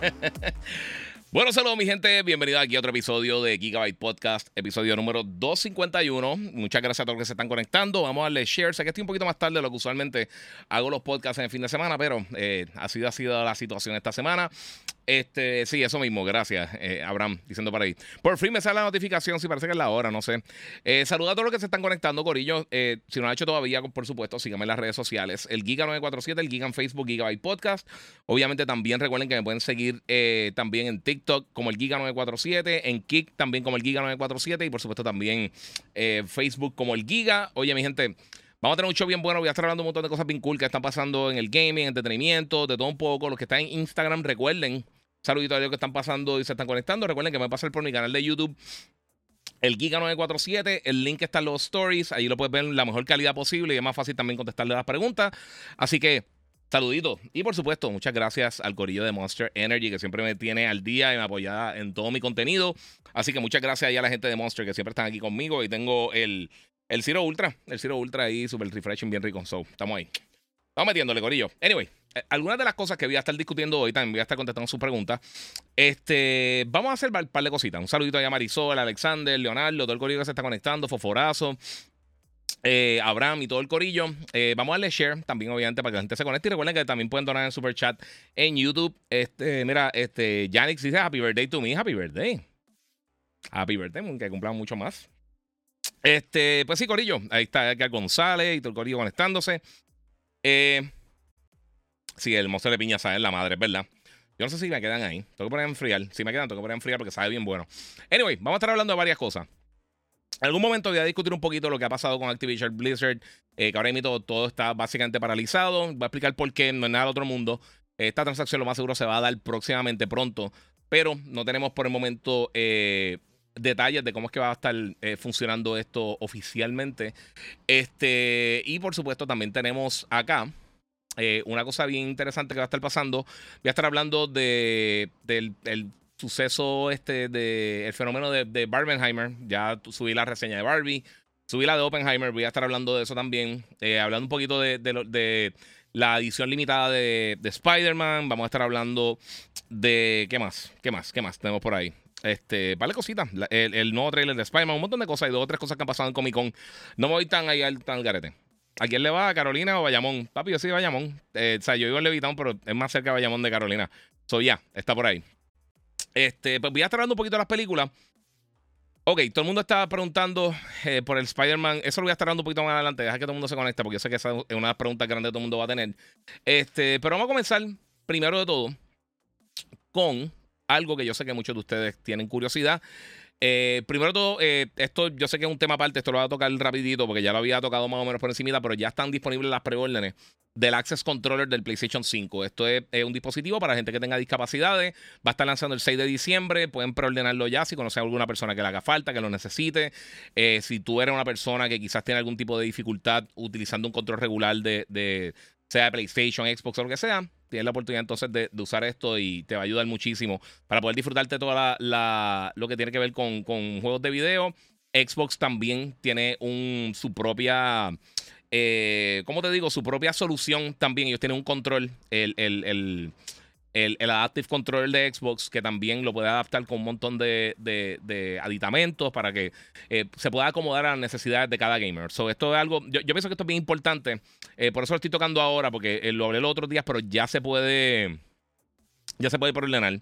Bueno, saludos mi gente, bienvenidos aquí a otro episodio de Gigabyte Podcast, episodio número 251. Muchas gracias a todos los que se están conectando. Vamos a darle share. Sé que estoy un poquito más tarde de lo que usualmente hago los podcasts en el fin de semana, pero eh, así ha sido la situación esta semana. Este, sí, eso mismo, gracias, eh, Abraham, diciendo por ahí. Por fin me sale la notificación, si parece que es la hora, no sé. Eh, saluda a todos los que se están conectando, Corillo. Eh, si no lo han hecho todavía, por supuesto, síganme en las redes sociales. El Giga947, el Giga en Facebook, Gigabyte Podcast. Obviamente también recuerden que me pueden seguir también en TikTok como el Giga947, en Kik también como el Giga947 y por supuesto también Facebook como el Giga. Oye, mi gente. Vamos a tener un show bien bueno. Voy a estar hablando un montón de cosas bien cool que están pasando en el gaming, entretenimiento, de todo un poco. Los que están en Instagram, recuerden Saluditos a los que están pasando y se están conectando. Recuerden que me pasar por mi canal de YouTube. El Giga947, el link está en los stories, ahí lo puedes ver en la mejor calidad posible y es más fácil también contestarle las preguntas. Así que, saluditos. Y por supuesto, muchas gracias al corillo de Monster Energy que siempre me tiene al día y me apoya en todo mi contenido. Así que muchas gracias a la gente de Monster que siempre están aquí conmigo. Y tengo el, el Zero Ultra, el Zero Ultra ahí, super refreshing, bien rico. So, estamos ahí. Vamos metiéndole, corillo. Anyway, eh, algunas de las cosas que voy a estar discutiendo hoy, también voy a estar contestando sus preguntas. Este, vamos a hacer un par de cositas. Un saludito a Marisol, Alexander, Leonardo, todo el corillo que se está conectando, Foforazo. Eh, Abraham y todo el corillo. Eh, vamos a darle share también, obviamente, para que la gente se conecte. Y recuerden que también pueden donar en super chat en YouTube. Este, mira, este, Yanix dice Happy birthday to me. Happy birthday. Happy birthday, que cumplan mucho más. Este, pues sí, Corillo. Ahí está Edgar González y todo el Corillo conectándose. Eh, Sí, el monstruo de piña sabe la madre, ¿verdad? Yo no sé si me quedan ahí. Tengo que poner a enfriar. Si me quedan, tengo que poner a enfriar porque sabe bien bueno. Anyway, vamos a estar hablando de varias cosas. En algún momento voy a discutir un poquito lo que ha pasado con Activision Blizzard, eh, que ahora mismo todo está básicamente paralizado. Voy a explicar por qué, no es nada de otro mundo. Esta transacción lo más seguro se va a dar próximamente pronto, pero no tenemos por el momento eh, detalles de cómo es que va a estar eh, funcionando esto oficialmente. Este, y por supuesto también tenemos acá eh, una cosa bien interesante que va a estar pasando, voy a estar hablando de, del suceso, este, de, el fenómeno de, de, Barbenheimer. Ya subí la reseña de Barbie, subí la de Oppenheimer, voy a estar hablando de eso también, eh, hablando un poquito de, de, la edición limitada de, Spider-Man, vamos a estar hablando de, ¿qué más? ¿Qué más? ¿Qué más tenemos por ahí? Este, vale cositas. El, nuevo trailer de Spider-Man, un montón de cosas. Hay dos o tres cosas que han pasado en Comic Con. No me voy tan ahí al, tan garete. ¿A quién le va? ¿A Carolina o Bayamón? Papi, yo soy Bayamón. Eh, o sea, yo vivo en Levitown, pero es más cerca de Bayamón de Carolina. So, ya, está por ahí. Este, pues voy a estar hablando un poquito de las películas. Ok, todo el mundo está preguntando eh, por el Spider-Man. Eso lo voy a estar hablando un poquito más adelante. Deja que todo el mundo se conecte, porque yo sé que esa es una de las preguntas grandes que todo el mundo va a tener. Este, pero vamos a comenzar, primero de todo, con algo que yo sé que muchos de ustedes tienen curiosidad. Eh, primero todo, eh, esto yo sé que es un tema aparte, esto lo voy a tocar rapidito porque ya lo había tocado más o menos por encima, pero ya están disponibles las preórdenes del Access Controller del PlayStation 5. Esto es, un dispositivo para gente que tenga discapacidades. Va a estar lanzando el 6 de diciembre. Pueden preordenarlo ya si conocen a alguna persona que le haga falta, que lo necesite. Eh, si tú eres una persona que quizás tiene algún tipo de dificultad utilizando un control regular de, de sea PlayStation, Xbox o lo que sea, tienes la oportunidad entonces de, usar esto y te va a ayudar muchísimo para poder disfrutarte toda la, lo que tiene que ver con, juegos de video. Xbox también tiene un, su propia, eh, ¿cómo te digo? Su propia solución también. Ellos tienen un control, el, el el, Adaptive Controller de Xbox, que también lo puede adaptar con un montón de, aditamentos para que eh, se pueda acomodar a las necesidades de cada gamer. So, esto es algo, yo, pienso que esto es bien importante, eh, por eso lo estoy tocando ahora, porque eh, lo hablé los otros días, pero ya se puede, ya se puede ordenar.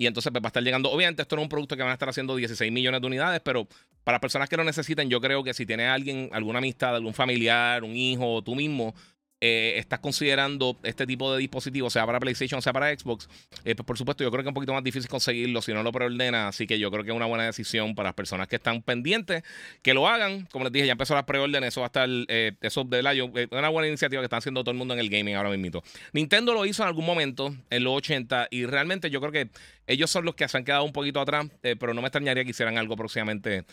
Y entonces pues, va a estar llegando, obviamente esto no es un producto que van a estar haciendo 16 millones de unidades, pero para personas que lo necesiten, yo creo que si tienes alguien, alguna amistad, algún familiar, un hijo, tú mismo, eh, estás considerando este tipo de dispositivos, sea para PlayStation, sea para Xbox, eh, pues por supuesto yo creo que es un poquito más difícil conseguirlo si no lo preordenas, así que yo creo que es una buena decisión para las personas que están pendientes, que lo hagan, como les dije, ya empezó las preórdenes, eso va a estar, eh, eso de la, yo, una buena iniciativa que están haciendo todo el mundo en el gaming ahora mismo. Nintendo lo hizo en algún momento, en los 80, y realmente yo creo que ellos son los que se han quedado un poquito atrás, pero no me extrañaría que hicieran algo próximamente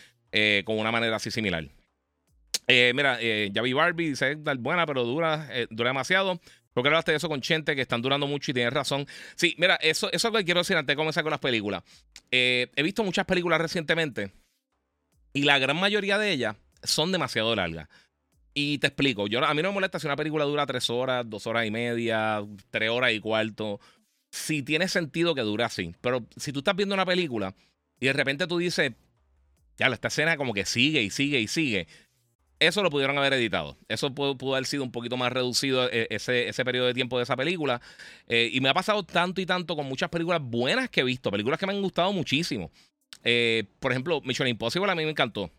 con una manera así similar. Eh, mira, eh, ya vi Barbie, dice buena, pero dura, eh, dura demasiado. Creo que hablaste de eso con Chente, que están durando mucho y tienes razón. Sí, mira, eso, eso es lo que quiero decir antes de comenzar con las películas. he visto muchas películas recientemente y la gran mayoría de ellas son demasiado largas. Y te explico, yo, a mí no me molesta si una película dura tres horas, dos horas y media, tres horas y cuarto. Si tiene sentido que dure así. Pero si tú estás viendo una película y de repente tú dices, ya, esta escena como que sigue y sigue y sigue eso lo pudieron haber editado. Eso pudo, haber sido un poquito más reducido eh, ese, ese periodo de tiempo de esa película. Eh, y me ha pasado tanto y tanto con muchas películas buenas que he visto, películas que me han gustado muchísimo. Eh, por ejemplo, Mission Impossible a mí me encantó.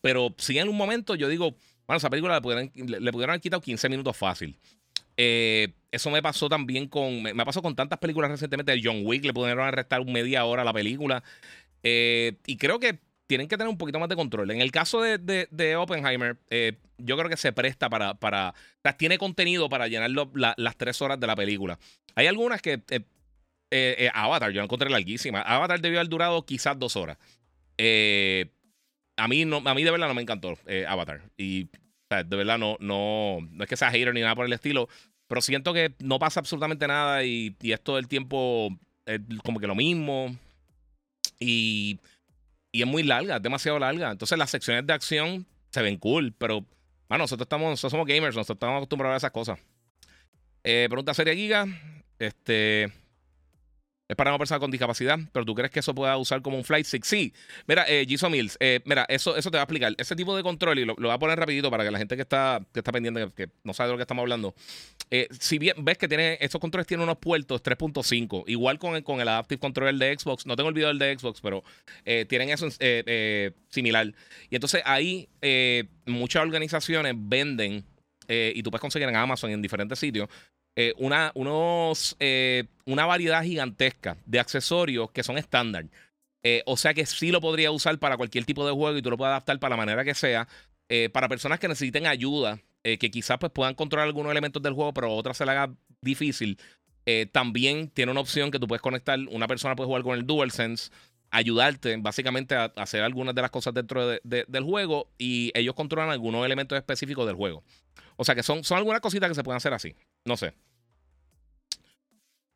Pero si en un momento yo digo, bueno, esa película le pudieron, le, pudieron haber quitado 15 minutos fácil. eso me pasó también con. Me, ha pasado con tantas películas recientemente de John Wick, le pudieron arrestar media hora la película. y creo que tienen que tener un poquito más de control. En el caso de, Oppenheimer, eh, yo creo que se presta para, para. tiene contenido para llenar las tres horas de la película. Hay algunas que. Eh, eh, Avatar, yo la encontré larguísima. Avatar debió haber durado quizás dos horas. a, mí no, a mí de verdad no me encantó Avatar. Y de verdad no, no, no es que sea hater ni nada por el estilo. Pero siento que no pasa absolutamente nada y, y es todo el tiempo como que lo mismo. Y y es muy larga, es demasiado larga. Entonces las secciones de acción se ven cool, pero bueno, nosotros estamos, nosotros somos gamers, nosotros estamos acostumbrados a esas cosas. Eh, pregunta seria Giga. Este. Es para una persona con discapacidad, pero ¿tú crees que eso pueda usar como un flight stick? Sí. Mira, eh, Mills, eh, mira, eso, eso te va a explicar. Ese tipo de control, y lo, voy a poner rapidito para que la gente que está, que está pendiente, que, no sabe de lo que estamos hablando, eh, si bien ves que tiene, estos controles tienen unos puertos 3.5, igual con el, con el Adaptive Controller de Xbox, no tengo el de Xbox, pero eh, tienen eso similar. Y entonces ahí muchas organizaciones venden, y tú puedes conseguir en Amazon en diferentes sitios, eh, una, unos, eh, una variedad gigantesca de accesorios que son estándar. Eh, o sea que sí lo podría usar para cualquier tipo de juego y tú lo puedes adaptar para la manera que sea. para personas que necesiten ayuda, que quizás pues, puedan controlar algunos elementos del juego, pero otras se le haga difícil. también tiene una opción que tú puedes conectar. Una persona puede jugar con el DualSense, ayudarte básicamente a, hacer algunas de las cosas dentro del juego y ellos controlan algunos elementos específicos del juego. O sea que son, son algunas cositas que se pueden hacer así. No sé.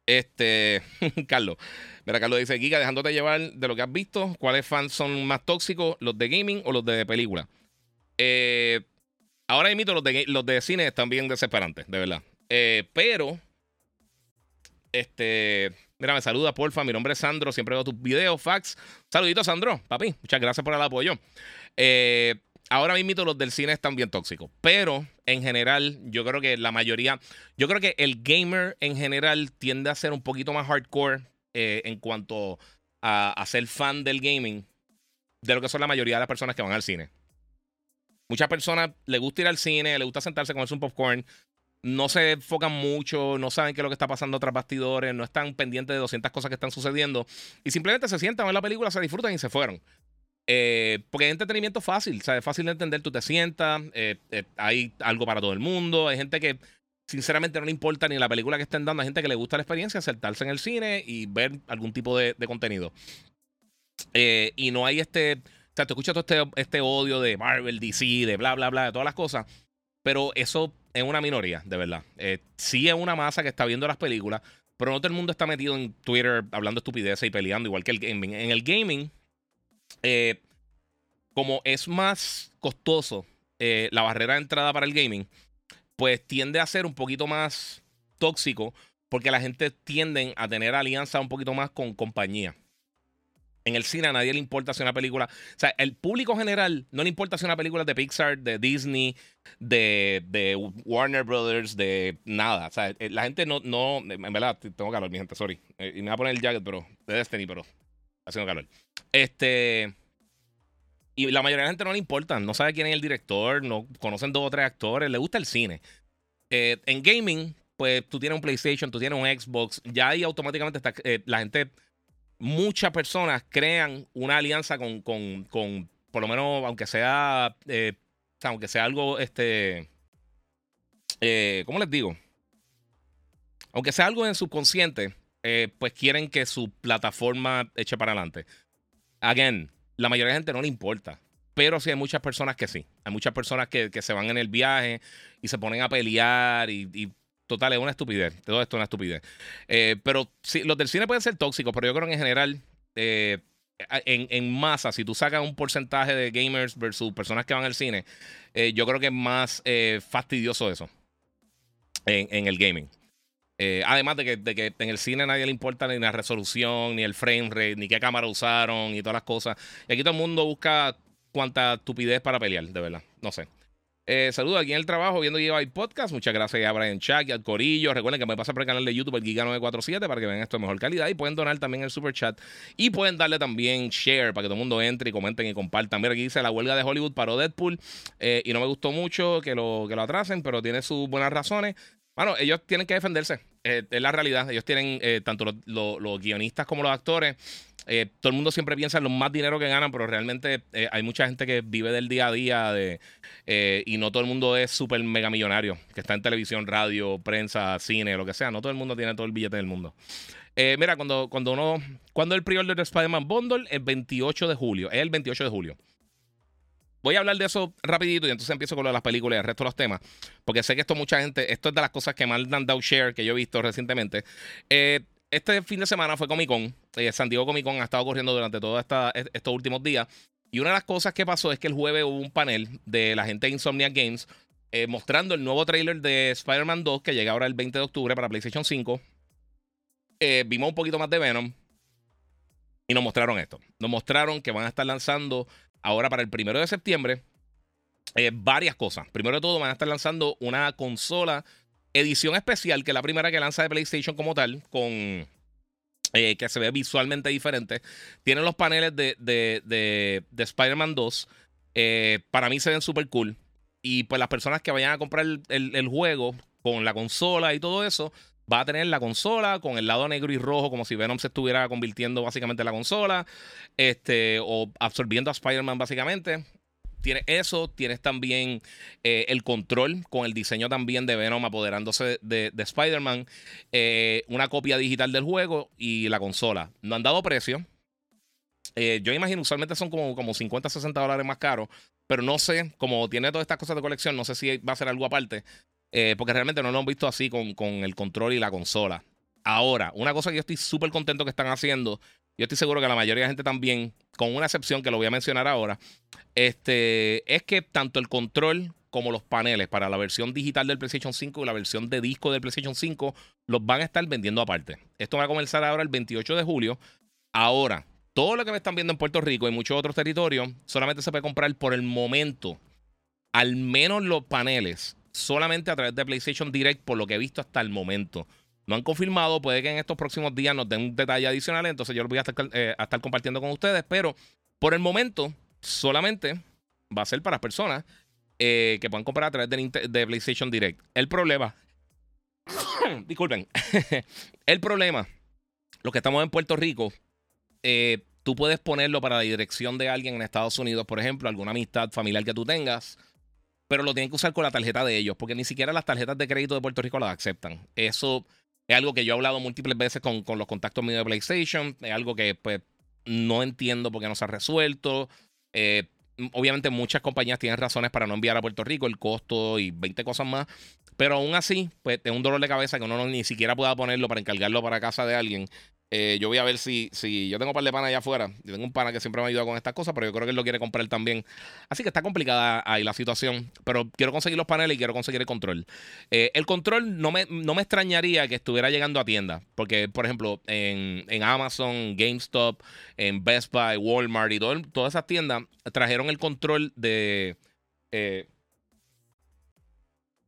Este, Carlos. Mira, Carlos dice, Giga, dejándote llevar de lo que has visto, ¿cuáles fans son más tóxicos, los de gaming o los de película? Eh, ahora imito los de, los de cine están bien desesperantes, de verdad. Eh, pero, este, mira, me saluda, porfa, mi nombre es Sandro, siempre veo tus videos, fax. Saludito, Sandro, papi, muchas gracias por el apoyo. Eh, ahora mismo los del cine están bien tóxicos. Pero en general, yo creo que la mayoría, yo creo que el gamer en general tiende a ser un poquito más hardcore eh, en cuanto a, ser fan del gaming de lo que son la mayoría de las personas que van al cine. Muchas personas les gusta ir al cine, les gusta sentarse comerse un popcorn, no se enfocan mucho, no saben qué es lo que está pasando tras bastidores, no están pendientes de 200 cosas que están sucediendo y simplemente se sientan, ven la película, se disfrutan y se fueron. Eh, porque es entretenimiento fácil, ¿sabes? Es fácil de entender, tú te sientas, eh, eh, hay algo para todo el mundo, hay gente que sinceramente no le importa ni la película que estén dando, hay gente que le gusta la experiencia, sentarse en el cine y ver algún tipo de, contenido. y no hay este, o sea, te escuchas todo este, este odio de Marvel, DC, de bla, bla, bla, de todas las cosas, pero eso es una minoría, de verdad. sí es una masa que está viendo las películas, pero no todo el mundo está metido en Twitter hablando estupideces y peleando, igual que el gaming. En el gaming eh, como es más costoso eh, la barrera de entrada para el gaming, pues tiende a ser un poquito más tóxico porque la gente tiende a tener alianza un poquito más con compañía. En el cine a nadie le importa si una película. O sea, el público general no le importa si una película de Pixar, de Disney, de, Warner Brothers, de nada. O sea, eh, la gente no. no en verdad, tengo calor, mi gente, sorry. y me voy a poner el jacket, pero. De Destiny, pero haciendo calor. Este. Y la mayoría de la gente no le importa, no sabe quién es el director, no conocen dos o tres actores, le gusta el cine. en gaming, pues tú tienes un PlayStation, tú tienes un Xbox, ya ahí automáticamente está, la gente, muchas personas crean una alianza con, con, con por lo menos, aunque sea, aunque sea algo, este, ¿cómo les digo? Aunque sea algo en subconsciente, pues quieren que su plataforma eche para adelante. Again, la mayoría de gente no le importa. Pero sí hay muchas personas que sí. Hay muchas personas que, se van en el viaje y se ponen a pelear y, total, es una estupidez. Todo esto es una estupidez. Eh, pero sí, los del cine pueden ser tóxicos, pero yo creo que en general, eh, en, masa, si tú sacas un porcentaje de gamers versus personas que van al cine, eh, yo creo que es más fastidioso eso en el gaming. Eh, además de que, en el cine a nadie le importa ni la resolución, ni el frame rate, ni qué cámara usaron, y todas las cosas. Y aquí todo el mundo busca cuánta estupidez para pelear, de verdad. No sé. Eh, saludos aquí en el trabajo viendo Gigabyte Podcast. Muchas gracias a Brian Chuck y al Corillo. Recuerden que me pasa por el canal de YouTube, el Giga947, para que vean esto de mejor calidad. Y pueden donar también el super chat. Y pueden darle también share para que todo el mundo entre y comenten y compartan. Mira, aquí dice la huelga de Hollywood paró Deadpool. Eh, y no me gustó mucho que lo, que lo atrasen, pero tiene sus buenas razones. Bueno, ellos tienen que defenderse. Eh, es la realidad. Ellos tienen, eh, tanto los, guionistas como los actores, eh, todo el mundo siempre piensa en los más dinero que ganan, pero realmente hay mucha gente que vive del día a día de, y no todo el mundo es súper mega millonario, que está en televisión, radio, prensa, cine, lo que sea. No todo el mundo tiene todo el billete del mundo. mira, cuando, cuando uno, cuando el pre-order de Spider-Man Bundle, el 28 de julio, es el 28 de julio. Voy a hablar de eso rapidito y entonces empiezo con lo de las películas y el resto de los temas. Porque sé que esto mucha gente, esto es de las cosas que más han dado share que yo he visto recientemente. Eh, este fin de semana fue Comic Con. Eh, San Diego Comic Con ha estado corriendo durante todos estos últimos días. Y una de las cosas que pasó es que el jueves hubo un panel de la gente de Insomnia Games eh, mostrando el nuevo trailer de Spider-Man 2 que llega ahora el 20 de octubre para PlayStation 5. vimos un poquito más de Venom. Y nos mostraron esto. Nos mostraron que van a estar lanzando ahora para el primero de septiembre eh, varias cosas. Primero de todo, van a estar lanzando una consola edición especial, que es la primera que lanza de PlayStation como tal, con eh, que se ve visualmente diferente. Tienen los paneles de, de, Spider-Man 2. Eh, para mí se ven súper cool. Y pues las personas que vayan a comprar el, juego con la consola y todo eso, va a tener la consola con el lado negro y rojo, como si Venom se estuviera convirtiendo básicamente en la consola, este, o absorbiendo a Spider-Man básicamente. Tienes eso, tienes también eh, el control con el diseño también de Venom apoderándose de, Spider-Man, eh, una copia digital del juego y la consola. No han dado precio. Eh, yo imagino, usualmente son como, como 50, 60 dólares más caros, pero no sé, como tiene todas estas cosas de colección, no sé si va a ser algo aparte. Eh, porque realmente no lo hemos visto así con, el control y la consola. Ahora, una cosa que yo estoy súper contento que están haciendo, yo estoy seguro que la mayoría de la gente también, con una excepción que lo voy a mencionar ahora, este, es que tanto el control como los paneles para la versión digital del PlayStation 5 y la versión de disco del PlayStation 5 los van a estar vendiendo aparte. Esto va a comenzar ahora el 28 de julio. Ahora, todo lo que me están viendo en Puerto Rico y muchos otros territorios solamente se puede comprar por el momento. Al menos los paneles solamente a través de PlayStation Direct, por lo que he visto hasta el momento. No han confirmado, puede que en estos próximos días nos den un detalle adicional, entonces yo lo voy a estar, eh, a estar compartiendo con ustedes, pero por el momento solamente va a ser para personas eh, que puedan comprar a través de, PlayStation Direct. El problema, disculpen, el problema, los que estamos en Puerto Rico, eh, tú puedes ponerlo para la dirección de alguien en Estados Unidos, por ejemplo, alguna amistad familiar que tú tengas pero lo tienen que usar con la tarjeta de ellos, porque ni siquiera las tarjetas de crédito de Puerto Rico las aceptan. Eso es algo que yo he hablado múltiples veces con, con los contactos míos de PlayStation, es algo que pues no entiendo por qué no se ha resuelto. Eh, obviamente muchas compañías tienen razones para no enviar a Puerto Rico, el costo y 20 cosas más, pero aún así, pues es un dolor de cabeza que uno no, ni siquiera pueda ponerlo para encargarlo para casa de alguien eh, yo voy a ver si, si yo tengo un par de panas allá afuera. Yo tengo un pana que siempre me ha ayudado con estas cosas, pero yo creo que él lo quiere comprar también. Así que está complicada ahí la situación. Pero quiero conseguir los paneles y quiero conseguir el control. Eh, el control no me, no me extrañaría que estuviera llegando a tienda. Porque, por ejemplo, en, Amazon, GameStop, en Best Buy, Walmart y todas esas tiendas trajeron el control de. Eh,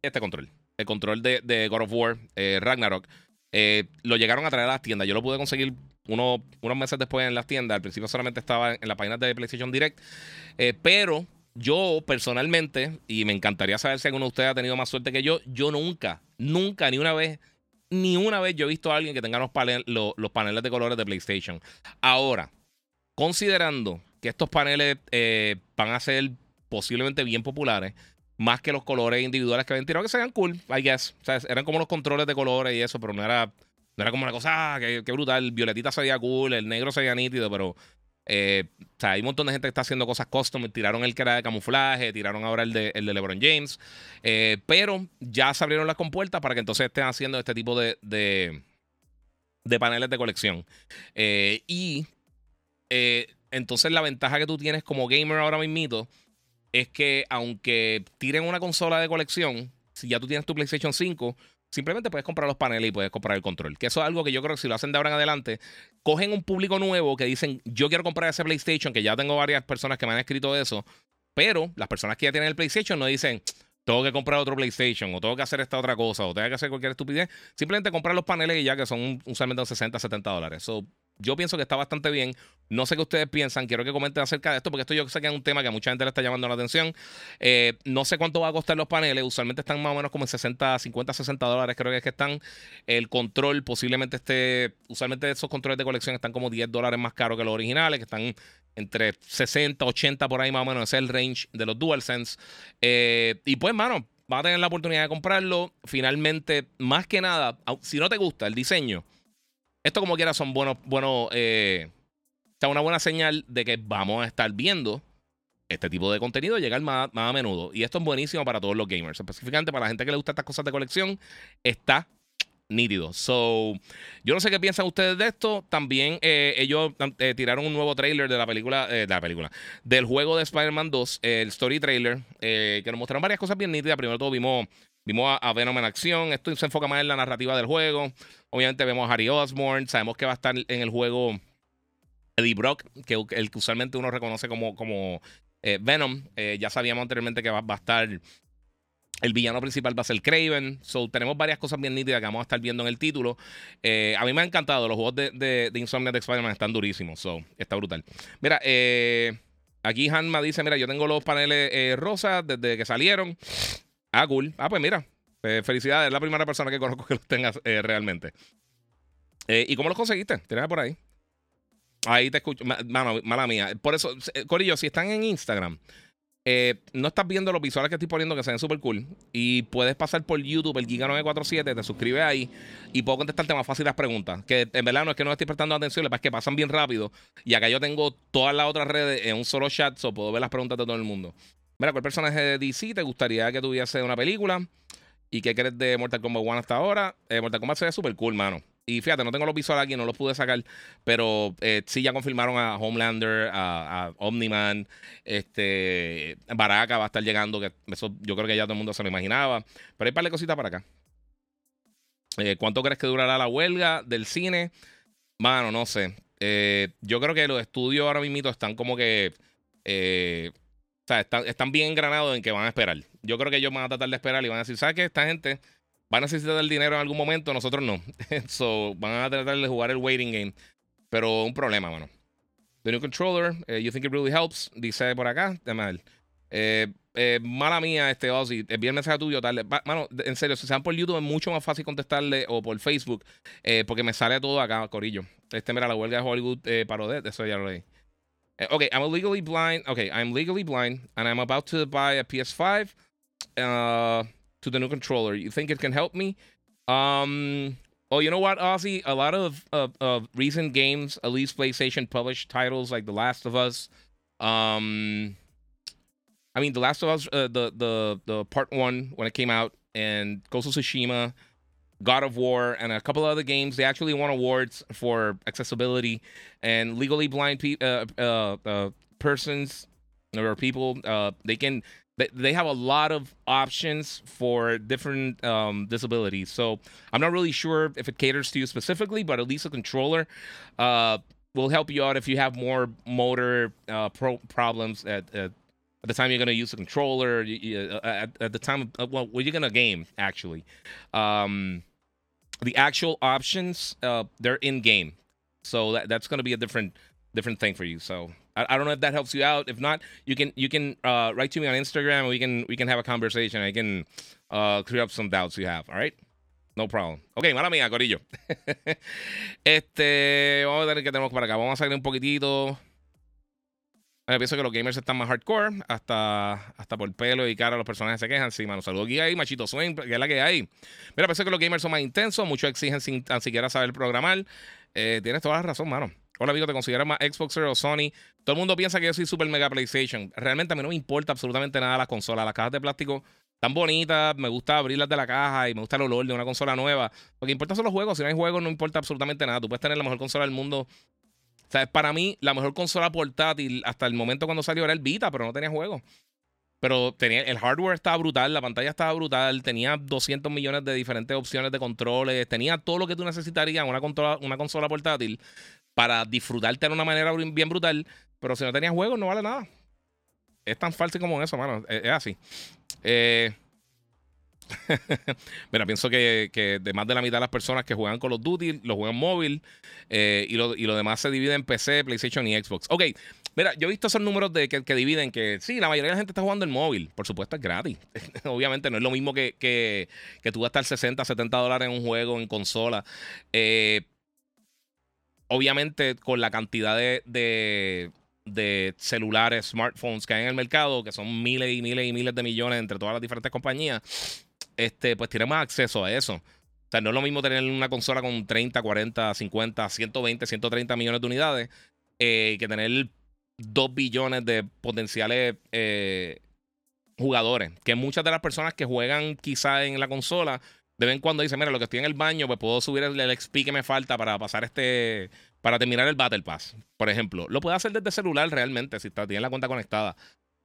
este control. El control de, de God of War, Ragnarok eh, lo llegaron a traer a las tiendas. Yo lo pude conseguir unos meses después en las tiendas. Al principio solamente estaba en la página de PlayStation Direct. Eh, pero yo personalmente, y me encantaría saber si alguno de ustedes ha tenido más suerte que yo, yo nunca, nunca, ni una vez, ni una vez yo he visto a alguien que tenga los, los, paneles de colores de PlayStation. Ahora, considerando que estos paneles eh, van a ser posiblemente bien populares, más que los colores individuales que habían tirado, que sean cool, I guess. O sea, eran como los controles de colores y eso, pero no era, no era como una cosa, ah, que, brutal. El violetita se veía cool, el negro se veía nítido, pero eh, o sea, hay un montón de gente que está haciendo cosas custom. Tiraron el que era de camuflaje, tiraron ahora el de, el de LeBron James. Eh, pero ya se abrieron las compuertas para que entonces estén haciendo este tipo de, de, paneles de colección. Eh, y entonces la ventaja que tú tienes como gamer ahora mismo es que aunque tiren una consola de colección, si ya tú tienes tu PlayStation 5, simplemente puedes comprar los paneles y puedes comprar el control. Que eso es algo que yo creo que si lo hacen de ahora en adelante, cogen un público nuevo que dicen, yo quiero comprar ese PlayStation, que ya tengo varias personas que me han escrito eso, pero las personas que ya tienen el PlayStation no dicen, tengo que comprar otro PlayStation, o tengo que hacer esta otra cosa, o tengo que hacer cualquier estupidez. Simplemente comprar los paneles y ya que son usualmente 60, 70 dólares. So, yo pienso que está bastante bien. No sé qué ustedes piensan. Quiero que comenten acerca de esto, porque esto yo sé que es un tema que a mucha gente le está llamando la atención. Eh, no sé cuánto va a costar los paneles. Usualmente están más o menos como en 60, 50, 60 dólares. Creo que es que están. El control posiblemente esté. Usualmente esos controles de colección están como 10 dólares más caros que los originales, que están entre 60, 80 por ahí más o menos. Ese es el range de los DualSense. Eh, y pues, mano, va a tener la oportunidad de comprarlo. Finalmente, más que nada, si no te gusta el diseño esto como quiera son buenos, buenos, eh, una buena señal de que vamos a estar viendo este tipo de contenido llegar más, más, a menudo. Y esto es buenísimo para todos los gamers. Específicamente para la gente que le gusta estas cosas de colección, está nítido. So, yo no sé qué piensan ustedes de esto. También eh, ellos eh, tiraron un nuevo trailer de la película, de la película, del juego de Spider-Man 2, el story trailer, que nos mostraron varias cosas bien nítidas. Primero todo vimos Vimos a, Venom en acción. Esto se enfoca más en la narrativa del juego. Obviamente vemos a Harry Osborn. Sabemos que va a estar en el juego Eddie Brock, que el que usualmente uno reconoce como, como eh, Venom. Eh, ya sabíamos anteriormente que va, a estar. El villano principal va a ser Craven. So, tenemos varias cosas bien nítidas que vamos a estar viendo en el título. Eh, a mí me ha encantado. Los juegos de, de, de Insomnia de Spider-Man están durísimos. So, está brutal. Mira, aquí Hanma dice: Mira, yo tengo los paneles rosas desde que salieron. Ah, cool. Ah, pues mira. Eh, felicidades. Es la primera persona que conozco que los tengas eh, realmente. Eh, ¿Y cómo los conseguiste? Tienes por ahí. Ahí te escucho. Mano, mala mía. Por eso, Corillo, si están en Instagram, no estás viendo los visuales que estoy poniendo que se ven súper cool. Y puedes pasar por YouTube, el Giga947, te suscribes ahí y puedo contestarte más fácil las preguntas. Que en verdad no es que no estoy prestando atención, es que pasan bien rápido. Y acá yo tengo todas las otras redes en un solo chat, so puedo ver las preguntas de todo el mundo. Mira, ¿cuál personaje de DC te gustaría que tuviese una película? ¿Y qué crees de Mortal Kombat 1 hasta ahora? Eh, Mortal Kombat se ve súper cool, mano. Y fíjate, no tengo los visuales aquí, no los pude sacar, pero eh, sí ya confirmaron a Homelander, a, Omni-Man, este, Baraka va a estar llegando, que eso yo creo que ya todo el mundo se lo imaginaba. Pero hay un par de cositas para acá. Eh, ¿Cuánto crees que durará la huelga del cine? Mano, no sé. yo creo que los estudios ahora mismo están como que o sea, están, bien engranados en que van a esperar. Yo creo que ellos van a tratar de esperar y van a decir, ¿sabes qué? Esta gente va a necesitar el dinero en algún momento, nosotros no. so, van a tratar de jugar el waiting game. Pero un problema, mano. The new controller, eh, you think it really helps? Dice por acá, mal. Eh, eh, mala mía, este Ozzy. El mensaje tuyo, tal. Mano, en serio, si se van por YouTube es mucho más fácil contestarle o por Facebook, porque me sale todo acá, Corillo. Este, mira, la huelga de Hollywood eh, paró de eso ya lo leí. Eh, okay, I'm legally blind. Okay, I'm legally blind, and I'm about to buy a PS5 uh, to the new controller. You think it can help me? Um. Oh, you know what, Ozzy? A lot of, of, of recent games, at least PlayStation published titles like The Last of Us. Um, I mean, The Last of Us, uh, the the the part one when it came out, and Ghost of Tsushima, God of War, and a couple other games. They actually won awards for accessibility and legally blind pe- uh, uh, uh, persons or people. Uh, they can they have a lot of options for different um, disabilities. So I'm not really sure if it caters to you specifically, but at least a controller uh, will help you out if you have more motor uh, pro- problems at, at at the time you're going to use a controller, at, at, the time, of, well, when you're going to game, actually. Um, the actual options, uh, they're in game. So that, that's going to be a different different thing for you. So I, I, don't know if that helps you out. If not, you can you can uh, write to me on Instagram. We can we can have a conversation. I can uh, clear up some doubts you have. All right. No problem. Ok, mala mía, Corillo. este, vamos a ver qué tenemos para acá. Vamos a salir un poquitito. Eh, pienso que los gamers están más hardcore, hasta, hasta por pelo y cara los personajes se quejan. Sí, mano, saludos aquí ahí, Machito Swing, que es la que hay. Mira, pienso que los gamers son más intensos, muchos exigen sin tan siquiera saber programar. Eh, tienes toda la razón, mano. Hola, amigo, ¿te consideras más Xboxer o Sony? Todo el mundo piensa que yo soy super mega PlayStation. Realmente a mí no me importa absolutamente nada las consolas. Las cajas de plástico tan bonitas, me gusta abrirlas de la caja y me gusta el olor de una consola nueva. Lo que importa son los juegos. Si no hay juegos, no importa absolutamente nada. Tú puedes tener la mejor consola del mundo para mí, la mejor consola portátil hasta el momento cuando salió era el Vita, pero no tenía juegos. Pero tenía, el hardware estaba brutal, la pantalla estaba brutal, tenía 200 millones de diferentes opciones de controles, tenía todo lo que tú necesitarías en una consola, una consola portátil para disfrutarte de una manera bien brutal. Pero si no tenías juegos, no vale nada. Es tan fácil como eso, mano. Es, es así. Eh, Mira, pienso que, que, de más de la mitad de las personas que juegan Call of Duty lo juegan móvil eh, y, lo, y, lo, demás se divide en PC, PlayStation y Xbox. Ok, mira, yo he visto esos números de que, que, dividen que sí, la mayoría de la gente está jugando en móvil. Por supuesto, es gratis. Obviamente no es lo mismo que, que, que tú gastar 60, 70 dólares en un juego, en consola. Eh, obviamente, con la cantidad de, de de celulares, smartphones que hay en el mercado, que son miles y miles y miles de millones entre todas las diferentes compañías, este, pues tiene más acceso a eso. O sea, no es lo mismo tener una consola con 30, 40, 50, 120, 130 millones de unidades eh, que tener 2 billones de potenciales eh, jugadores. Que muchas de las personas que juegan quizá en la consola, de vez en cuando dicen, mira, lo que estoy en el baño, pues puedo subir el, XP que me falta para pasar este, para terminar el Battle Pass, por ejemplo. Lo puede hacer desde celular realmente, si está, tiene la cuenta conectada.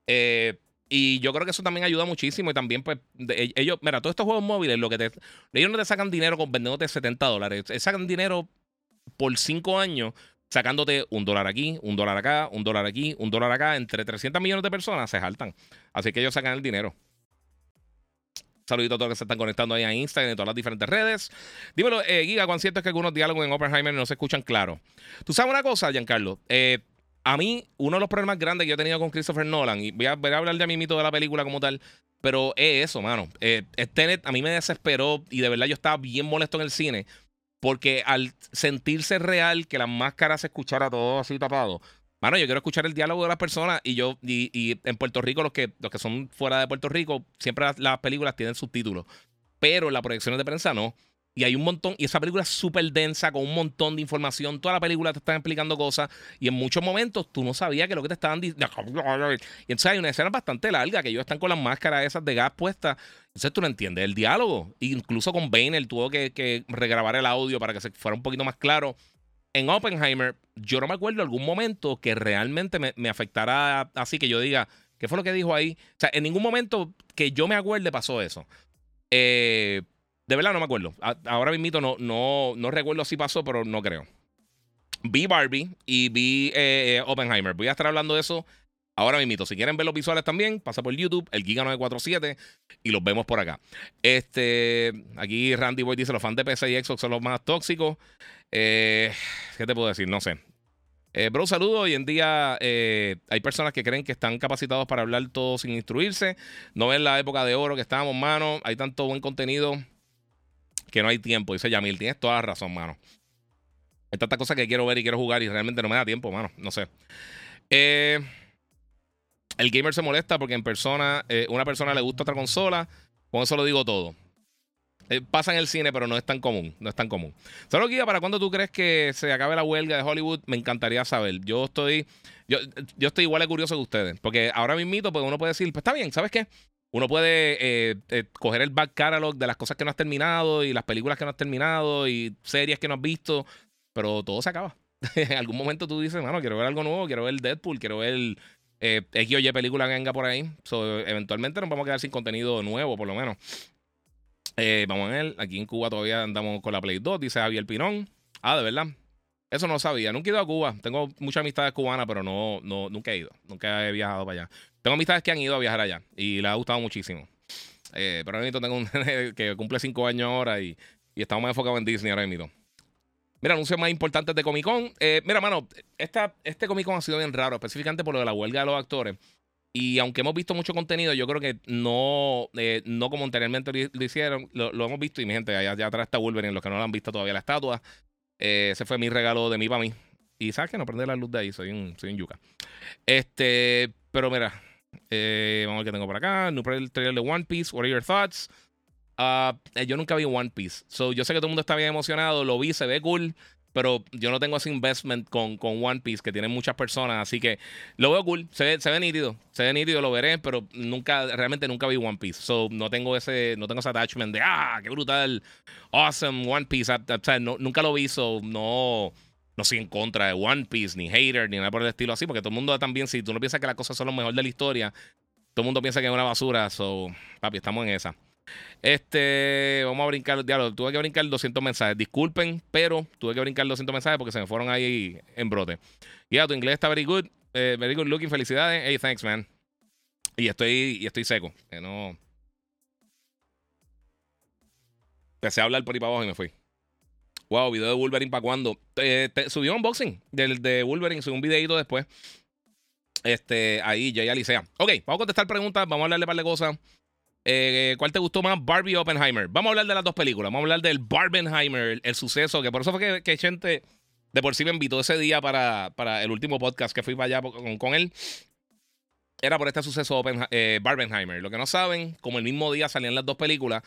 Eh, y yo creo que eso también ayuda muchísimo. Y también, pues, e, ellos, mira, todos estos juegos móviles, lo que te, ellos no te sacan dinero con vendiéndote 70 dólares. sacan dinero por 5 años sacándote un dólar aquí, un dólar acá, un dólar aquí, un dólar acá. Entre 300 millones de personas se saltan. Así que ellos sacan el dinero. Saludito a todos los que se están conectando ahí a Instagram y todas las diferentes redes. Dímelo, eh, Giga, ¿cuán cierto es que algunos diálogos en Oppenheimer no se escuchan claro? Tú sabes una cosa, Giancarlo. Eh, a mí, uno de los problemas grandes que yo he tenido con Christopher Nolan, y voy a, hablar de mi mito de la película como tal, pero es eso, mano. Eh, a mí me desesperó y de verdad yo estaba bien molesto en el cine porque al sentirse real que las máscaras se escuchara todo así tapado, mano, yo quiero escuchar el diálogo de las personas y yo, y, en Puerto Rico, los que, los que son fuera de Puerto Rico, siempre las películas tienen subtítulos, pero las proyecciones de prensa no. Y hay un montón, y esa película es súper densa, con un montón de información. Toda la película te están explicando cosas, y en muchos momentos tú no sabías que lo que te estaban diciendo. Y entonces hay una escena bastante larga, que ellos están con las máscaras esas de gas puestas. Entonces tú no entiendes el diálogo. Incluso con Bane, él tuvo que, regrabar el audio para que se fuera un poquito más claro. En Oppenheimer, yo no me acuerdo algún momento que realmente me, me afectara así, que yo diga, ¿qué fue lo que dijo ahí? O sea, en ningún momento que yo me acuerde pasó eso. Eh de verdad no me acuerdo. ahora mismo no, no, no recuerdo si pasó, pero no creo. Vi Barbie y vi eh, eh, Oppenheimer. Voy a estar hablando de eso ahora mismo. Si quieren ver los visuales también, pasa por YouTube, el Giga 947, y los vemos por acá. Este, aquí Randy Boy dice: los fans de PC y Xbox son los más tóxicos. Eh, ¿Qué te puedo decir? No sé. bro, saludo. Hoy en día hay personas que creen que están capacitados para hablar todo sin instruirse. No ven la época de oro que estábamos, mano. Hay tanto buen contenido que no hay tiempo. Dice Yamil, tienes toda la razón, mano. Hay tantas cosas que quiero ver y quiero jugar y realmente no me da tiempo, mano. No sé. Eh, el gamer se molesta porque en persona, eh, una persona le gusta otra consola. Con eso lo digo todo. Eh, pasa en el cine, pero no es tan común. No es tan común. Solo guía, ¿para cuándo tú crees que se acabe la huelga de Hollywood? Me encantaría saber. Yo estoy. Yo, yo estoy igual de curioso que ustedes. Porque ahora mismo, pues uno puede decir, pues está bien, ¿sabes qué? Uno puede eh, eh, coger el back catalog de las cosas que no has terminado y las películas que no has terminado y series que no has visto, pero todo se acaba. en algún momento tú dices, bueno, quiero ver algo nuevo, quiero ver Deadpool, quiero ver eh, X o Y película que venga por ahí. eventualmente nos vamos a quedar sin contenido nuevo, por lo menos. Eh, vamos a ver, aquí en Cuba todavía andamos con la Play 2, dice Javier Pinón. Ah, de verdad. Eso no sabía. Nunca he ido a Cuba. Tengo muchas amistades cubanas, pero no, no, nunca he ido. Nunca he viajado para allá. Tengo amistades que han ido a viajar allá y les ha gustado muchísimo. Eh, pero ahora mismo tengo un que cumple cinco años ahora y, y estamos más enfocados en Disney ahora mismo. Mira, anuncios más importantes de Comic Con. Eh, mira, mano, esta, este Comic Con ha sido bien raro, específicamente por lo de la huelga de los actores. Y aunque hemos visto mucho contenido, yo creo que no, eh, no como anteriormente lo, hicieron, lo, hemos visto. Y mi gente, allá, atrás está Wolverine, los que no lo han visto todavía la estatua. Eh, ese fue mi regalo de mí para mí. Y sabes que no prende la luz de ahí, soy un, soy un yuca. Este, pero mira, eh, vamos a ver qué tengo por acá. No trailer de One Piece. What are your thoughts? Uh, yo nunca vi One Piece. So, yo sé que todo el mundo está bien emocionado. Lo vi, se ve cool pero yo no tengo ese investment con, con One Piece que tienen muchas personas, así que lo veo cool, se ve, se ve nítido, se ve nítido, lo veré, pero nunca, realmente nunca vi One Piece, so no tengo ese, no tengo ese attachment de, ah, qué brutal, awesome One Piece, nunca lo vi, so no, no soy en contra de One Piece, ni hater, ni nada por el estilo así, porque todo el mundo también, si tú no piensas que las cosas son lo mejor de la historia, todo el mundo piensa que es una basura, so, papi, estamos en esa. Este, vamos a brincar, diálogo. Tuve que brincar 200 mensajes. Disculpen, pero tuve que brincar 200 mensajes porque se me fueron ahí en brote. Ya, tu inglés está very good. Eh, very good looking. Felicidades. Hey, thanks, man. Y estoy, y estoy seco. Que no. Empecé a hablar por ahí para abajo y me fui. Wow, video de Wolverine para cuando. Eh, subió un unboxing del de Wolverine, subió un videito después. Este, ahí, ya ya Licea. Ok, vamos a contestar preguntas, vamos a hablarle un par de cosas. Eh, ¿Cuál te gustó más? Barbie Oppenheimer. Vamos a hablar de las dos películas. Vamos a hablar del Barbenheimer, el, suceso, que por eso fue que, gente de por sí me invitó ese día para, para el último podcast que fui para allá con él era por este suceso Open, eh, Barbenheimer. Lo que no saben, como el mismo día salían las dos películas,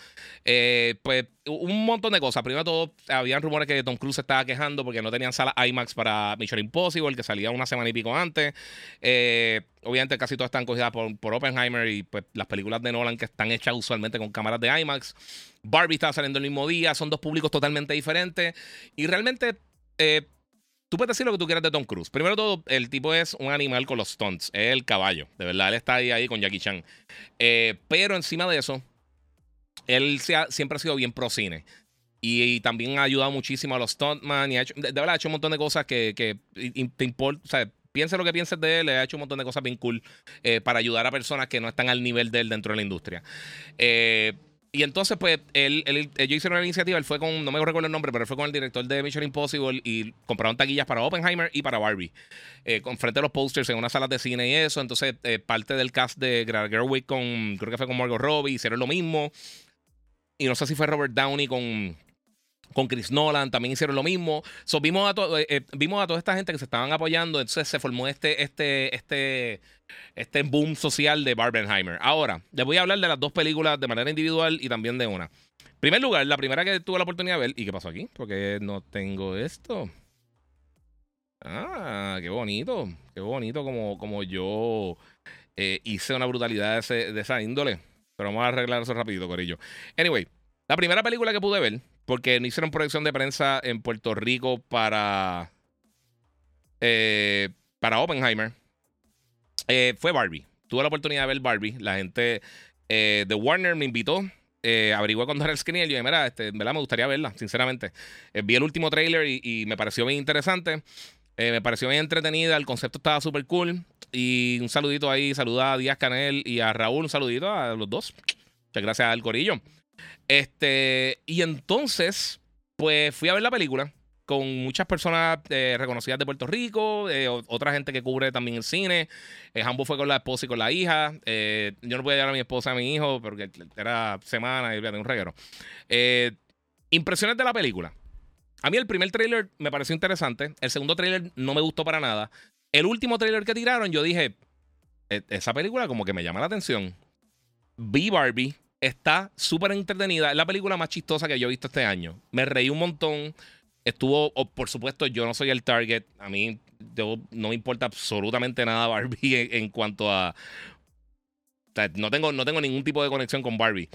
eh, pues un montón de cosas. Primero todo, habían rumores que Tom Cruise estaba quejando porque no tenían sala IMAX para Mission Impossible, que salía una semana y pico antes. Eh, obviamente casi todas están cogidas por, por Oppenheimer y pues las películas de Nolan que están hechas usualmente con cámaras de IMAX. Barbie estaba saliendo el mismo día, son dos públicos totalmente diferentes. Y realmente... Tú puedes decir lo que tú quieras de Tom Cruise. Primero todo, el tipo es un animal con los stunts. Es el caballo. De verdad, él está ahí, ahí con Jackie Chan. Eh, pero encima de eso, él siempre ha sido bien pro cine. Y, también ha ayudado muchísimo a los stuntman. Y ha hecho, de, verdad, ha hecho un montón de cosas que, te importa. O sea, piense lo que pienses de él. Ha hecho un montón de cosas bien cool eh, para ayudar a personas que no están al nivel de él dentro de la industria. Eh. Y entonces, pues, él, él, ellos hicieron una iniciativa, él fue con, no me recuerdo el nombre, pero él fue con el director de Mission Impossible y compraron taquillas para Oppenheimer y para Barbie. Eh, con frente a los posters en unas salas de cine y eso. Entonces, eh, parte del cast de Gerwig con, creo que fue con Margot Robbie, hicieron lo mismo. Y no sé si fue Robert Downey con, con Chris Nolan también hicieron lo mismo. vimos, a eh, vimos a toda esta gente que se estaban apoyando. Entonces se formó este, este, este este boom social de Barbenheimer. Ahora, les voy a hablar de las dos películas de manera individual y también de una. En primer lugar, la primera que tuve la oportunidad de ver, ¿y qué pasó aquí? Porque no tengo esto. Ah, qué bonito. Qué bonito como, como yo eh, hice una brutalidad de, esa índole. Pero vamos a arreglar eso rapidito, Corillo. Anyway, la primera película que pude ver, porque no hicieron proyección de prensa en Puerto Rico para, eh, para Oppenheimer. Eh, fue Barbie. Tuve la oportunidad de ver Barbie. La gente eh, de Warner me invitó. Eh, averigué era el screen y yo dije, mira, este, me gustaría verla, sinceramente. Vi el último trailer y, me pareció bien interesante. me pareció bien entretenida. El concepto estaba súper cool. Y un saludito ahí, saluda a Díaz Canel y a Raúl, un saludito a los dos. Muchas gracias al Corillo. Este, y entonces, pues fui a ver la película con muchas personas eh, reconocidas de Puerto Rico, eh, otra gente que cubre también el cine. Eh, fue con la esposa y con la hija. yo no podía llevar a mi esposa a mi hijo porque era semana y de un reguero. impresiones de la película. A mí el primer tráiler me pareció interesante. El segundo tráiler no me gustó para nada. El último tráiler que tiraron, yo dije, e, esa película como que me llama la atención. Vi Barbie. Está súper entretenida. Es la película más chistosa que yo he visto este año. Me reí un montón. Estuvo, por supuesto, yo no soy el target. A mí no me importa absolutamente nada Barbie en, cuanto a... no, tengo, no tengo ningún tipo de conexión con Barbie.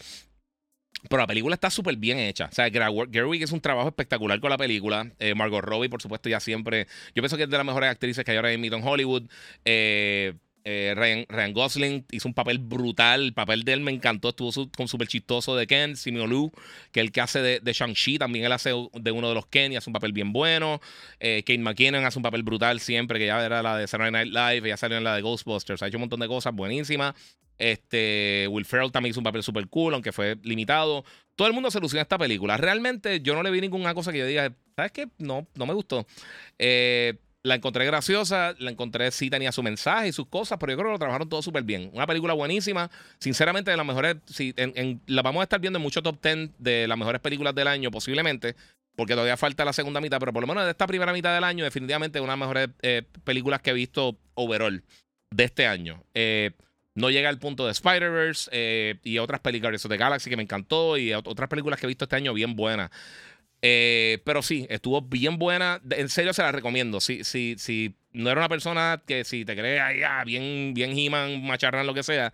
Pero la película está súper bien hecha. O sea, Gerwig es un trabajo espectacular con la película. Eh, Margot Robbie, por supuesto, ya siempre. Yo pienso que es de las mejores actrices que hay ahora en Hollywood. Eh, Eh, Ryan, Gosling hizo un papel brutal. El papel de él me encantó. Estuvo con súper chistoso de Ken. Simeon Lu, que el que hace de, de Shang-Chi, también él hace de uno de los Ken y hace un papel bien bueno. Eh, Kate McKinnon hace un papel brutal siempre, que ya era la de Saturday Night Live, ya salió en la de Ghostbusters. Ha hecho un montón de cosas buenísimas. Este, Will Ferrell también hizo un papel súper cool, aunque fue limitado. Todo el mundo se lució en esta película. Realmente yo no le vi ninguna cosa que yo diga, ¿sabes qué? No, no me gustó. Eh, la encontré graciosa, la encontré, sí tenía su mensaje y sus cosas, pero yo creo que lo trabajaron todo súper bien. Una película buenísima, sinceramente de las mejores, sí, la vamos a estar viendo en muchos top 10 de las mejores películas del año posiblemente, porque todavía falta la segunda mitad, pero por lo menos de esta primera mitad del año definitivamente una de las mejores eh, películas que he visto overall de este año. Eh, no llega al punto de Spider-Verse eh, y otras películas de Galaxy que me encantó y otras películas que he visto este año bien buenas. Eh, pero sí, estuvo bien buena. En serio se la recomiendo. Si, si, si no era una persona que si te crees ah, bien, bien He-Man, macharran, lo que sea,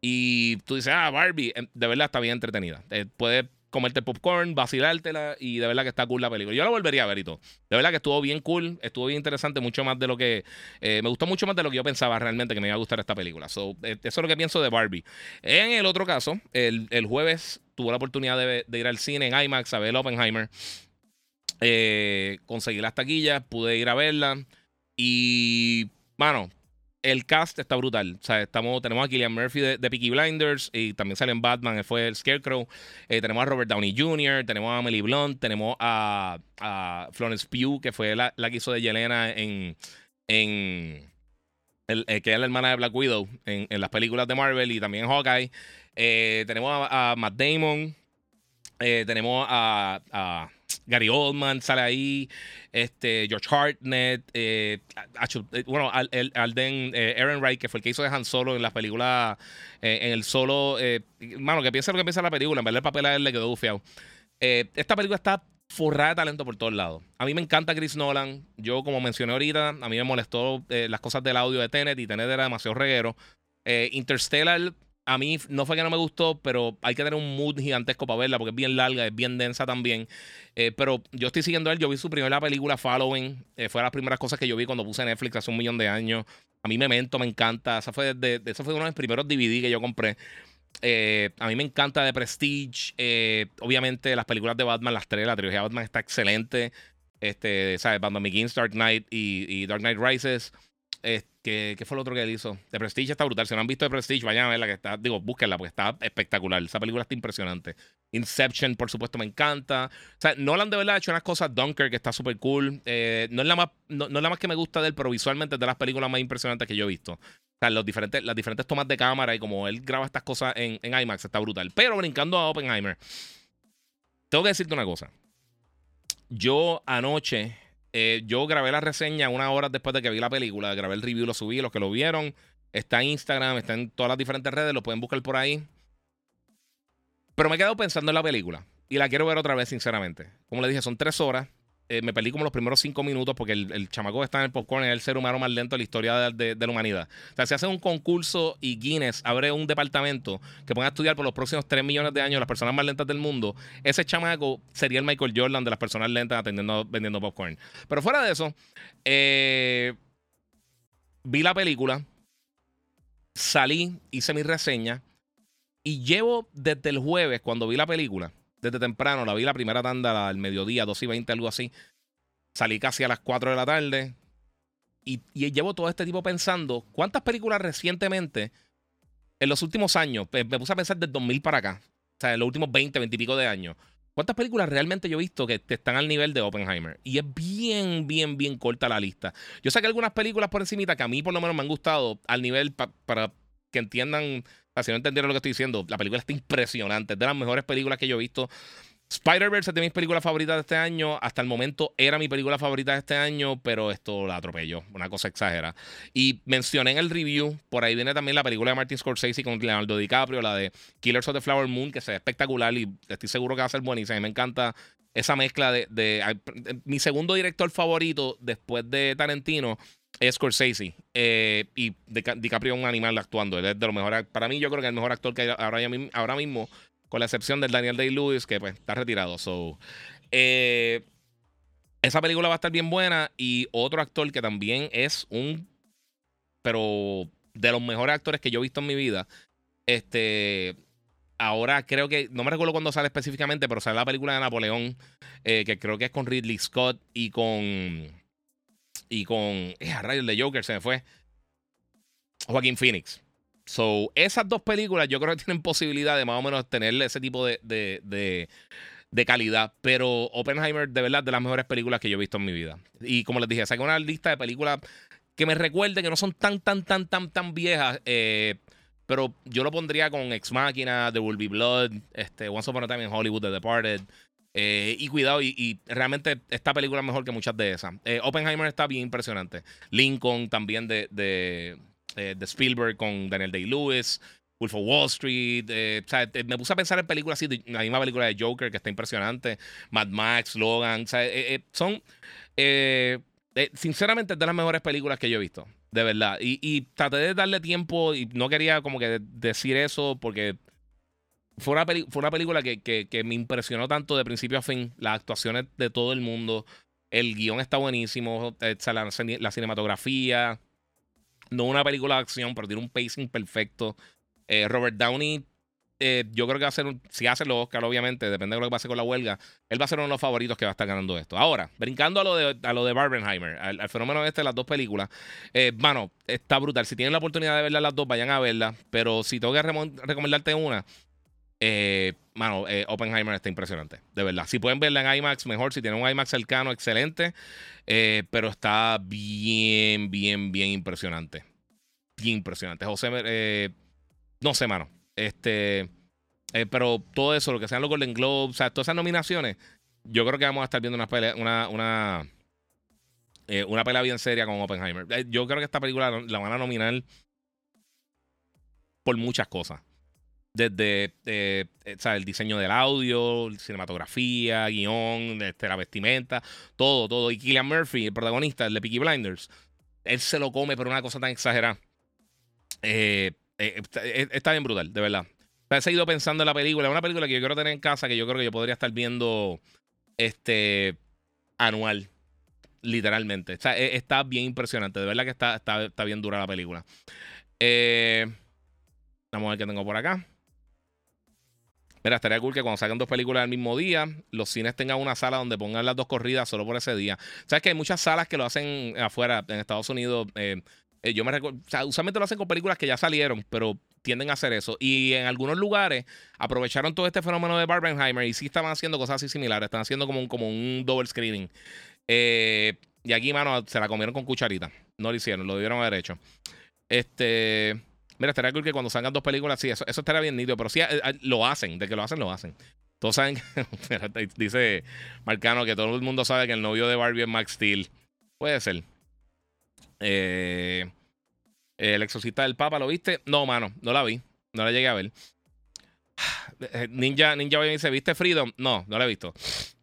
y tú dices, ah, Barbie, em, de verdad está bien entretenida. Eh, puedes comerte popcorn, vacilártela y de verdad que está cool la película. Yo la volvería a ver y todo. De verdad que estuvo bien cool, estuvo bien interesante, mucho más de lo que. Eh, me gustó mucho más de lo que yo pensaba realmente que me iba a gustar esta película. So, eso es lo que pienso de Barbie. En el otro caso, el, el jueves tuve la oportunidad de, ir al cine en IMAX a ver Oppenheimer. Eh, conseguí las taquillas, pude ir a verla. Y, bueno, el cast está brutal. O sea, estamos, tenemos a Killian Murphy de, de Peaky Blinders y también sale en Batman, fue el Scarecrow. Eh, tenemos a Robert Downey Jr., tenemos a Emily Blunt, tenemos a, Florence Pugh, que fue la, que hizo de Yelena en. en el, eh, que es la hermana de Black Widow en, en, las películas de Marvel y también en Hawkeye. Eh, tenemos a, Matt Damon. Eh, tenemos a, Gary Oldman, sale ahí. Este, George Hartnett. Eh, bueno, Alden Aaron Wright, que fue el que hizo de Han Solo en las películas. en el solo. mano, que piensa lo que piensa la película. En verdad, el papel a él le quedó bufiado. esta película está forrada de talento por todos lados. A mí me encanta Chris Nolan. Yo, como mencioné ahorita, a mí me molestó las cosas del audio de Tenet y Tenet era demasiado reguero. Interstellar a mí no fue que no me gustó, pero hay que tener un mood gigantesco para verla porque es bien larga, es bien densa también. Eh, pero yo estoy siguiendo él. Yo vi su primera película, Following. Eh, fue de las primeras cosas que yo vi cuando puse Netflix hace un millón de años. A mí Memento me encanta. Esa fue, de, esa fue uno de los primeros DVD que yo compré. Eh, a mí me encanta de Prestige. obviamente, las películas de Batman, las tres, la trilogía de Batman está excelente. Este, ¿sabes? Batman Begins, Dark Knight y, y Dark Knight Rises. ¿Qué, fue lo otro que él hizo? The Prestige está brutal. Si no han visto The Prestige, vayan a verla que está. Digo, búsquenla porque está espectacular. Esa película está impresionante. Inception, por supuesto, me encanta. O sea, Nolan de verdad ha hecho unas cosas. Dunker, que está súper cool. Eh, no, es la más, no, es la más que me gusta de él, pero visualmente es de las películas más impresionantes que yo he visto. O sea, los diferentes, las diferentes tomas de cámara y como él graba estas cosas en, en IMAX está brutal. Pero brincando a Oppenheimer, tengo que decirte una cosa. Yo anoche eh, yo grabé la reseña una hora después de que vi la película. Grabé el review, lo subí. Los que lo vieron, está en Instagram, está en todas las diferentes redes, lo pueden buscar por ahí. Pero me he quedado pensando en la película y la quiero ver otra vez, sinceramente. Como le dije, son tres horas. Eh, me perdí como los primeros cinco minutos porque el, chamaco está en el popcorn, es el ser humano más lento de la historia de, la humanidad. O sea, si hace un concurso y Guinness abre un departamento que ponga a estudiar por los próximos tres millones de años las personas más lentas del mundo, ese chamaco sería el Michael Jordan de las personas lentas atendiendo, vendiendo popcorn. Pero fuera de eso, eh, vi la película, salí, hice mi reseña y llevo desde el jueves, cuando vi la película, desde temprano. La vi la primera tanda al mediodía, 2 y 20, algo así. Salí casi a las 4 de la tarde. Y, llevo todo este tipo pensando, ¿cuántas películas recientemente, en los últimos años, me, puse a pensar del 2000 para acá, o sea, en los últimos 20, 20 y pico de años, ¿cuántas películas realmente yo he visto que están al nivel de Oppenheimer? Y es bien, bien, bien corta la lista. Yo saqué algunas películas por encimita que a mí por lo menos me han gustado al nivel para que entiendan si no entendieron lo que estoy diciendo, la película está impresionante. Es de las mejores películas que yo he visto. Spider-Verse es de mis películas favoritas de este año. Hasta el momento era mi película favorita de este año, pero esto la atropelló. Una cosa exagera. Y mencioné en el review, por ahí viene también la película de Martin Scorsese con Leonardo DiCaprio, la de Killers of the Flower Moon, que se ve espectacular y estoy seguro que va a ser buenísima. A mí me encanta esa mezcla de, de, mi segundo director favorito después de Tarantino es Scorsese. Eh, y DiCaprio es un animal actuando. Él es de lo mejor. Para mí, yo creo que es el mejor actor que hay ahora, ahora mismo, con la excepción del Daniel Day-Lewis, que pues está retirado. So, eh, esa película va a estar bien buena. Y otro actor que también es un. Pero de los mejores actores que yo he visto en mi vida. Este, ahora creo que, no me recuerdo cuándo sale específicamente, pero sale la película de Napoleón, eh, que creo que es con Ridley Scott y con. Y con. Eh, a rayos de Joker se me fue. Joaquín Phoenix. So, esas dos películas yo creo que tienen posibilidad de más o menos tener ese tipo de, de, de, calidad. Pero Oppenheimer, de verdad, de las mejores películas que yo he visto en mi vida. Y como les dije, saqué una lista de películas que me recuerden que no son tan, tan, tan, tan, tan viejas. Eh, pero yo lo pondría con Ex Machina, The Will Be Blood, este, Once Upon a Time in Hollywood, The Departed. Eh, y cuidado, y, realmente esta película es mejor que muchas de esas. Eh, Oppenheimer está bien impresionante. Lincoln también de, de, eh, de Spielberg con Daniel Day-Lewis. Wolf of Wall Street. o sea, me puse a pensar en películas así, la misma película de Joker que está impresionante. Mad Max, Logan. O sea, son, sinceramente, de las mejores películas que yo he visto. De verdad. Y, y traté de darle tiempo y no quería como que decir eso porque fue una, fue una película que, me impresionó tanto de principio a fin. Las actuaciones de todo el mundo. El guion está buenísimo. La, cinematografía. No una película de acción, pero tiene un pacing perfecto. Eh, Robert Downey, eh, yo creo que va a ser, si hace los Oscar, obviamente, depende de lo que pase con la huelga, él va a ser uno de los favoritos que va a estar ganando esto. Ahora, brincando a lo de, a lo de Barbenheimer, al, fenómeno este de las dos películas, eh, mano, está brutal. Si tienen la oportunidad de verlas las dos, vayan a verlas. Pero si tengo que recomendarte una, eh, mano, eh, Oppenheimer está impresionante, de verdad. Si pueden verla en IMAX, mejor. Si tienen un IMAX cercano, excelente. Eh, pero está bien, bien, bien impresionante. Bien impresionante. José, no sé, mano. Este, pero todo eso, lo que sean los Golden Globes, o sea, todas esas nominaciones, yo creo que vamos a estar viendo una pelea, una, una, una pelea bien seria con Oppenheimer. yo creo que esta película la van a nominar por muchas cosas desde eh, eh, el diseño del audio, cinematografía, guion, este, la vestimenta, todo, todo. Y Killian Murphy, el protagonista, de Peaky Blinders, él se lo come, pero una cosa tan exagerada. Eh, está bien brutal, de verdad. he seguido pensando en la película. Es una película que yo quiero tener en casa, que yo creo que yo podría estar viendo este anual, literalmente. Está bien impresionante. De verdad que está, está, está bien dura la película. vamos a ver qué tengo por acá. Mira, estaría cool que cuando salgan dos películas al mismo día, los cines tengan una sala donde pongan las dos corridas solo por ese día. Sabes que hay muchas salas que lo hacen afuera, en Estados Unidos. Eh, eh, yo me recuerdo, o sea, usualmente lo hacen con películas que ya salieron, pero tienden a hacer eso. Y en algunos lugares aprovecharon todo este fenómeno de Barbenheimer y sí estaban haciendo cosas así similares. Están haciendo como un, como un double screening. Eh, y aquí, mano, se la comieron con cucharita. No lo hicieron, lo debieron haber hecho. Este. Mira, estaría cool que cuando salgan dos películas, sí, eso, eso estaría bien nítido, pero sí eh, eh, lo hacen, de que lo hacen, lo hacen. Todos saben, dice Marcano que todo el mundo sabe que el novio de Barbie es Max Steel. Puede ser. Eh, el exorcista del Papa, ¿lo viste? No, mano, no la vi. No la llegué a ver. Ninja, Ninja dice, ¿viste Freedom? No, no la he visto.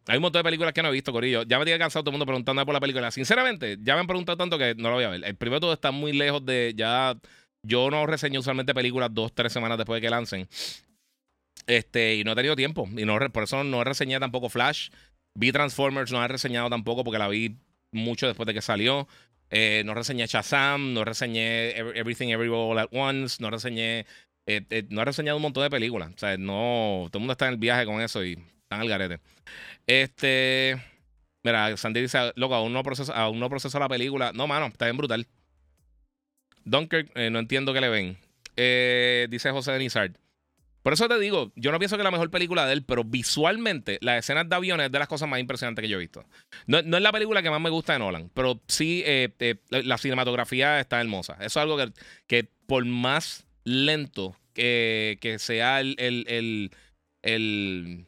Hay un montón de películas que no he visto, Corillo. Ya me tiene cansado todo el mundo preguntando por la película. Sinceramente, ya me han preguntado tanto que no lo voy a ver. El primero todo está muy lejos de ya yo no reseño usualmente películas dos, tres semanas después de que lancen. Este, y no he tenido tiempo. Y no, por eso no he reseñado tampoco Flash. Vi Transformers, no he reseñado tampoco porque la vi mucho después de que salió. Eh, no reseñé Shazam, no reseñé Everything Everywhere All at Once, no reseñé. Eh, eh, no he reseñado un montón de películas. O sea, no. Todo el mundo está en el viaje con eso y están al garete. Este. Mira, Sandy dice, loco, aún no proceso, aún no proceso la película. No, mano, está bien brutal. Dunkirk, eh, no entiendo qué le ven. Eh, dice José Denizard. Por eso te digo, yo no pienso que es la mejor película de él, pero visualmente, las escenas de aviones es de las cosas más impresionantes que yo he visto. No, es la película que más me gusta de Nolan, pero sí eh, la cinematografía está hermosa. Eso es algo que, por más lento que, sea el, el, el,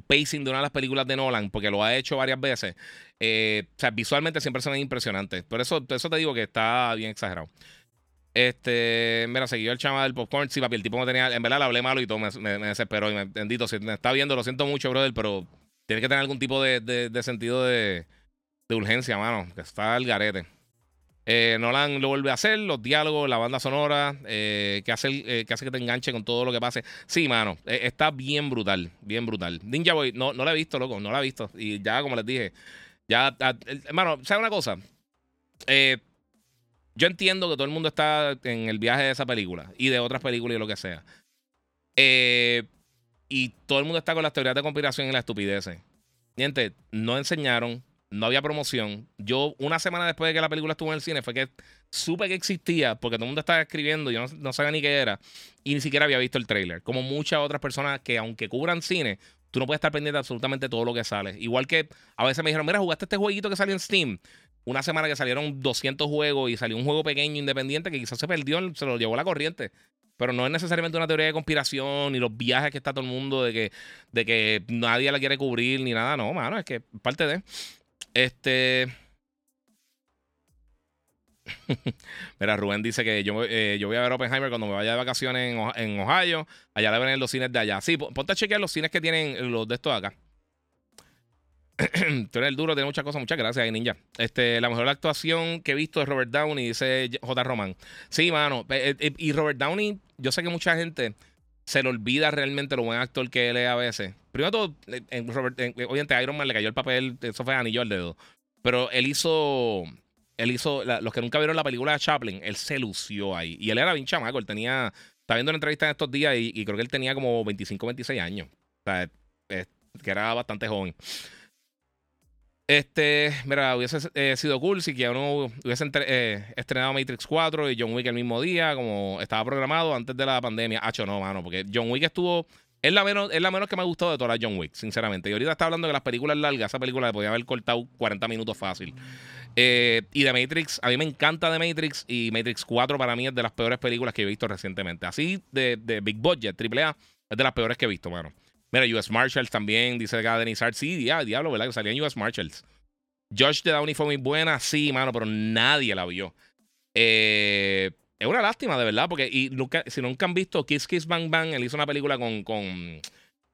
pacing de una de las películas de Nolan, porque lo ha hecho varias veces, eh, o sea, visualmente siempre son impresionantes. Por eso, eso te digo que está bien exagerado. Este, mira, seguió el chama del popcorn. Sí, papi, el tipo no tenía. En verdad le hablé malo y todo, me, desesperó. Y me, bendito, si me está viendo, lo siento mucho, brother, pero tiene que tener algún tipo de, de, sentido de, de, urgencia, mano. Que está el garete. Eh, Nolan lo vuelve a hacer, los diálogos, la banda sonora, eh, que, hace, eh, que hace que te enganche con todo lo que pase. Sí, mano, está bien brutal, bien brutal. Ninja Boy, no, no la he visto, loco, no la he visto. Y ya, como les dije, ya, hermano, ¿sabes una cosa? Yo entiendo que todo el mundo está en el viaje de esa película y de otras películas y lo que sea. Y todo el mundo está con las teorías de conspiración y la estupidez. Gente, no enseñaron, no había promoción. Yo, una semana después de que la película estuvo en el cine, fue que supe que existía porque todo el mundo estaba escribiendo, yo no, no sabía ni qué era, y ni siquiera había visto el trailer. Como muchas otras personas que, aunque cubran cine, tú no puedes estar pendiente de absolutamente todo lo que sale. Igual que a veces me dijeron, mira, jugaste este jueguito que salió en Steam una semana que salieron 200 juegos y salió un juego pequeño independiente que quizás se perdió, se lo llevó la corriente. Pero no es necesariamente una teoría de conspiración ni los viajes que está todo el mundo de que, de que nadie la quiere cubrir ni nada. No, mano, es que parte de. Este. Mira, Rubén dice que yo, eh, yo voy a ver Oppenheimer cuando me vaya de vacaciones en, Ohio. Allá le ven los cines de allá. Sí, ponte a chequear los cines que tienen los de estos acá. Tú eres el duro, tiene muchas cosas. Muchas gracias, Ninja. Este, la mejor actuación que he visto es Robert Downey, dice J. Roman. Sí, mano. Eh, eh, y Robert Downey, yo sé que mucha gente se le olvida realmente lo buen actor que él es a veces. Primero todo, eh, en Robert, obviamente Iron Man le cayó el papel, eso fue anillo al dedo. Pero él hizo. Él hizo. los que nunca vieron la película de Chaplin, él se lució ahí. Y él era bien chamaco. Él tenía. Estaba viendo una entrevista en estos días y, creo que él tenía como 25, 26 años. O sea, que era bastante joven. Este, mira, hubiese eh, sido cool si que uno hubiese eh, estrenado Matrix 4 y John Wick el mismo día, como estaba programado antes de la pandemia. Hacho, no, mano, porque John Wick estuvo. Es la, menos, es la menos que me ha gustado de todas las John Wick, sinceramente. Y ahorita está hablando de las películas largas. Esa película le podía haber cortado 40 minutos fácil. Eh, y de Matrix, a mí me encanta de Matrix. Y Matrix 4 para mí es de las peores películas que he visto recientemente. Así de, de Big Budget, AAA, es de las peores que he visto, mano. Mira, US Marshals también, dice acá Denis Hart. Sí, diablo, ¿verdad? Que salía en US Marshals. Josh de Downey fue muy buena, sí, mano, pero nadie la vio. Eh, es una lástima, de verdad, porque y nunca, si nunca han visto Kiss Kiss Bang Bang, él hizo una película con. con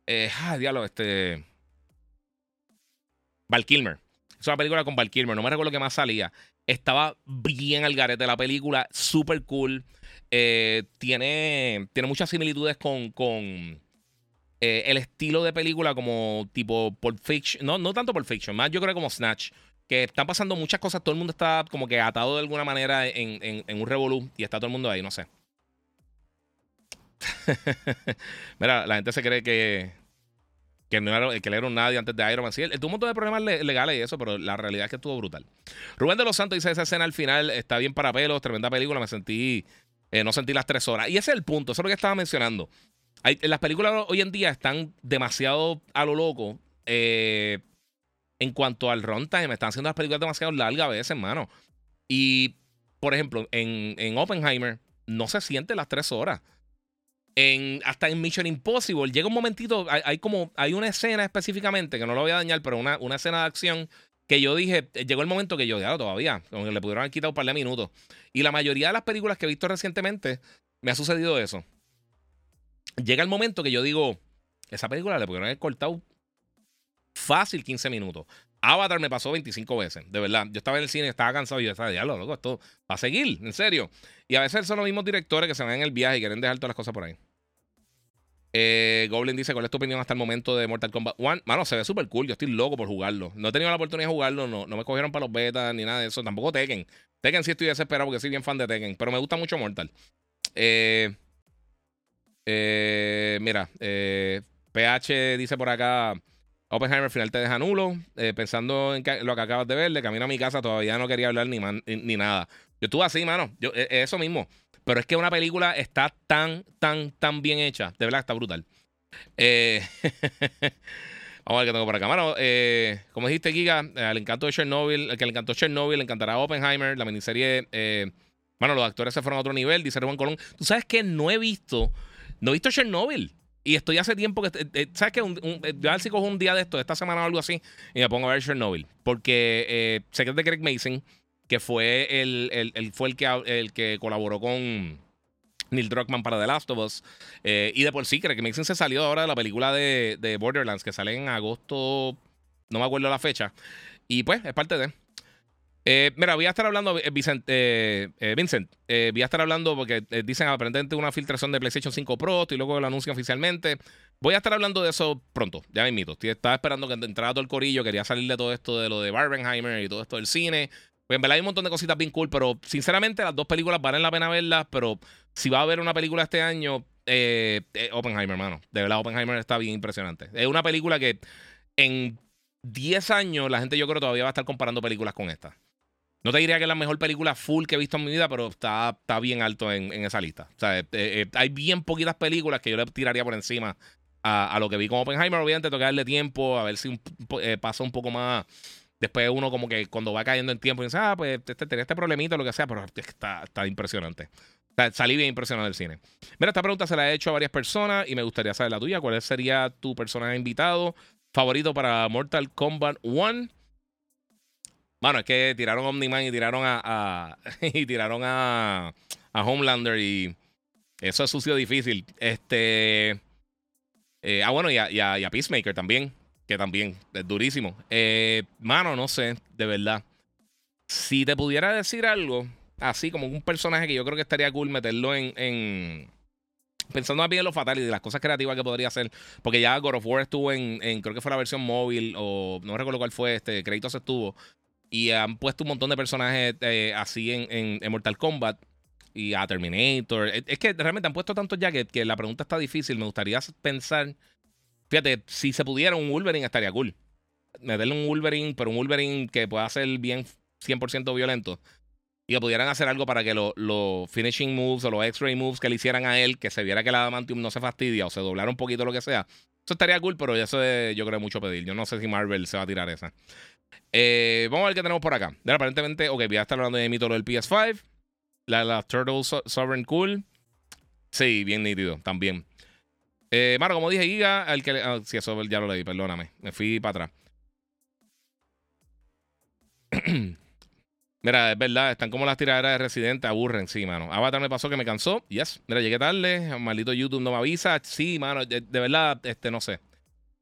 eh, ah, diablo, este. Val Kilmer. Hizo una película con Val Kilmer, no me recuerdo qué más salía. Estaba bien al garete la película, súper cool. Eh, tiene, tiene muchas similitudes con, con eh, el estilo de película como tipo Pulp Fiction, no, no tanto Pulp Fiction, más yo creo como Snatch, que están pasando muchas cosas, todo el mundo está como que atado de alguna manera en, un revolú y está todo el mundo ahí, no sé. Mira, la gente se cree que, que, no era, que le era un nadie antes de Iron Man. Sí, tuvo un montón de problemas legales y eso, pero la realidad es que estuvo brutal. Rubén de los Santos dice: Esa escena al final está bien para pelos, tremenda película. Me sentí, eh, no sentí las tres horas. Y ese es el punto, eso es lo que estaba mencionando las películas hoy en día están demasiado a lo loco. Eh, en cuanto al runtime, están haciendo las películas demasiado largas a veces, hermano. Y, por ejemplo, en, en Oppenheimer no se siente las tres horas. En, hasta en Mission Impossible llega un momentito, hay, como, hay una escena específicamente, que no lo voy a dañar, pero una, una escena de acción que yo dije, llegó el momento que yo, todavía, como que le pudieron haber quitado un par de minutos. Y la mayoría de las películas que he visto recientemente, me ha sucedido eso llega el momento que yo digo, esa película le pudieron haber cortado fácil 15 minutos. Avatar me pasó 25 veces, de verdad. Yo estaba en el cine, estaba cansado y yo estaba, diablo, loco, esto va a seguir, en serio. Y a veces son los mismos directores que se van en el viaje y quieren dejar todas las cosas por ahí. Eh, Goblin dice: ¿Cuál es tu opinión hasta el momento de Mortal Kombat 1? Mano, se ve súper cool. Yo estoy loco por jugarlo. No he tenido la oportunidad de jugarlo. No, no me cogieron para los betas ni nada de eso. Tampoco Tekken. Tekken sí estoy desesperado porque soy bien fan de Tekken. Pero me gusta mucho Mortal. Eh, eh, mira, PH dice por acá. Oppenheimer final te deja nulo. Eh, pensando en lo que acabas de ver, de camino a mi casa todavía no quería hablar ni, ni nada. Yo estuve así, mano. Yo, e, e, eso mismo. Pero es que una película está tan, tan, tan bien hecha. De verdad, está brutal. Vamos a ver qué tengo por acá. Mano, como dijiste, Giga, al encanto de Chernobyl, el que le encantó Chernobyl, le encantará Oppenheimer, la miniserie. bueno, los actores se fueron a otro nivel, dice Rubén Colón. Tú sabes que no he visto no he visto Chernobyl. Y estoy hace tiempo que. Eh, eh, ¿Sabes qué? Eh, yo a ver si cojo un día de esto, esta semana o algo así, y me pongo a ver Chernobyl. Porque sé que es de Greg Mason, que fue el, fue el que, el que colaboró con Neil Druckmann para The Last of Us. y de por sí, Greg Mason se salió ahora de la película de, de Borderlands, que sale en agosto. No me acuerdo la fecha. Y pues, es parte de. Eh, mira, voy a estar hablando, eh, Vicent, eh, Vincent, voy a estar hablando porque dicen aparentemente una filtración de PlayStation 5 Pro y luego lo anuncian oficialmente. Voy a estar hablando de eso pronto, ya me invito. Estaba esperando que entrara todo el corillo, quería salir de todo esto de lo de Barbenheimer y todo esto del cine. Pues en verdad hay un montón de cositas bien cool, pero sinceramente las dos películas valen la pena verlas, pero si va a haber una película este año, eh, eh, Oppenheimer, hermano. De verdad, Oppenheimer está bien impresionante. Es una película que en 10 años la gente yo creo todavía va a estar comparando películas con esta. No te diría que es la mejor película full que he visto en mi vida, pero está, está bien alto en, esa lista. O sea, hay bien poquitas películas que yo le tiraría por encima a, lo que vi con Oppenheimer. Obviamente, tengo que darle tiempo, a ver si pasa un poco más Después uno como que cuando va cayendo en tiempo dice, ah, pues este, tenía este problemito, lo que sea, pero está, está impresionante. salí bien impresionado del cine. Mira, esta pregunta se la he hecho a varias personas y me gustaría saber la tuya. ¿Cuál sería tu personaje invitado favorito para Mortal Kombat 1? Bueno, es que tiraron Omni-Man y tiraron a, y tiraron a, a, Homelander y eso es sucio difícil. Este. Eh, ah, bueno, y a, y a Peacemaker también que también es durísimo. Eh, mano, no sé, de verdad. Si te pudiera decir algo, así como un personaje que yo creo que estaría cool meterlo en. en pensando más bien en lo fatal y de las cosas creativas que podría hacer. Porque ya God of War estuvo en, creo que fue la versión móvil, o no recuerdo cuál fue, este, Kratos estuvo. Y han puesto un montón de personajes eh, así en, en, Mortal Kombat y a Terminator. Es, que realmente han puesto tantos ya que, la pregunta está difícil. Me gustaría pensar Fíjate, si se pudiera un Wolverine estaría cool. Meterle un Wolverine, pero un Wolverine que pueda ser bien 100% violento. Y que pudieran hacer algo para que los finishing moves o los X-ray moves que le hicieran a él, que se viera que el Adamantium no se fastidia o se doblara un poquito lo que sea. Eso estaría cool, pero eso es, yo creo mucho pedir. Yo no sé si Marvel se va a tirar esa. Eh, vamos a ver qué tenemos por acá. aparentemente, ok, voy a estar hablando de mito del PS5. La, la Turtle Sovereign Cool. Sí, bien nítido, también. Eh, Maro, como dije, Giga, al que. Ah, sí, eso ya lo leí, perdóname. Me fui para atrás. Mira, es verdad, están como las tiraderas de Residente, aburren, sí, mano. Avatar me pasó que me cansó, yes. Mira, llegué tarde, maldito YouTube no me avisa, sí, mano, de, verdad, este, no sé.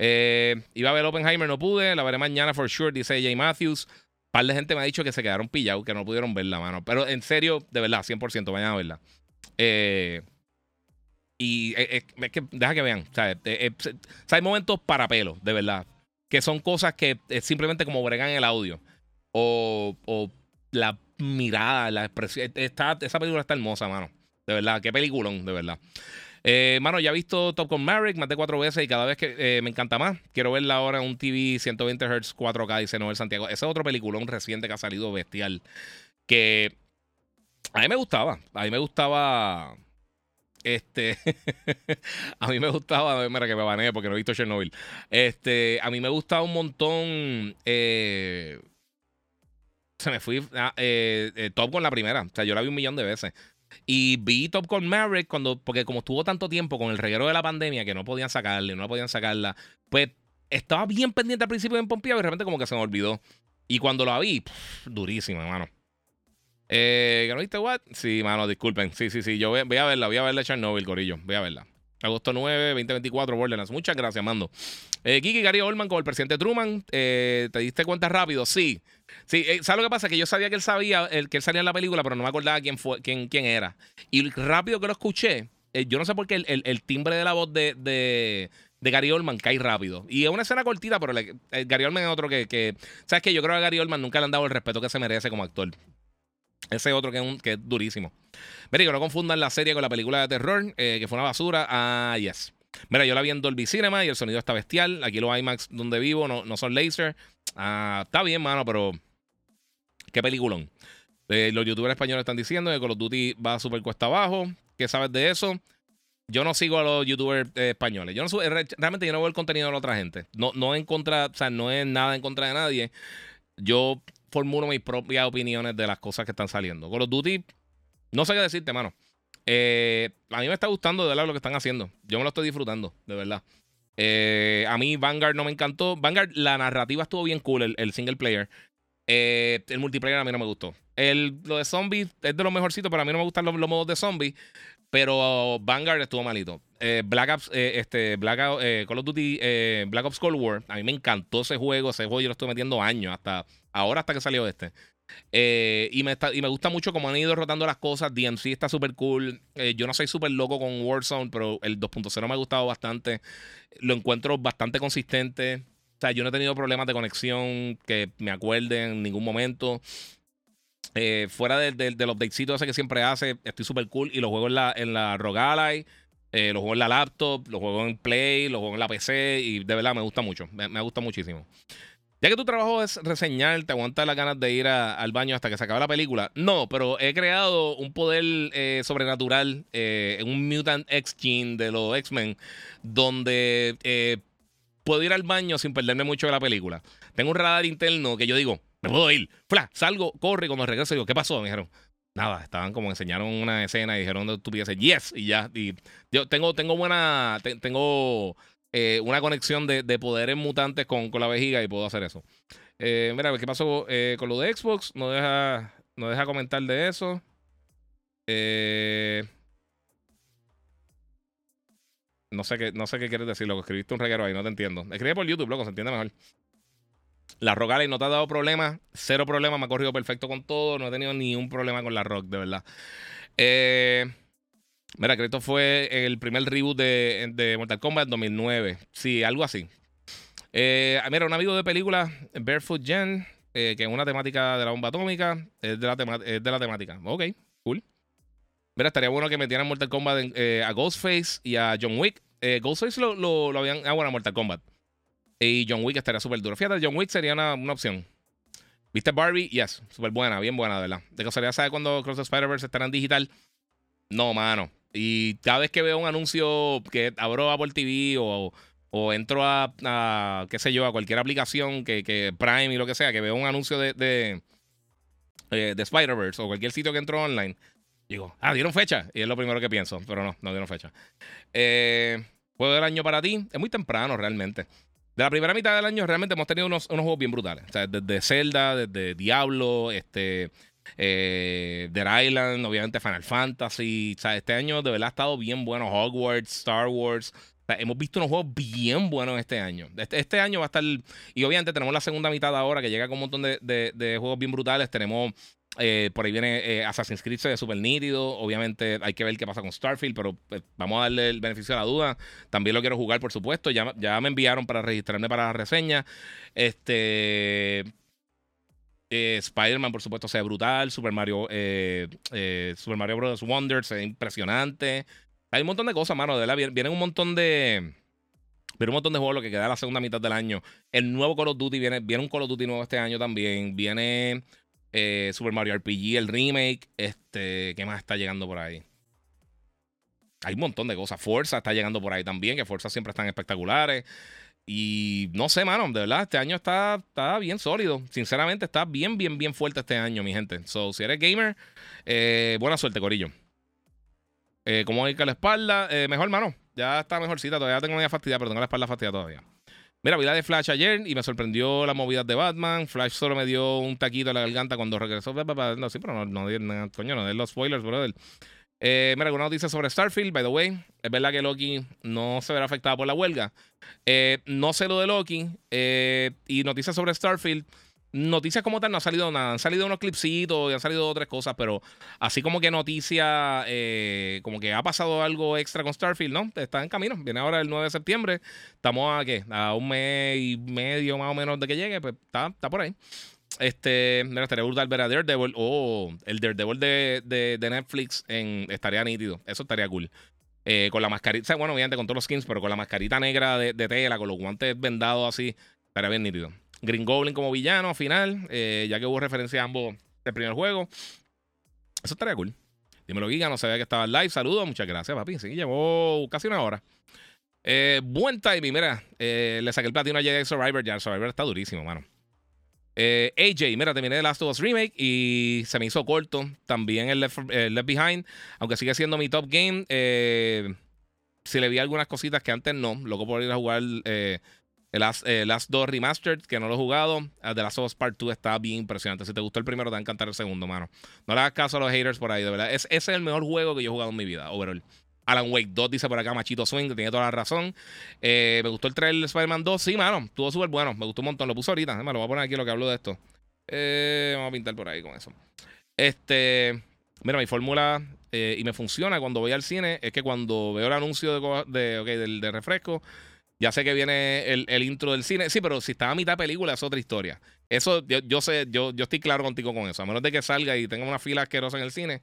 Eh, iba a ver Oppenheimer, no pude, la veré mañana for sure, dice Jay Matthews. Un par de gente me ha dicho que se quedaron pillados, que no pudieron verla, mano. Pero en serio, de verdad, 100%, vayan a verla. Eh, y es, que, deja que vean. O sea, hay momentos para pelo, de verdad. Que son cosas que es simplemente como bregan el audio. O, o la mirada, la expresión. Está, esa película está hermosa, mano. De verdad, qué peliculón, de verdad. Eh, mano, ya he visto Top Gun Maverick más de cuatro veces y cada vez que eh, me encanta más. Quiero verla ahora en un TV 120 Hz 4K, dice Noel Santiago. Ese es otro peliculón reciente que ha salido bestial. Que a mí me gustaba. A mí me gustaba. Este, a mí me gustaba, mira que me baneé porque no he visto Chernobyl. Este, a mí me gustaba un montón. Eh, se me fui eh, Top con la primera. O sea, yo la vi un millón de veces. Y vi Top Gun Maverick cuando, porque como estuvo tanto tiempo con el reguero de la pandemia que no podían sacarle, no podían sacarla, pues estaba bien pendiente al principio en Pompeo y de repente como que se me olvidó. Y cuando la vi, durísima, hermano. Eh, ¿Que no viste what? Sí, mano, disculpen. Sí, sí, sí. Yo voy, a verla, voy a verla Chernobyl, Corillo. Voy a verla. Agosto 9, 2024, Borderlands. Muchas gracias, Mando. Eh, Kiki Gary Oldman con el presidente Truman. Eh, ¿Te diste cuenta rápido? Sí. Sí, eh, ¿sabes lo que pasa? Que yo sabía que él sabía, el, que él salía en la película, pero no me acordaba quién fue, quién, quién era. Y rápido que lo escuché, eh, yo no sé por qué el, timbre de la voz de, de, Gary Oldman cae rápido. Y es una escena cortita, pero Gary Oldman es otro que, que. ¿Sabes qué? Yo creo que a Gary Oldman nunca le han dado el respeto que se merece como actor. Ese otro que es, un, que es durísimo. Mira, que no confundan la serie con la película de terror, eh, que fue una basura. Ah, yes. Mira, yo la vi en Dolby Cinema y el sonido está bestial. Aquí los IMAX donde vivo no, no son laser. Ah, está bien, mano, pero. Qué peliculón. Eh, los youtubers españoles están diciendo que Call of Duty va súper cuesta abajo. ¿Qué sabes de eso? Yo no sigo a los youtubers eh, españoles. Yo no realmente yo no veo el contenido de la otra gente. No, no en contra, o sea, no es nada en contra de nadie. Yo formulo mis propias opiniones de las cosas que están saliendo. Call of Duty, no sé qué decirte, mano. Eh, a mí me está gustando de verdad lo que están haciendo. Yo me lo estoy disfrutando, de verdad. Eh, a mí Vanguard no me encantó. Vanguard, la narrativa estuvo bien cool, el, single player. Eh, el multiplayer a mí no me gustó. El, lo de zombies es de los mejorcitos, pero a mí no me gustan los, modos de zombies. Pero Vanguard estuvo malito. Black Ops, este, Black, Call of Duty, Black Ops Cold War. A mí me encantó ese juego. Ese juego yo lo estoy metiendo años hasta Ahora hasta que salió este. Eh, y, me y me gusta mucho cómo han ido rotando las cosas. DMC está súper cool. Eh, yo no soy súper loco con Warzone, pero el 2.0 me ha gustado bastante. Lo encuentro bastante consistente. O sea, yo no he tenido problemas de conexión que me acuerde en ningún momento. Eh, fuera del, del, del updatecito ese que siempre hace, estoy súper cool. Y lo juego en la, en la Rogalai, eh, lo juego en la laptop, lo juego en Play, lo juego en la PC. Y de verdad me gusta mucho. Me gusta muchísimo. Ya que tu trabajo es reseñar, te aguantas las ganas de ir al baño hasta que se acabe la película. No, pero he creado un poder eh, sobrenatural eh, un Mutant X Gene de los X-Men, donde eh, puedo ir al baño sin perderme mucho de la película. Tengo un radar interno que yo digo, me puedo ir. Fla, salgo, corre, y cuando regreso digo, ¿qué pasó? Me dijeron, nada, estaban como enseñaron una escena y dijeron tú piensas, yes, y ya. Y yo tengo, tengo buena, tengo eh, una conexión de, de, poderes mutantes con, con, la vejiga y puedo hacer eso. Eh, mira, ¿qué pasó eh, con lo de Xbox? No deja, no deja comentar de eso. no sé qué, no sé qué quieres decir, lo que escribiste un reguero ahí, no te entiendo. Escribe por YouTube, loco, se entiende mejor. La Rock no te ha dado problemas, cero problemas, me ha corrido perfecto con todo, no he tenido ni un problema con la Rock, de verdad. Eh, Mira, que esto fue el primer reboot de, Mortal Kombat 2009. Sí, algo así. Eh, mira, un amigo de película, Barefoot Gen, eh, que es una temática de la bomba atómica, es de la, de la temática. Ok, cool. Mira, estaría bueno que metieran Mortal Kombat eh, a Ghostface y a John Wick. Ghostface lo, lo, habían. Ah, bueno, Mortal Kombat. Y John Wick estaría súper duro. Fíjate, John Wick sería una, una opción. ¿Viste Barbie? Yes, súper buena, bien buena, de verdad. De casualidad, ¿sabes cuando Cross the Spider-Verse estará en digital? No, mano. Y cada vez que veo un anuncio que abro Apple TV o, o entro a, qué sé yo, a cualquier aplicación que, que, Prime y lo que sea, que veo un anuncio de, de, eh, de Spider-Verse o cualquier sitio que entro online, digo, ah, dieron fecha. Y es lo primero que pienso, pero no, no dieron fecha. Eh, juego del año para ti, es muy temprano realmente. De la primera mitad del año realmente hemos tenido unos, unos juegos bien brutales. O sea, desde Zelda, desde Diablo, este, eh, Dead Island, obviamente Final Fantasy. O sea, este año de verdad ha estado bien bueno. Hogwarts, Star Wars. hemos visto unos juegos bien buenos este año. Este, este, año va a estar. Y obviamente tenemos la segunda mitad ahora que llega con un montón de, de, juegos bien brutales. Tenemos. Eh, por ahí viene eh, Assassin's Creed de super nítido. Obviamente hay que ver qué pasa con Starfield, pero pues, vamos a darle el beneficio de la duda. También lo quiero jugar, por supuesto. Ya, ya me enviaron para registrarme para la reseña. Este. Eh, Spider-Man, por supuesto, sea brutal. Super Mario, eh, eh, Super Mario Bros. Wonder, sea impresionante. Hay un montón de cosas, mano. De vienen un montón de. Viene un montón de juegos lo que queda la segunda mitad del año. El nuevo Call of Duty viene, viene un Call of Duty nuevo este año también. Viene Super Mario RPG, el remake. Este, ¿qué más está llegando por ahí? Hay un montón de cosas. Forza está llegando por ahí también, que Forza siempre están espectaculares. Y no sé, mano, de verdad, este año está, está bien sólido. Sinceramente, está bien, bien, bien fuerte este año, mi gente. So, si eres gamer, eh, buena suerte, Corillo. Eh, ¿Cómo ir con la espalda? Eh, mejor, mano. Ya está mejorcita. Todavía tengo una fastidia, pero tengo la espalda fastidiada todavía. Mira, vi la de Flash ayer y me sorprendió la movida de Batman. Flash solo me dio un taquito a la garganta cuando regresó. No, sí, pero no, no, no coño, no de los spoilers, brother. Eh, mira, alguna noticia sobre Starfield, by the way. Es verdad que Loki no se verá afectada por la huelga. Eh, no sé lo de Loki. Eh, y noticias sobre Starfield. Noticias como tal no ha salido nada. Han salido unos clipsitos y han salido otras cosas, pero así como que noticia, como que ha pasado algo extra con Starfield, ¿no? Está en camino. Viene ahora el 9 de septiembre. Estamos a, ¿qué? A un mes y medio más o menos de que llegue. Pues está, está por ahí. Este, mira, estaría brutal ver a Daredevil. Oh, el Daredevil de, de, Netflix en, estaría nítido. Eso estaría cool. Eh, con la mascarita, bueno, obviamente con todos los skins, pero con la mascarita negra de, tela, con los guantes vendados así, estaría bien nítido. Green Goblin como villano final, eh, ya que hubo referencia a ambos del primer juego. Eso estaría cool. Dímelo, Giga, no sabía que estaba live. Saludos, muchas gracias, papi. Sí, llevó casi una hora. Eh, buen timing, mira. le saqué el platino a Jedi Survivor. Ya el Survivor está durísimo, mano. Eh, AJ, mira, terminé The Last of Us Remake y se me hizo corto. También el Left, Behind, aunque sigue siendo mi top game. Eh, si le vi algunas cositas que antes no, loco por ir a jugar eh, el Last, 2 Remastered, que no lo he jugado. The Last of Us Part 2 está bien impresionante. Si te gustó el primero, te va a encantar el segundo, mano. No le hagas caso a los haters por ahí, de verdad. Es, ese es el mejor juego que yo he jugado en mi vida, overall. Alan Wake 2 dice por acá Machito Swing, tiene toda la razón. Eh, me gustó el trailer de Spider-Man 2. Sí, mano, estuvo súper bueno. Me gustó un montón. Lo puse ahorita. Lo voy a poner aquí lo que hablo de esto. Eh, vamos a pintar por ahí con eso. Este. Mira, mi fórmula eh, y me funciona cuando voy al cine es que cuando veo el anuncio de, de, refresco, Ya sé que viene el, el, intro del cine. Sí, pero si está a mitad película es otra historia. Eso, yo, yo sé, yo, yo estoy claro contigo con eso. A menos de que salga y tenga una fila asquerosa en el cine,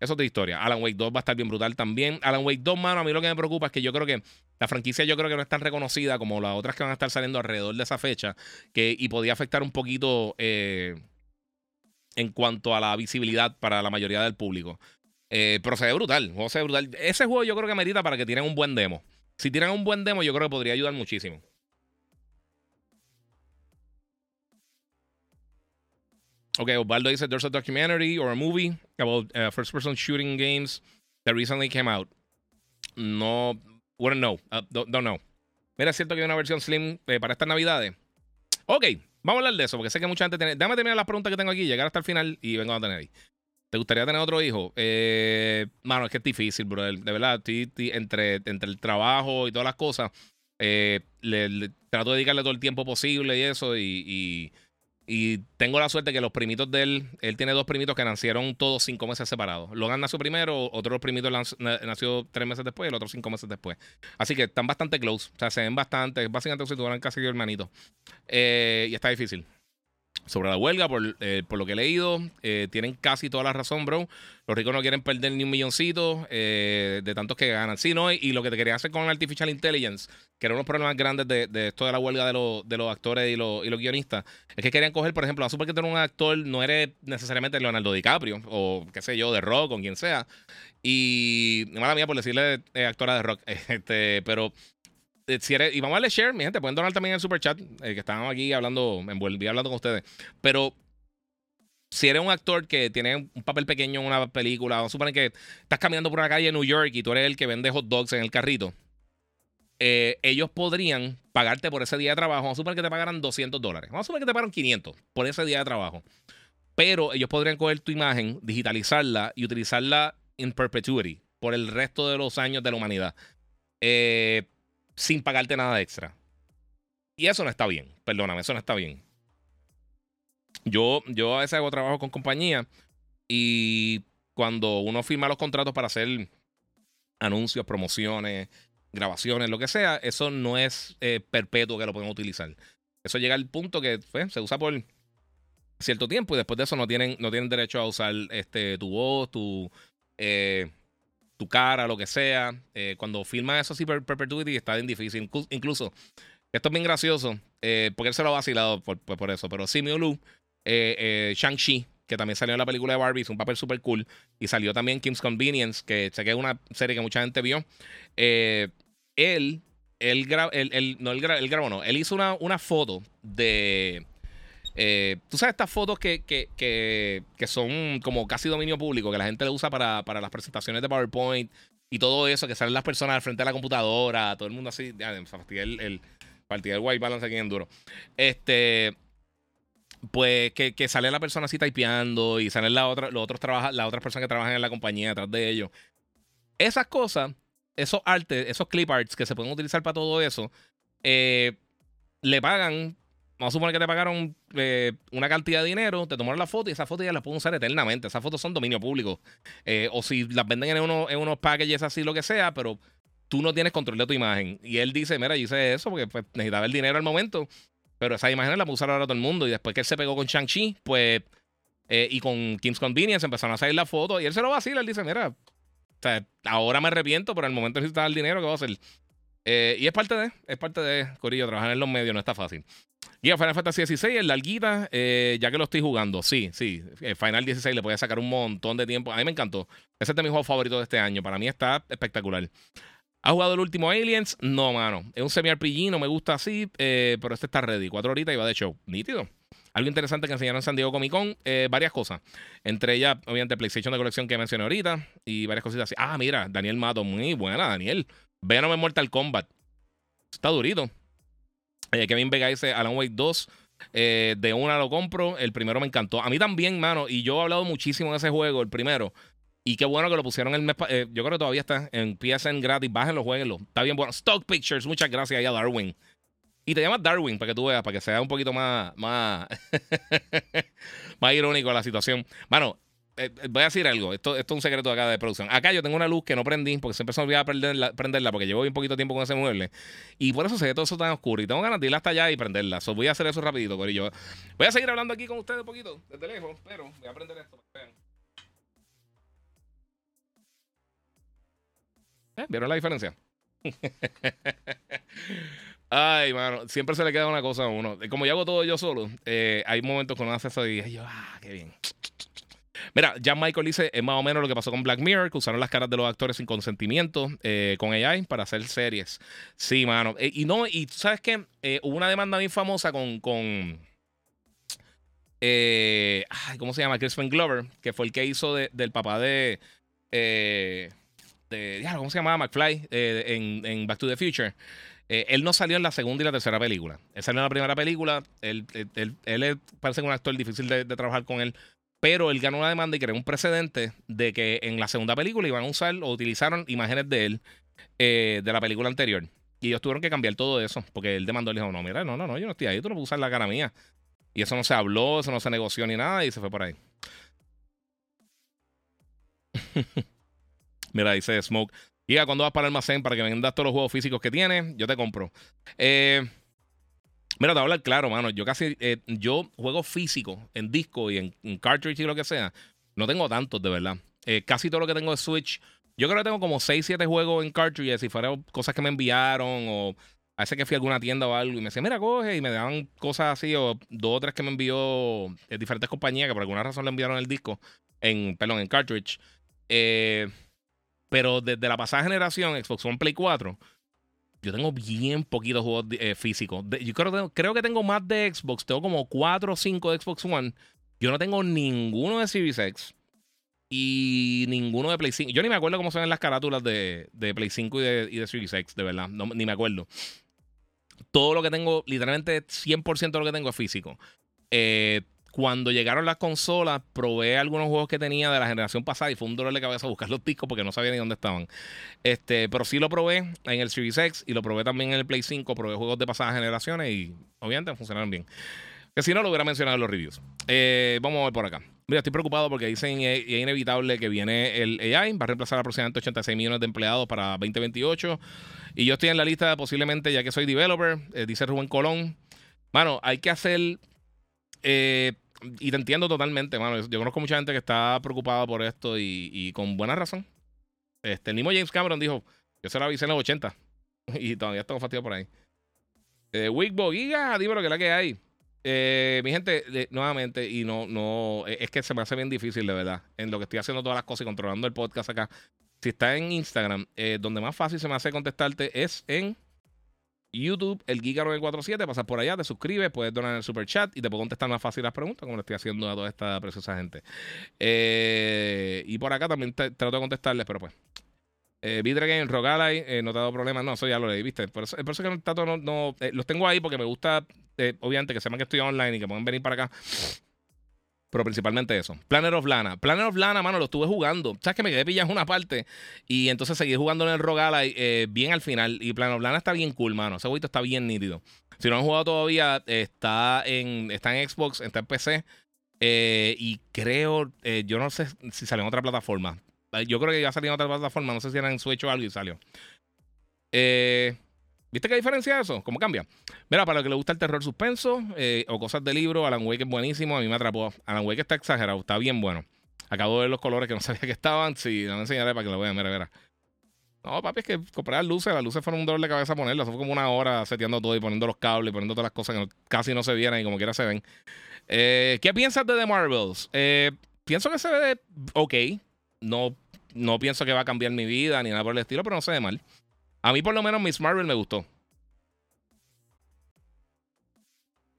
es otra historia. Alan Wake 2 va a estar bien brutal también. Alan Wake 2, mano, a mí lo que me preocupa es que yo creo que la franquicia yo creo que no es tan reconocida como las otras que van a estar saliendo alrededor de esa fecha. Que, y podía afectar un poquito eh, en cuanto a la visibilidad para la mayoría del público. Eh, pero se ve brutal. se ve brutal. Ese juego yo creo que merita para que tienen un buen demo. Si tienen un buen demo, yo creo que podría ayudar muchísimo. Okay, Osvaldo dice there's a documentary or a movie about uh, first person shooting games that recently came out. No, wouldn't know. Uh, don't, know. Mira, es cierto que hay una versión slim eh, para estas navidades. Ok, vamos a hablar de eso, porque sé que mucha gente tiene. Déjame terminar las preguntas que tengo aquí, llegar hasta el final y vengo a tener ahí. ¿Te gustaría tener otro hijo? Eh, mano, es que es difícil, bro. De verdad, entre, entre el trabajo y todas las cosas, eh, le, trato de dedicarle todo el tiempo posible y eso. Y, tengo la suerte que los primitos de él, él tiene dos primitos que nacieron todos cinco meses separados. Logan nació primero, otro primito nació tres meses después y el otro cinco meses después. Así que están bastante close. O sea, se ven bastante. Básicamente si tuvieran casi hermanitos. Eh, y está difícil sobre la huelga, por, eh, por, lo que he leído. Eh, tienen casi toda la razón, bro. Los ricos no quieren perder ni un milloncito eh, de tantos que ganan. Sí, ¿no? Y, lo que te quería hacer con Artificial Intelligence, que era uno de los problemas grandes de, esto de la huelga de, los, de los actores y los, y los guionistas, es que querían coger, por ejemplo, a super que tener un actor no eres necesariamente Leonardo DiCaprio o qué sé yo, de rock o quien sea. Y mala mía por decirle actora de rock, este, pero si eres, y vamos a darle share, mi gente, pueden donar también en el super chat, eh, que estaban aquí hablando, me envolví hablando con ustedes. Pero si eres un actor que tiene un papel pequeño en una película, vamos a suponer que estás caminando por una calle en New York y tú eres el que vende hot dogs en el carrito, eh, ellos podrían pagarte por ese día de trabajo. Vamos a suponer que te pagaran 200 dólares. Vamos a suponer que te pagaron 500 por ese día de trabajo. Pero ellos podrían coger tu imagen, digitalizarla y utilizarla in perpetuity por el resto de los años de la humanidad. Eh, sin pagarte nada extra. Y eso no está bien, perdóname, eso no está bien. Yo, yo a veces hago trabajo con compañía y cuando uno firma los contratos para hacer anuncios, promociones, grabaciones, lo que sea, eso no es eh, perpetuo que lo pueden utilizar. Eso llega al punto que pues, se usa por cierto tiempo y después de eso no tienen, no tienen derecho a usar este, tu voz, tu, eh, tu cara, lo que sea. Eh, cuando filma eso así per perpetuity está bien difícil. Incluso, esto es bien gracioso, eh, porque él se lo ha vacilado por, por, eso. Pero Simu Lu, eh, Shang-Chi, que también salió en la película de Barbie, es un papel súper cool. Y salió también Kim's Convenience, que sé que es una serie que mucha gente vio. él, él, él, no, él, grabó, no. Él hizo una, una foto de eh, tú sabes estas fotos que, que, que, son como casi dominio público, que la gente le usa para, para, las presentaciones de PowerPoint y todo eso, que salen las personas al frente de la computadora, todo el mundo así, ya, el, el, el white balance aquí en duro. Este, pues que, que, sale la persona así typeando y salen la otra, los otros trabaja, las otras personas que trabajan en la compañía detrás de ellos. Esas cosas, esos artes, esos clip arts que se pueden utilizar para todo eso, eh, le pagan vamos a suponer que te pagaron eh, una cantidad de dinero, te tomaron la foto y esa foto ya la pueden usar eternamente. Esas fotos son dominio público. Eh, o si las venden en, uno, en unos packages así, lo que sea, pero tú no tienes control de tu imagen. Y él dice, mira, yo hice eso porque pues, necesitaba el dinero al momento, pero esa imagen la puso usar ahora todo el mundo. Y después que él se pegó con Shang-Chi, pues, eh, y con Kim's Convenience empezaron a salir la foto y él se lo vacila. Él dice, mira, ahora me arrepiento, pero el momento necesitaba el dinero, ¿qué va a hacer? y es parte de, es parte de, Corillo, trabajar en los medios no está fácil. Y a Final Fantasy XVI, el larguita, eh, ya que lo estoy jugando. Sí, sí. Eh, Final 16 le puede sacar un montón de tiempo. A mí me encantó. Ese es de mis juegos favoritos de este año. Para mí está espectacular. ¿Ha jugado el último Aliens? No, mano. Es un semi-RPG, no me gusta así, eh, pero este está ready. Cuatro horitas y va de show. Nítido. Algo interesante que enseñaron en San Diego Comic Con, varias cosas. Entre ellas, obviamente, PlayStation de colección que mencioné ahorita y varias cositas así. Ah, mira, Daniel Mato, muy buena, Daniel. Venom en Mortal Kombat. Está durito. Eh, Kevin Vega dice Alan Wake 2. Eh, de una lo compro. El primero me encantó. A mí también, mano. Y yo he hablado muchísimo de ese juego, el primero. Y qué bueno que lo pusieron el mes. Eh, yo creo que todavía está en PSN gratis. Bájenlo, jueguenlo. Está bien bueno. Stock Pictures, muchas gracias ahí a Darwin. Y te llamas Darwin para que tú veas, para que sea un poquito más, más, más irónico la situación. Mano, eh, voy a decir algo. Esto, esto es un secreto acá de producción. Acá yo tengo una luz que no prendí porque siempre se me olvidaba prenderla, prenderla porque llevo bien poquito tiempo con ese mueble. Y por eso se ve todo eso tan oscuro. Y tengo ganas de ir hasta allá y prenderla. So, voy a hacer eso rapidito, yo Voy a seguir hablando aquí con ustedes un poquito, desde lejos, pero voy a prender esto vean. ¿Eh? ¿Vieron la diferencia? Ay, mano, siempre se le queda una cosa a uno. Como yo hago todo yo solo, eh, hay momentos que uno hace eso y yo, ah, qué bien. Mira, Jan Michael dice, es más o menos lo que pasó con Black Mirror, que usaron las caras de los actores sin consentimiento eh, con AI para hacer series. Sí, mano. Eh, y no, y sabes qué, hubo una demanda muy famosa con, con ¿cómo se llama? Crispin Glover, que fue el que hizo del papá de, de, ¿cómo se llamaba? McFly en, en Back to the Future. Eh, él no salió en la segunda y la tercera película. Él salió en la primera película. Él, parece un actor difícil de, trabajar con él. Pero él ganó una demanda y creó un precedente de que en la segunda película iban a usar o utilizaron imágenes de él eh, de la película anterior. Y ellos tuvieron que cambiar todo eso. Porque él demandó, le dijo, no, mira, no, no, no, yo no estoy ahí, tú no puedes usar la cara mía. Y eso no se habló, eso no se negoció ni nada y se fue por ahí. mira, dice Smoke. Diga cuando vas para el almacén para que me vendas todos los juegos físicos que tienes, yo te compro. Eh, mira, te voy a hablar claro, mano. Yo casi, eh, yo juego físico en disco y en, cartridge y lo que sea. No tengo tantos, de verdad. Eh, casi todo lo que tengo es Switch. Yo creo que tengo como 6, 7 juegos en cartridge. Si fuera cosas que me enviaron o a veces que fui a alguna tienda o algo y me decían, mira, coge, y me daban cosas así, o dos o tres que me envió de diferentes compañías que por alguna razón le enviaron el disco, en, perdón, en cartridge. Eh, pero desde la pasada generación, Xbox One Play 4, yo tengo bien poquitos juegos eh, físicos. yo creo, creo, que tengo más de Xbox. Tengo como 4 o 5 de Xbox One. Yo no tengo ninguno de Series X y ninguno de Play 5. Yo ni me acuerdo cómo se ven las carátulas de, Play 5 y de, y de, Series X, de verdad. ni me acuerdo. Todo lo que tengo, literalmente 100% de lo que tengo es físico. Eh, cuando llegaron las consolas, probé algunos juegos que tenía de la generación pasada y fue un dolor de cabeza buscar los discos porque no sabía ni dónde estaban. Este, pero sí lo probé en el Series y lo probé también en el Play 5. Probé juegos de pasadas generaciones y obviamente funcionaron bien. Que si no, lo hubiera mencionado en los reviews. Eh, vamos a ver por acá. Mira, estoy preocupado porque dicen es inevitable que viene el AI, va a reemplazar aproximadamente 86 millones de empleados para 2028. Y yo estoy en la lista posiblemente, ya que soy developer, eh, dice Rubén Colón. Bueno, hay que hacer eh, y te entiendo totalmente, mano. Yo conozco mucha gente que está preocupada por esto y, con buena razón. Este, el mismo James Cameron dijo, yo se lo avisé en los 80 y todavía tengo fastidio por ahí. Eh, Wigbo, Giga, dime lo que la que hay. Eh, mi gente, nuevamente, y no, no, e, es que se me hace bien difícil, de verdad, en lo que estoy haciendo todas las cosas y controlando el podcast acá. Si está en Instagram, eh, donde más fácil se me hace contestarte es en YouTube, el Giga947, pasas por allá, te suscribes, puedes donar el super chat y te puedo contestar más fácil las preguntas, como le estoy haciendo a toda esta preciosa gente. Eh, y por acá también trato de contestarles, pero pues. Eh, Vidre Rogalai, eh, no te ha dado problemas. No, eso ya lo leí, ¿viste? Por eso, por que no, no eh, los tengo ahí porque me gusta, obviamente, que sepan que estoy online y que pueden venir para acá pero principalmente eso. Planner of Lana. Planner of Lana, mano, lo estuve jugando. Sabes que me quedé pillado en una parte y entonces seguí jugando en el Rogala eh, bien al final. Y Planner of Lana está bien cool, mano. Ese jueguito está bien nítido. Si no han jugado todavía, está en, está en Xbox, está en PC. Eh, y creo, eh, yo no sé si salió en otra plataforma. Yo creo que ya salió en otra plataforma. No sé si era en Switch o algo y salió. Eh. ¿Viste qué diferencia eso? ¿Cómo cambia? Mira, para el que le gusta el terror suspenso eh, o cosas de libro, Alan Wake es buenísimo. A mí me atrapó. Alan Wake está exagerado, está bien bueno. Acabo de ver los colores que no sabía que estaban. Sí, no me enseñaré para que lo vean. Mira, mira. No, papi, es que comprar luces. Las luces fueron un dolor de cabeza ponerlas. Fue como una hora seteando todo y poniendo los cables y poniendo todas las cosas que casi no se vieran y como quiera se ven. Eh, ¿Qué piensas de The Marvels? Eh, pienso que se ve ok. No, no pienso que va a cambiar mi vida ni nada por el estilo, pero no se ve mal. A mí por lo menos Miss Marvel me gustó.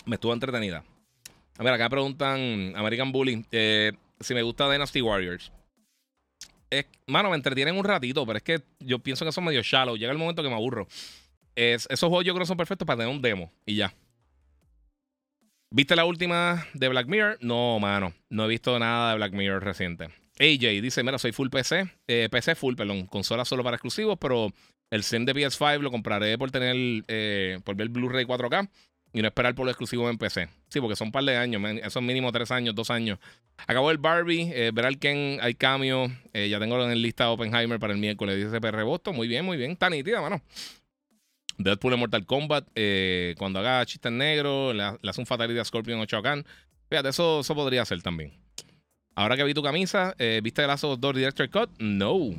Me estuvo entretenida. A ver, acá preguntan American Bully eh, si me gusta Dynasty Warriors. Mano, me entretienen un ratito, pero es que yo pienso que son medio shallow. Llega el momento que me aburro. Es, esos juegos yo creo son perfectos para tener un demo y ya. ¿Viste la última de Black Mirror? No, mano. No he visto nada de Black Mirror reciente. AJ dice: Mira, soy full PC. Eh, PC full, perdón. Consola solo para exclusivos, pero el sim de PS5 lo compraré por tener, eh, por ver Blu-ray 4K. y no esperar por lo exclusivo en PC. Sí, porque son un par de años, esos mínimo tres años, dos años. Acabó el Barbie, eh, ver al Ken, hay cambio. Eh, ya tengo en lista Oppenheimer para el miércoles, dice CPR Boston. Muy bien, muy bien, está nítida, mano. Deadpool en Mortal Kombat, eh, cuando haga chistes negros, le, hace un fatality Scorpion o Chocan. Fíjate, eso, eso podría ser también. Ahora que vi tu camisa, ¿viste el Lazo 2 Director Cut? No.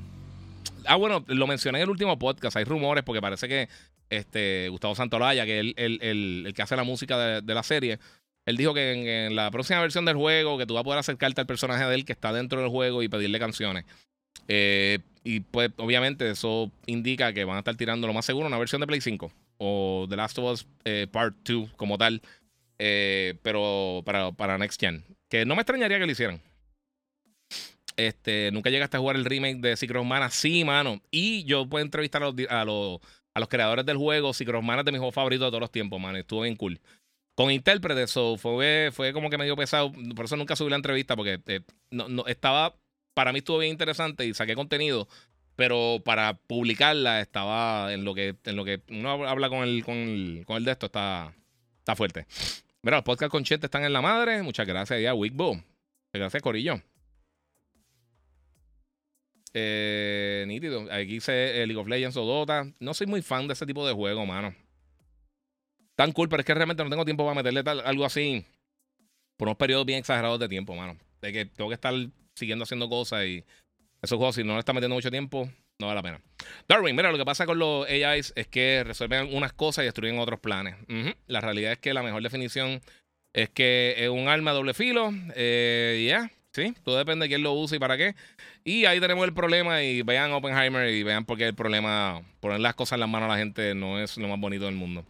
Ah, bueno, lo mencioné en el último podcast. Hay rumores porque parece que este, Gustavo Santolaya, que es el, que hace la música de, la serie, él dijo que en, la próxima versión del juego, que tú vas a poder acercarte al personaje de él que está dentro del juego y pedirle canciones. Eh, y pues, obviamente, eso indica que van a estar tirando lo más seguro una versión de Play 5 o The Last of Us eh, Part 2 como tal, eh, pero para, para Next Gen. Que no me extrañaría que lo hicieran. Este, nunca llegaste a jugar el remake de Secret Mana. Sí, mano. Y yo puedo entrevistar a los, creadores del juego. Secret Mana es de mis juegos favoritos de todos los tiempos, mano. Estuvo bien cool. Con intérprete, eso fue, como que medio pesado. Por eso nunca subí la entrevista, porque eh, no, estaba. Para mí estuvo bien interesante y saqué contenido. Pero para publicarla estaba en lo que, en lo que uno habla con el, con el, con el de esto, está, está fuerte. Mira, los podcasts con Chente están en la madre. Muchas gracias ya, Wigbo. Gracias, Corillo. Eh, nítido. Aquí dice eh, League of Legends o Dota. No soy muy fan de ese tipo de juego, mano. Tan cool, pero es que realmente no tengo tiempo para meterle algo así por unos periodos bien exagerados de tiempo, mano. De que tengo que estar siguiendo haciendo cosas y esos juegos, si no le está metiendo mucho tiempo, no vale la pena. Darwin, mira, lo que pasa con los AIs es que resuelven unas cosas y destruyen otros planes. La realidad es que la mejor definición es que es un arma doble filo. Eh, ya, Sí, todo depende de quién lo use y para qué. Y ahí tenemos el problema y vean Oppenheimer y vean por qué el problema, poner las cosas en las manos a la gente no es lo más bonito del mundo.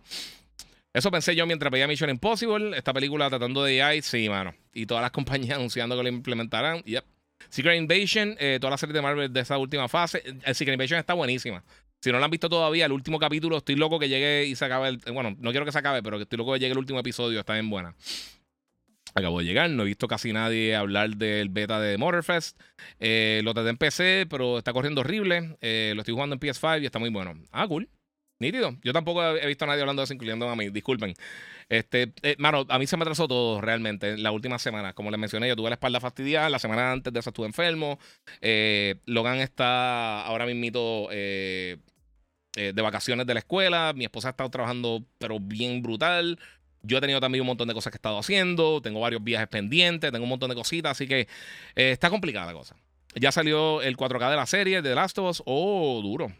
Eso pensé yo mientras veía Mission Impossible, esta película tratando de AI, sí, mano. Y todas las compañías anunciando que lo implementarán. Yep. Secret Invasion, eh, toda la serie de Marvel de esa última fase. El eh, Secret Invasion está buenísima. Si no la han visto todavía, el último capítulo, estoy loco que llegue y se acabe. El, bueno, no quiero que se acabe, pero estoy loco que llegue el último episodio. Está bien buena. Acabo de llegar, no he visto casi nadie hablar del beta de Motorfest. Eh, lo traté en PC, pero está corriendo horrible. Eh, lo estoy jugando en PS5 y está muy bueno. Ah, cool. Nítido. Yo tampoco he visto a nadie hablando de eso, incluyendo a mí. Disculpen. Este, eh, mano, a mí se me atrasó todo realmente la última semana. Como les mencioné, yo tuve la espalda fastidiada. La semana antes de eso estuve enfermo. Logan está ahora mismito de vacaciones de la escuela. Mi esposa ha estado trabajando, pero bien brutal. Yo he tenido también un montón de cosas que he estado haciendo, tengo varios viajes pendientes, tengo un montón de cositas, así que eh, está complicada la cosa. Ya salió el 4K de la serie de The Last of Us. Oh, duro.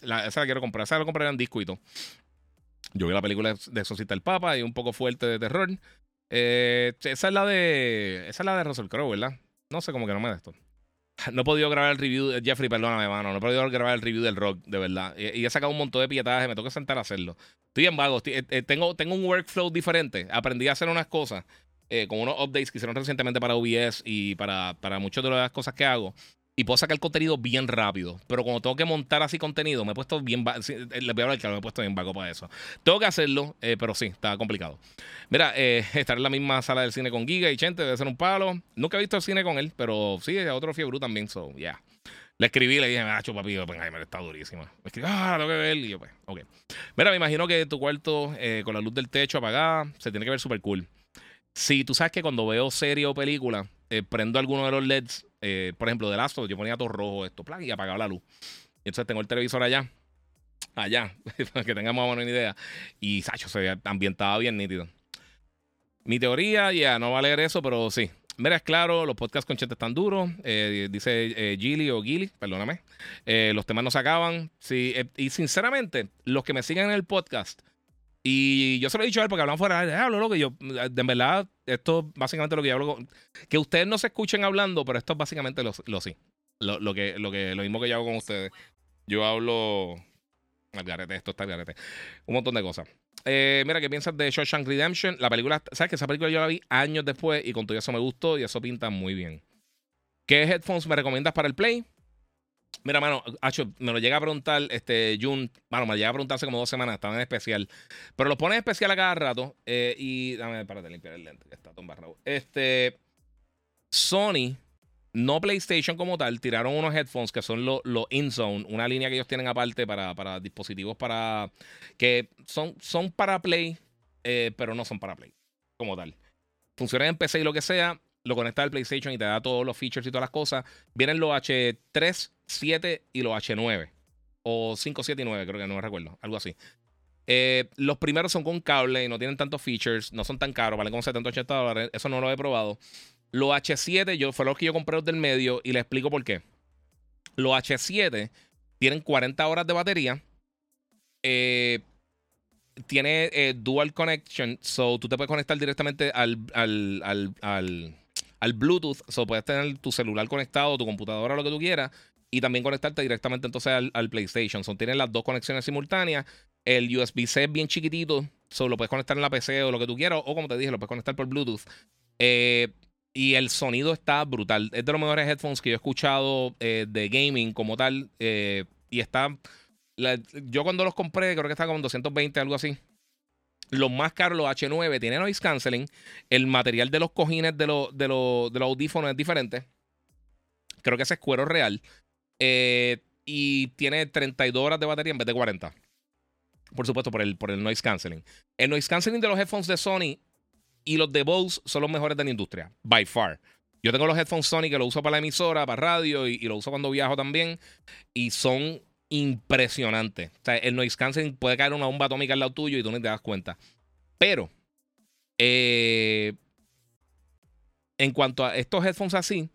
esa la quiero comprar. Esa la compraré en disco. Yo vi la película de Exorcista el Papa y un poco fuerte de terror. Eh, esa es la de. Esa es la de Russell Crowe, ¿verdad? No sé cómo que no me da esto. No he podido grabar el review, Jeffrey, perdóname, mano. No he podido grabar el review del rock, de verdad. Y, he sacado un montón de pietajes, me que sentar a hacerlo. Estoy en vago, eh, eh, tengo, tengo un workflow diferente. Aprendí a hacer unas cosas eh, con unos updates que hicieron recientemente para OBS y para, para muchas de las cosas que hago y puedo sacar contenido bien rápido. Pero cuando tengo que montar así contenido, me he puesto bien. Les voy a hablar claro, me he puesto bien vago para eso. Tengo que hacerlo, pero sí, está complicado. Mira, estar en la misma sala del cine con Giga y Chente debe ser un palo. Nunca he visto el cine con él, pero sí, otro fiebre también. So, yeah. Le escribí, le dije, macho, papi, me está durísima. Me escribió, ah, tengo que ver. Y yo, pues, ok. Mira, me imagino que tu cuarto, eh, con la luz del techo apagada, se tiene que ver súper cool. Si tú sabes que cuando veo serie o película, eh, prendo alguno de los LEDs, eh, por ejemplo, de Last yo ponía todo rojo, esto, y apagaba la luz. Y entonces tengo el televisor allá, allá, para que tengamos más o idea. Y, Sacho, se ambientaba bien nítido. Mi teoría, ya, no va a leer eso, pero sí, Mira, es claro, los podcasts con Chente están duros. Eh, dice eh, Gilly o Gilly, perdóname. Eh, los temas no se acaban. Sí, y sinceramente, los que me siguen en el podcast, y yo se lo he dicho a él porque hablamos fuera, de hablo lo que yo, de verdad, esto es básicamente lo que yo hablo. que ustedes no se escuchen hablando, pero esto es básicamente lo, lo sí. Lo, lo, que, lo, que, lo mismo que yo hago con ustedes. Yo hablo. Al garete, esto está al garete. Un montón de cosas. Eh, mira, ¿qué piensas de Shawshank Redemption? La película, ¿sabes que esa película yo la vi años después y con todo eso me gustó y eso pinta muy bien. ¿Qué headphones me recomiendas para el Play? Mira, mano, me lo llega a preguntar este Jun. Bueno, me llega a preguntar hace como dos semanas, estaba en especial. Pero lo pone en especial a cada rato. Eh, y dame, para limpiar el lente, está todo Este. Sony no PlayStation como tal, tiraron unos headphones que son los InZone, una línea que ellos tienen aparte para, dispositivos para que son, son para Play, pero no son para Play, como tal. Funcionan en PC y lo que sea, lo conectas al PlayStation y te da todos los features y todas las cosas. Vienen los H3, 7 y los H9. O 5, 7 y 9, creo que no me recuerdo. Algo así. Eh, los primeros son con cable y no tienen tantos features, no son tan caros, valen como 70, 80 dólares. Eso no lo he probado. Los H7 yo, fue los que yo compré del medio y le explico por qué. Los H7 tienen 40 horas de batería. Eh, tiene eh, dual connection, so tú te puedes conectar directamente al, al, al, al, Bluetooth, so puedes tener tu celular conectado, tu computadora, lo que tú quieras, y también conectarte directamente entonces al, PlayStation. Son, tienen las dos conexiones simultáneas. El USB-C es bien chiquitito, solo lo puedes conectar en la PC o lo que tú quieras, o como te dije, lo puedes conectar por Bluetooth. Eh, y el sonido está brutal. Es de los mejores headphones que yo he escuchado eh, de gaming como tal. Eh, y está. yo cuando los compré, creo que estaba como en 220, algo así. Los más caros, los H9, tienen noise canceling. El material de los cojines de, los de, los audífonos es diferente. Creo que ese es cuero real. y tiene 32 horas de batería en vez de 40 por supuesto, por el, por el noise canceling. El noise canceling de los headphones de Sony y los de son los mejores de la industria, by far. Yo tengo los headphones Sony que lo uso para la emisora, para radio y, lo uso cuando viajo también. Y son impresionantes. O sea, el noise canceling puede caer una bomba atómica al lado tuyo y tú no te das cuenta. Pero, eh, en cuanto a estos headphones así,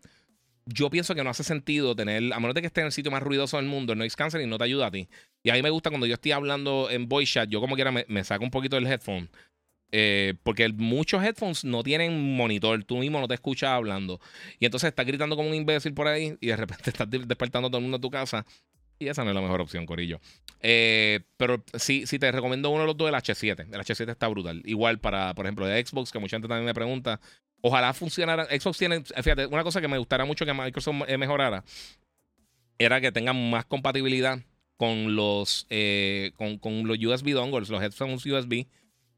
yo pienso que no hace sentido tener, a menos de que esté en el sitio más ruidoso del mundo, el noise canceling no te ayuda a ti. Y a mí me gusta cuando yo estoy hablando en voice chat, yo como quiera me, saco un poquito del headphone. Eh, porque muchos headphones no tienen monitor, tú mismo no te escuchas hablando. Y entonces estás gritando como un imbécil por ahí y de repente estás despertando a todo el mundo en tu casa. Y esa no es la mejor opción, Corillo. Eh, pero sí, sí te recomiendo uno de los dos, el H7. El H7 está brutal. Igual para, por ejemplo, de Xbox, que mucha gente también me pregunta. Ojalá funcionara. Xbox tiene, fíjate, una cosa que me gustaría mucho que Microsoft mejorara era que tengan más compatibilidad con los, eh, con, con, los USB dongles, los headphones USB.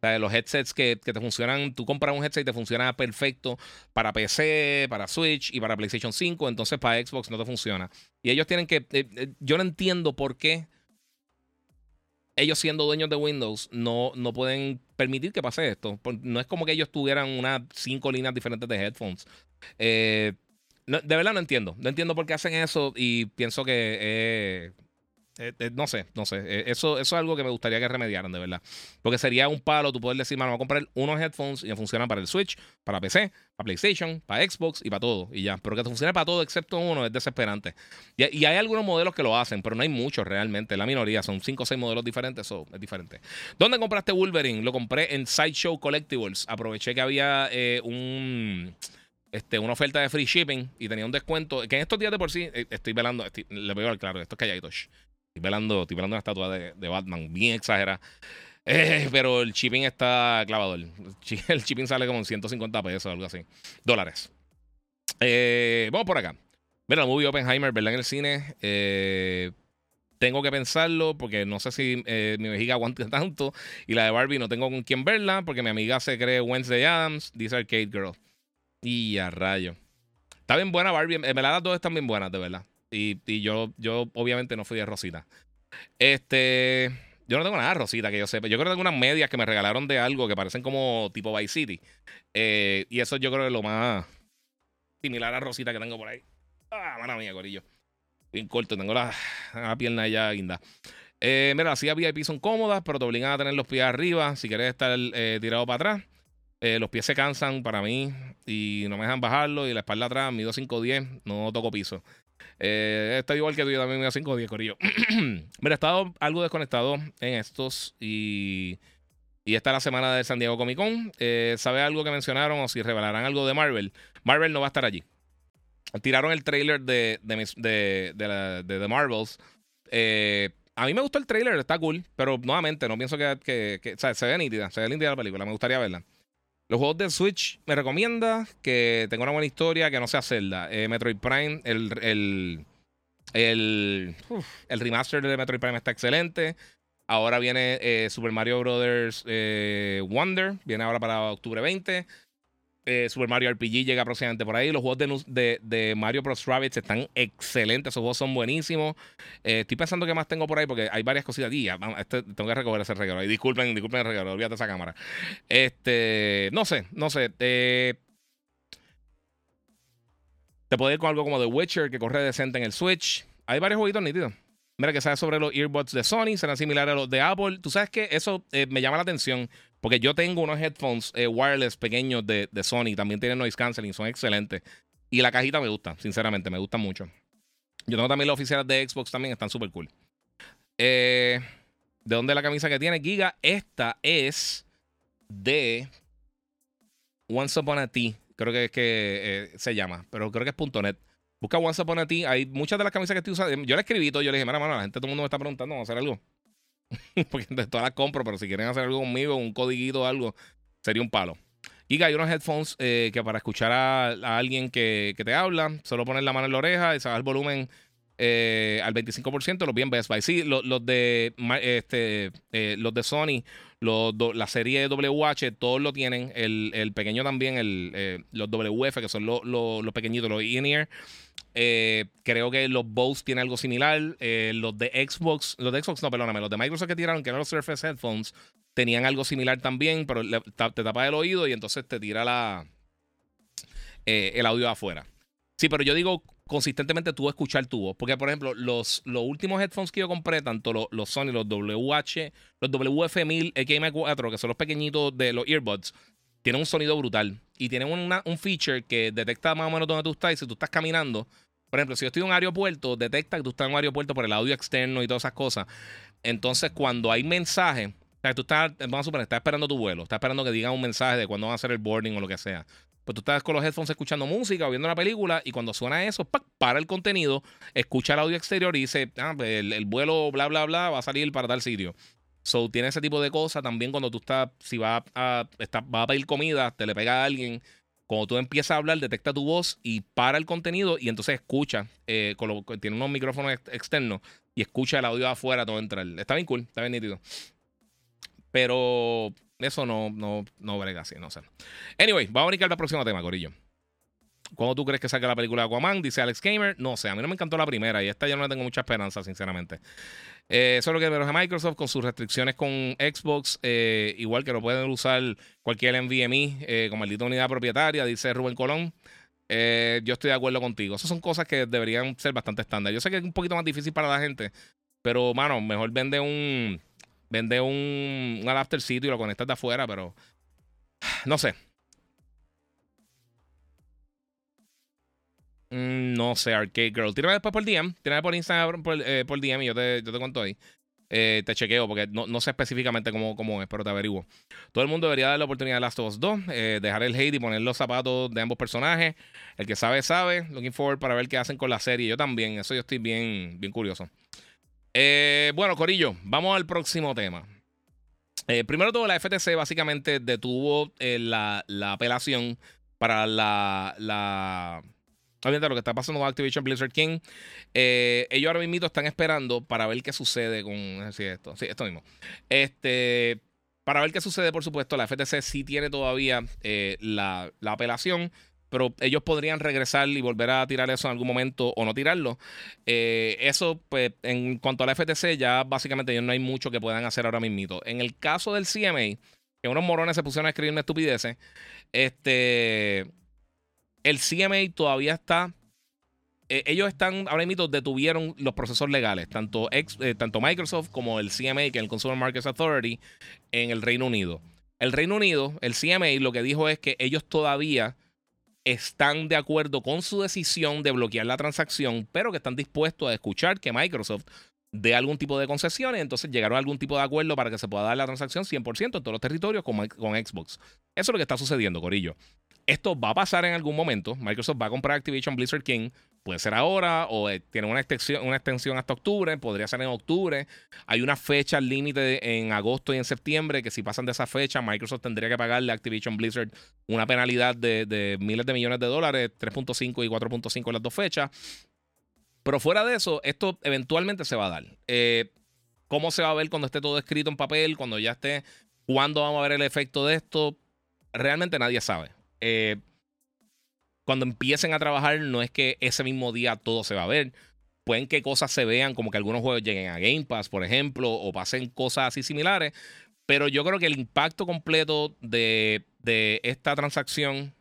O sea, los headsets que, que, te funcionan, tú compras un headset y te funciona perfecto para PC, para Switch y para PlayStation 5, entonces para Xbox no te funciona. Y ellos tienen que, eh, eh, yo no entiendo por qué ellos siendo dueños de Windows no, no pueden permitir que pase esto. No es como que ellos tuvieran unas cinco líneas diferentes de headphones. de verdad no entiendo. No entiendo por qué hacen eso y pienso que eh, eh, no sé, no sé. Eh, eso, eso es algo que me gustaría que remediaran, de verdad. Porque sería un palo tú poder decir, mano, voy a comprar unos headphones y funcionan para el Switch, para PC, para PlayStation, para Xbox y para todo. Y ya. Pero que te funcione para todo excepto uno es desesperante. Y, hay algunos modelos que lo hacen, pero no hay muchos realmente. La minoría son 5 o 6 modelos diferentes, eso es diferente. ¿Dónde compraste Wolverine? Lo compré en Sideshow Collectibles. Aproveché que había un este, una oferta de free shipping y tenía un descuento. Que en estos días de por sí, estoy velando, le veo al claro, esto es calladitos. Estoy velando, una estatua de, Batman, bien exagerada. Eh, pero el shipping está clavado. El, shipping sale como en 150 pesos, algo así. Dólares. Eh, vamos por acá. Mira, la movie Oppenheimer, ¿verdad? En el cine. Eh, tengo que pensarlo porque no sé si mi vejiga aguanta tanto. Y la de Barbie no tengo con quién verla porque mi amiga se cree Wednesday Adams, dice Arcade Girl. Y a rayo. Está bien buena Barbie. En verdad las dos están bien buenas, de verdad. Y, yo, yo obviamente no fui de Rosita. Este. Yo no tengo nada de Rosita que yo sepa. Yo creo que tengo unas medias que me regalaron de algo que parecen como tipo Vice City. Eh, y eso yo creo que es lo más similar a Rosita que tengo por ahí. Ah, mala mía, corillo. Bien corto, tengo la, pierna ya guinda. Eh, mira, las sillas VIP son cómodas, pero te obligan a tener los pies arriba si quieres estar eh, tirado para atrás. Los pies se cansan para mí y no me dejan bajarlo. Y la espalda atrás, mido 5'10, no toco piso. Eh, está igual que tú, yo también me 5 10, Corillo. Mira, he estado algo desconectado en estos y, y esta es la semana de San Diego Comic Con. Eh, ¿Sabe algo que mencionaron o si revelarán algo de Marvel? Marvel no va a estar allí. Tiraron el trailer de, de, de, The Marvels. Eh, a mí me gustó el trailer, está cool, pero nuevamente no pienso que, que, o sea, se ve nítida, se ve nítida la película, me gustaría verla. Los juegos de Switch me recomienda que tenga una buena historia, que no sea Zelda. Eh, Metroid Prime, el, el, el, el, remaster de Metroid Prime está excelente. Ahora viene eh, Super Mario Brothers eh, Wonder, viene ahora para octubre 20. Eh, Super Mario RPG llega próximamente por ahí. Los juegos de, de, Mario Bros. Rabbids están excelentes. Esos juegos son buenísimos. Eh, estoy pensando que más tengo por ahí porque hay varias cositas. Y este, tengo que recoger ese regalo. Disculpen, disculpen el regalo. Olvídate esa cámara. Este, no sé, no sé. Eh, te puedo ir con algo como The Witcher que corre decente en el Switch. Hay varios jueguitos nítidos. Mira, que sabes sobre los earbuds de Sony, serán similares a los de Apple. Tú sabes que eso me llama la atención porque yo tengo unos headphones eh, wireless pequeños de, Sony, también tienen noise canceling, son excelentes. Y la cajita me gusta, sinceramente, me gusta mucho. Yo tengo también las oficiales de Xbox también, están súper cool. Eh, ¿De dónde es la camisa que tiene Giga? Esta es de Once Upon a T, creo que que se llama, pero creo que es .net. Busca Once Upon a T. Hay muchas de las camisas que estoy usando. Yo le escribí todo. Yo le dije, mira, mano, la gente, todo el mundo me está preguntando, vamos a hacer algo. Porque todas las compro, pero si quieren hacer algo conmigo, un codiguito o algo, sería un palo. Y hay unos headphones eh, que para escuchar a, alguien que, que, te habla, solo poner la mano en la oreja y sacar el volumen eh, al 25%, los bien Best Buy. Sí, los, de, este, eh, los de Sony, los, la serie WH, todos lo tienen. El, pequeño también, el, los WF, que son los, los, pequeñitos, los in-ear. Eh, creo que los Bose tienen algo similar. Eh, los de Xbox, los de Xbox, no, perdóname, los de Microsoft que tiraron, que eran los Surface Headphones, tenían algo similar también, pero te tapa el oído y entonces te tira la, eh, el audio afuera. Sí, pero yo digo consistentemente tú escuchar tu voz. Porque, por ejemplo, los, los últimos headphones que yo compré, tanto los, los Sony, los WH, los WF1000 XM4, que son los pequeñitos de los earbuds, tienen un sonido brutal. Y tienen un feature que detecta más o menos dónde tú estás. Y si tú estás caminando, por ejemplo, si yo estoy en un aeropuerto, detecta que tú estás en un aeropuerto por el audio externo y todas esas cosas. Entonces, cuando hay mensaje, o sea, tú estás, vamos a suponer, estás esperando tu vuelo, estás esperando que digan un mensaje de cuándo va a hacer el boarding o lo que sea. Pues tú estás con los headphones escuchando música o viendo una película y cuando suena eso, para el contenido, escucha el audio exterior y dice, ah, pues, el, vuelo, bla, bla, bla, va a salir para tal sitio. So, tiene ese tipo de cosas. También cuando tú estás, si vas a, va a pedir comida, te le pega a alguien cuando tú empiezas a hablar, detecta tu voz y para el contenido y entonces escucha. Eh, tiene unos micrófonos externos y escucha el audio afuera todo entra. Está bien cool, está bien nítido. Pero eso no, no, no brega así, no sé. Anyway, vamos a brincar al próximo tema, Corillo. ¿Cuándo tú crees que saque la película de Aquaman? Dice Alex Gamer. No sé, a mí no me encantó la primera y esta ya no le tengo mucha esperanza, sinceramente. Eh, eso es lo que de Microsoft con sus restricciones con Xbox, eh, igual que no pueden usar cualquier NVMe eh, como maldita unidad propietaria, dice Rubén Colón. yo estoy de acuerdo contigo. Esas son cosas que deberían ser bastante estándar. Yo sé que es un poquito más difícil para la gente, pero, mano, mejor vende un, vende un, un adaptercito y lo conectas de afuera, pero no sé. Mm, no sé, Arcade Girl. Tírame después por DM. Tírame por Instagram por, eh, DM y yo te, yo te cuento ahí. Eh, te chequeo porque no, no sé específicamente cómo, cómo, es, pero te averiguo. Todo el mundo debería dar la oportunidad de Last of Us 2, eh, dejar el hate y poner los zapatos de ambos personajes. El que sabe, sabe. Looking forward para ver qué hacen con la serie. Yo también, eso yo estoy bien, bien curioso. Bueno, Corillo, vamos al próximo tema. primero todo, la FTC básicamente detuvo la, la, apelación para la, la lo que está pasando con Activision Blizzard King. Eh, ellos ahora mismo están esperando para ver qué sucede con esto. Sí, esto mismo. Este, para ver qué sucede, por supuesto, la FTC sí tiene todavía eh, la, apelación, pero ellos podrían regresar y volver a tirar eso en algún momento o no tirarlo. Eh, eso, pues, en cuanto a la FTC, ya básicamente no hay mucho que puedan hacer ahora mismo. En el caso del CMA, que unos morones se pusieron a escribirme estupideces, este el CMA todavía está. Eh, ellos están, ahora mismo detuvieron los procesos legales, tanto, eh, tanto Microsoft como el CMA, que es el Consumer Markets Authority, en el Reino Unido. El Reino Unido, el CMA, lo que dijo es que ellos todavía están de acuerdo con su decisión de bloquear la transacción, pero que están dispuestos a escuchar que Microsoft dé algún tipo de concesiones, entonces llegaron a algún tipo de acuerdo para que se pueda dar la transacción 100% en todos los territorios con, con Xbox. Eso es lo que está sucediendo, Corillo. Esto va a pasar en algún momento. Microsoft va a comprar Activision Blizzard King. Puede ser ahora o eh, tiene una extensión, una extensión hasta octubre. Podría ser en octubre. Hay una fecha límite en agosto y en septiembre que si pasan de esa fecha, Microsoft tendría que pagarle a Activision Blizzard una penalidad de, miles de millones de dólares, 3.5 y 4.5 en las dos fechas. Pero fuera de eso, esto eventualmente se va a dar. Eh, ¿Cómo se va a ver cuando esté todo escrito en papel? Cuando ya esté, ¿cuándo vamos a ver el efecto de esto? Realmente nadie sabe. Eh, cuando empiecen a trabajar, no es que ese mismo día todo se va a ver. Pueden que cosas se vean, como que algunos juegos lleguen a Game Pass, por ejemplo, o pasen cosas así similares. Pero yo creo que el impacto completo de, esta transacción,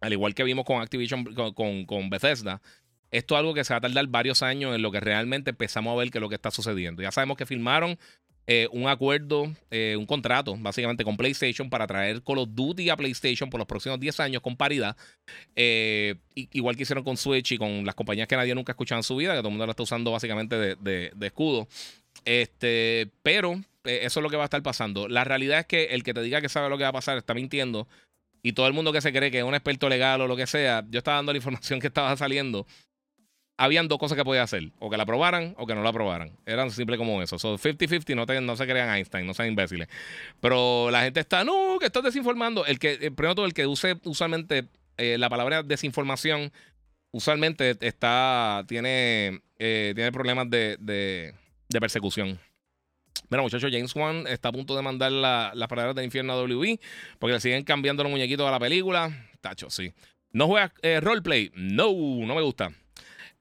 al igual que vimos con Activision, con, con, Bethesda, esto es algo que se va a tardar varios años en lo que realmente empezamos a ver que es lo que está sucediendo. Ya sabemos que firmaron eh, un acuerdo, eh, un contrato, básicamente con PlayStation para traer Call of Duty a PlayStation por los próximos 10 años con paridad. Eh, igual que hicieron con Switch y con las compañías que nadie nunca ha en su vida, que todo el mundo la está usando básicamente de, escudo. Este, pero eso es lo que va a estar pasando. La realidad es que el que te diga que sabe lo que va a pasar está mintiendo. Y todo el mundo que se cree que es un experto legal o lo que sea, yo estaba dando la información que estaba saliendo habían dos cosas que podía hacer. O que la aprobaran o que no la aprobaran. Eran simple como eso. So, 50-50, no, no se crean Einstein, no sean imbéciles. Pero la gente está, no, que estás desinformando. El que, eh, primero todo, el que use usualmente eh, la palabra desinformación, usualmente está, tiene, eh, tiene problemas de, de, persecución. Mira, muchachos, James Wan está a punto de mandar las palabras del infierno a WB porque le siguen cambiando los muñequitos a la película. Tacho, sí. ¿No juegas roleplay? No, no me gusta.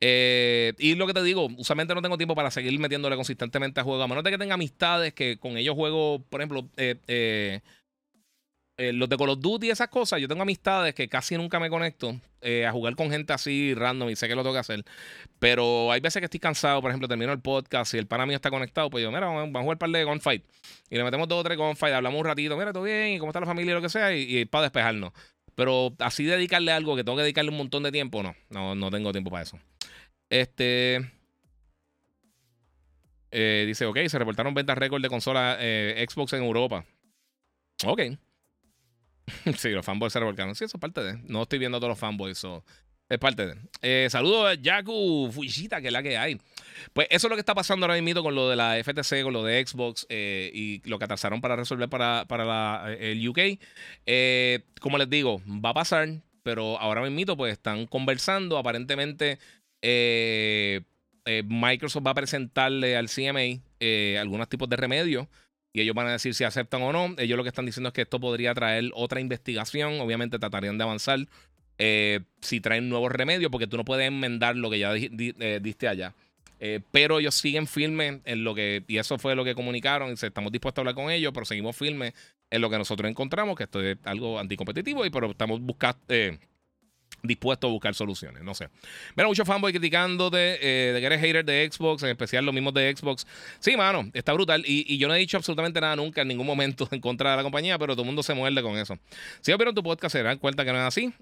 Eh, y lo que te digo, usualmente no tengo tiempo para seguir metiéndole consistentemente a juego. A menos de que tenga amistades que con ellos juego, por ejemplo, eh, eh, los de Call of Duty y esas cosas. Yo tengo amistades que casi nunca me conecto a jugar con gente así random y sé que lo tengo que hacer. Pero hay veces que estoy cansado, por ejemplo, termino el podcast y el pana mío está conectado, pues yo, mira, vamos, a jugar un par de gunfight. Y le metemos dos o tres gunfight, hablamos un ratito, mira, todo bien, y cómo está la familia y lo que sea, y, para despejarnos. Pero así dedicarle algo que tengo que dedicarle un montón de tiempo, no, no, no tengo tiempo para eso. Este. Eh, dice, ok, se reportaron ventas récord de consola eh, Xbox en Europa. Ok. sí, los fanboys se reportaron. Sí, eso es parte de. No estoy viendo a todos los fanboys, eso es parte de. Eh, saludos a Yaku Fujita, que es la que hay. Pues eso es lo que está pasando ahora mismo con lo de la FTC, con lo de Xbox y lo que atrasaron para resolver para, para el UK. como les digo, va a pasar, pero ahora mismo pues están conversando. Aparentemente eh, eh, Microsoft va a presentarle al CMA eh, algunos tipos de remedios y ellos van a decir si aceptan o no. Ellos lo que están diciendo es que esto podría traer otra investigación. Obviamente tratarían de avanzar si traen nuevos remedios porque tú no puedes enmendar lo que ya diste allá. pero ellos siguen firmes en lo que, y eso fue lo que comunicaron, y estamos dispuestos a hablar con ellos, pero seguimos firmes en lo que nosotros encontramos, que esto es algo anticompetitivo, y pero estamos buscando, dispuesto a buscar soluciones. No sé. Mira, muchos fanboys criticándote eh, de que eres hater de Xbox, en especial los mismos de Xbox. Sí, mano, está brutal. Y, yo no he dicho absolutamente nada nunca en ningún momento en contra de la compañía, pero todo el mundo se muerde con eso. Si vieron tu podcast, se dan cuenta que no es así.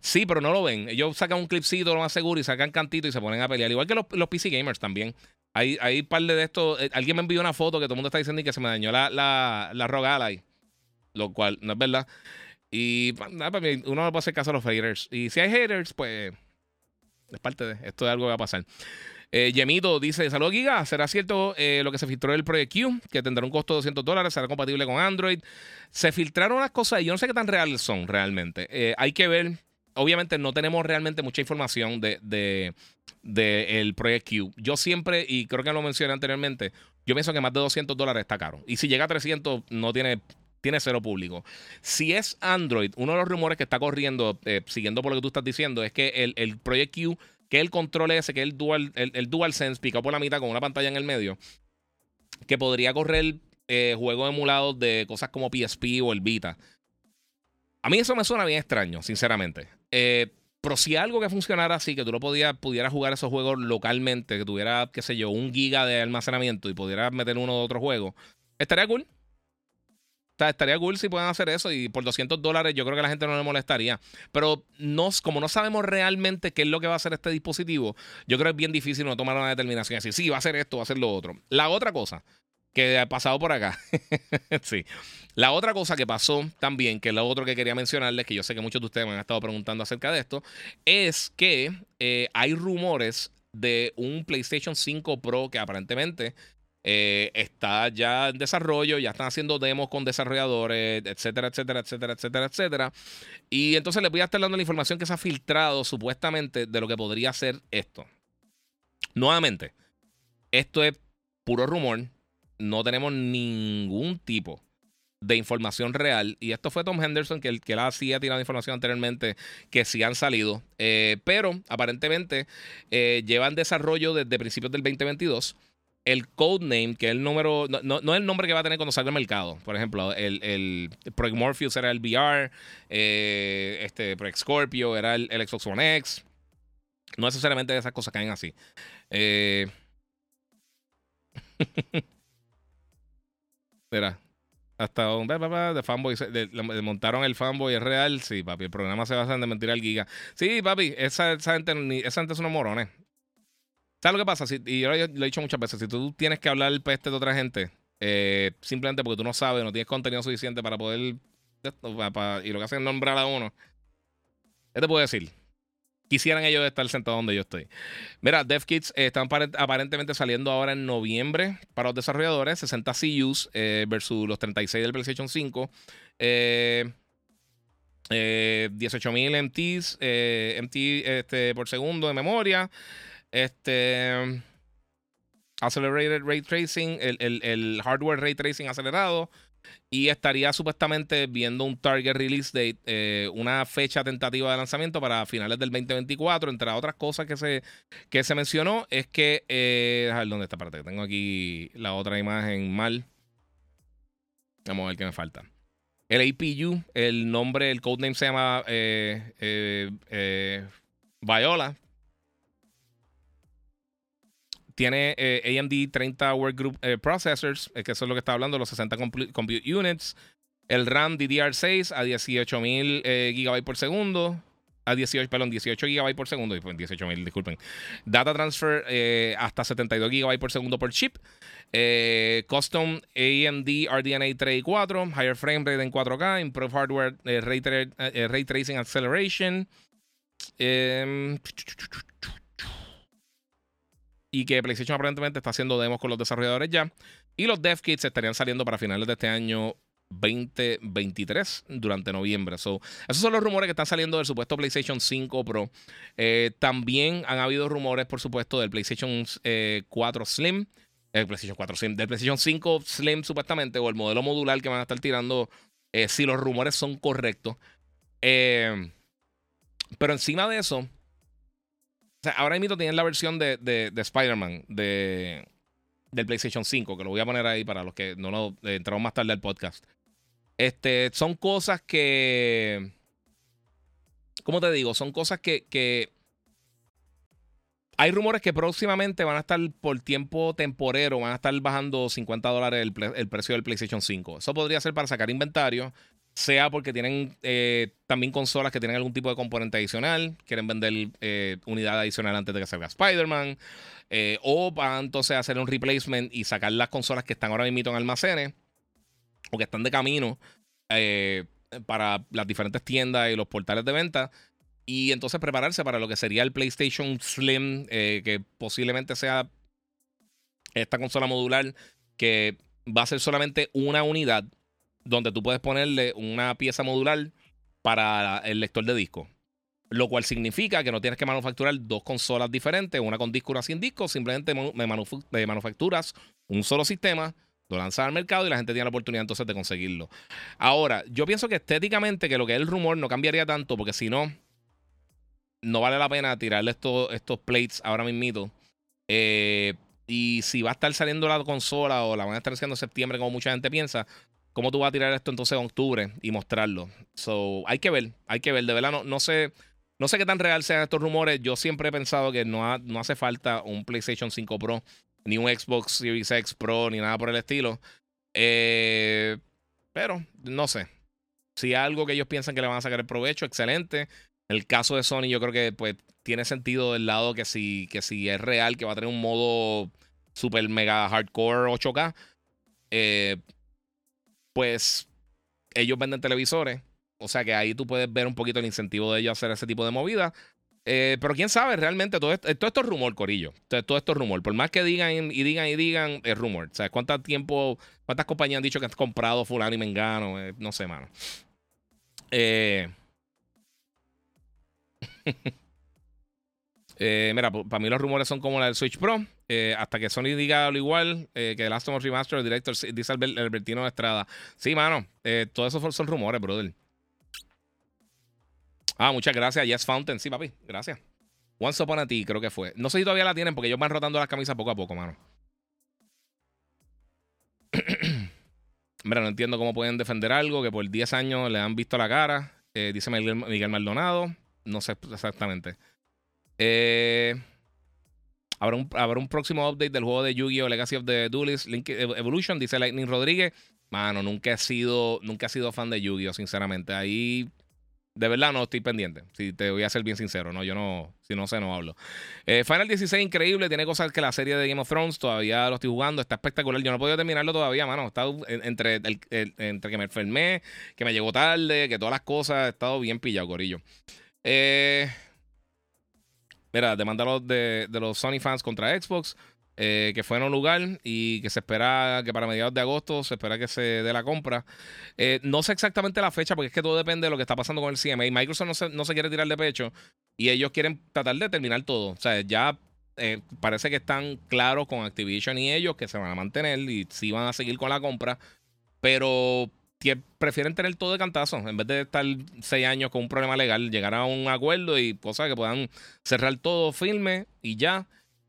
Sí, pero no lo ven. Ellos sacan un clipcito lo más seguro y sacan cantito y se ponen a pelear. Igual que los, PC gamers también. Hay, hay par de estos. Eh, alguien me envió una foto que todo el mundo está diciendo y que se me dañó la, la, la Rogue Ally. Lo cual no es verdad. Y nada, para mí, uno no puede hacer caso a los haters. Y si hay haters, pues es parte de esto de algo que va a pasar. Eh, Yemito dice: Saludos, Giga. ¿Será cierto eh, lo que se filtró del Project Q? Que tendrá un costo de 200 dólares, será compatible con Android. Se filtraron unas cosas y yo no sé qué tan reales son realmente. Eh, hay que ver. Obviamente, no tenemos realmente mucha información de, de, de, el Project Q. Yo siempre, y creo que lo mencioné anteriormente, yo pienso que más de 200 dólares está caro. Y si llega a 300, no tiene tiene cero público. Si es Android, uno de los rumores que está corriendo, eh, siguiendo por lo que tú estás diciendo, es que el, el Project Q, que el control ese, que el Dual, el, el DualSense picado por la mitad con una pantalla en el medio, que podría correr eh, juegos emulados de cosas como PSP o el Vita. A mí eso me suena bien extraño, sinceramente. Eh, pero si algo que funcionara así, que tú lo pudieras jugar esos juegos localmente, que tuviera, qué sé yo, un giga de almacenamiento y pudieras meter uno de otro juego, estaría cool estaría cool si pueden hacer eso y por 200 dólares yo creo que la gente no le molestaría. Pero no, como no sabemos realmente qué es lo que va a hacer este dispositivo, yo creo que es bien difícil no tomar una determinación decir, sí, va a hacer esto, va a hacer lo otro. La otra cosa que ha pasado por acá, sí. La otra cosa que pasó también, que es lo otro que quería mencionarles, que yo sé que muchos de ustedes me han estado preguntando acerca de esto, es que eh, hay rumores de un PlayStation 5 Pro que aparentemente eh, está ya en desarrollo, ya están haciendo demos con desarrolladores, etcétera, etcétera, etcétera, etcétera, etcétera. Y entonces les voy a estar dando la información que se ha filtrado supuestamente de lo que podría ser esto. Nuevamente, esto es puro rumor. No tenemos ningún tipo de información real. Y esto fue Tom Henderson, que, el, que él sí ha tirado información anteriormente, que sí han salido. Eh, pero aparentemente eh, llevan desarrollo desde principios del 2022. El codename, que es el número, no, es el nombre que va a tener cuando salga al mercado. Por ejemplo, el, el Project Morpheus era el VR, eh, este Project Scorpio era el, el, Xbox One X. No necesariamente esas cosas caen así. Eh, hasta donde, de fanboy, de, montaron el fanboy es real. Sí, papi, el programa se basa en de mentir al giga. Sí, papi, esa, esa, gente, esa gente son unos morones. ¿Sabes lo que pasa? y yo lo he dicho muchas veces, si tú tienes que hablar peste de otra gente, eh, simplemente porque tú no sabes, no tienes contenido suficiente para poder, y lo que hacen es nombrar a uno, ¿qué te puedo decir? quisieran ellos estar sentados donde yo estoy. Mira, DevKits eh, están aparentemente saliendo ahora en noviembre para los desarrolladores, 60 CUs eh, versus los 36 del PlayStation 5. Eh, 18.000 eh, MTs, MT por segundo de memoria. Este. Accelerated Ray Tracing, el, el hardware Ray Tracing acelerado. Y estaría supuestamente viendo un target release date, eh, una fecha tentativa de lanzamiento para finales del 2024. Entre otras cosas que se, que se mencionó, es que. Eh, a ver, ¿dónde está? Parte? Tengo aquí la otra imagen mal. Vamos a ver qué me falta. El APU, el nombre, el codename se llama eh, eh Viola, tiene eh, AMD 30 Workgroup eh, Processors, que eso es lo que está hablando, los 60 Compute Units. El RAM DDR6 a 18.000 eh, GB por segundo. A 18, perdón, 18 GB por segundo. 18.000, disculpen. Data Transfer hasta 72 GB por segundo por chip. custom AMD RDNA 3 y 4. Higher frame rate en 4K. Improved hardware ray, ray, tracing acceleration. Y que PlayStation aparentemente está haciendo demos con los desarrolladores ya. Y los dev kits estarían saliendo para finales de este año 2023 durante noviembre. esos son los rumores que están saliendo del supuesto PlayStation 5 Pro. Eh, también han habido rumores, por supuesto, del PlayStation 4 eh, Slim. El PlayStation 4 Slim, del PlayStation 5 Slim, supuestamente, o el modelo modular que van a estar tirando, eh, si los rumores son correctos. pero encima de eso, ahora mismo tienen la versión de, de, Spider-Man de, del PlayStation 5, que lo voy a poner ahí para los que no lo eh, entramos más tarde al podcast. Este, son cosas que. ¿Cómo te digo? Son cosas que, que. Hay rumores que próximamente van a estar por tiempo temporero, van a estar bajando 50 dólares el, el precio del PlayStation 5. Eso podría ser para sacar inventario sea porque tienen eh, también consolas que tienen algún tipo de componente adicional, quieren vender eh, unidad adicional antes de que salga Spider-Man, eh, o para entonces hacer un replacement y sacar las consolas que están ahora mismo en almacenes o que están de camino para las diferentes tiendas y los portales de venta. Y entonces prepararse para lo que sería el PlayStation Slim, que posiblemente sea esta consola modular que va a ser solamente una unidad donde tú puedes ponerle una pieza modular para el lector de disco. Lo cual significa que no tienes que manufacturar dos consolas diferentes, una con disco y una sin disco. Simplemente me manufacturas un solo sistema, lo lanzas al mercado y la gente tiene la oportunidad entonces de conseguirlo. Ahora, yo pienso que estéticamente, que lo que es el rumor no cambiaría tanto, porque si no, no vale la pena tirarle estos, estos plates ahora mismito. Eh, y si va a estar saliendo la consola o la van a estar haciendo en septiembre, como mucha gente piensa, ¿Cómo tú vas a tirar esto entonces en octubre y mostrarlo? So, hay que ver, hay que ver. De verdad, no, sé. No sé qué tan real sean estos rumores. Yo siempre he pensado que no, no hace falta un PlayStation 5 Pro, ni un Xbox Series X Pro, ni nada por el estilo. Eh, pero, no sé. Si hay algo que ellos piensan que le van a sacar el provecho, excelente. El caso de Sony, yo creo que pues tiene sentido del lado que si, que si es real, que va a tener un modo super mega hardcore 8K. Eh, pues ellos venden televisores. O sea que ahí tú puedes ver un poquito el incentivo de ellos a hacer ese tipo de movida. Eh, pero quién sabe, realmente todo esto, todo esto es rumor, Corillo. Todo, esto es rumor. Por más que digan y digan y digan, es rumor. O sea, ¿cuánto tiempo, cuántas compañías han dicho que han comprado fulano y mengano? Eh, no sé, mano. Eh, Eh, mira, para mí los rumores son como la del Switch Pro. Eh, hasta que Sony diga lo igual que el Last of Remaster, el director dice Albertino Estrada. Sí, mano, todo eso son rumores, brother. Ah, muchas gracias. Yes Fountain. Sí, papi. Gracias. Once Upon a Ti, creo que fue. No sé si todavía la tienen porque ellos van rotando las camisas poco a poco, mano. Mira, no entiendo cómo pueden defender algo que por 10 años le han visto la cara. Eh, dice Miguel, Maldonado. No sé exactamente. Eh, ¿habrá, un, ¿habrá, un, próximo update del juego de Yu-Gi-Oh! Legacy of the Duelist Evolution. Dice Lightning Rodríguez. Mano, nunca he sido, nunca he sido fan de Yu-Gi-Oh! Sinceramente. Ahí de verdad no estoy pendiente. Si te voy a ser bien sincero, no, yo no, si no sé, no hablo. Eh, Final 16 increíble, tiene cosas que la serie de Game of Thrones todavía lo estoy jugando, está espectacular. Yo no he podido terminarlo todavía, mano. He estado entre, entre que me enfermé, que me llegó tarde, que todas las cosas, he estado bien pillado, Corillo. Eh, mira, demanda de, de los Sony fans contra Xbox. Eh, que fue en un lugar y que se espera que para mediados de agosto se espera que se dé la compra. Eh, no sé exactamente la fecha porque es que todo depende de lo que está pasando con el CMA. Microsoft no se, no se quiere tirar de pecho y ellos quieren tratar de terminar todo. O sea, ya eh, parece que están claros con Activision y ellos que se van a mantener y sí van a seguir con la compra, pero prefieren tener todo de cantazo en vez de estar seis años con un problema legal, llegar a un acuerdo y cosas que puedan cerrar todo firme y ya.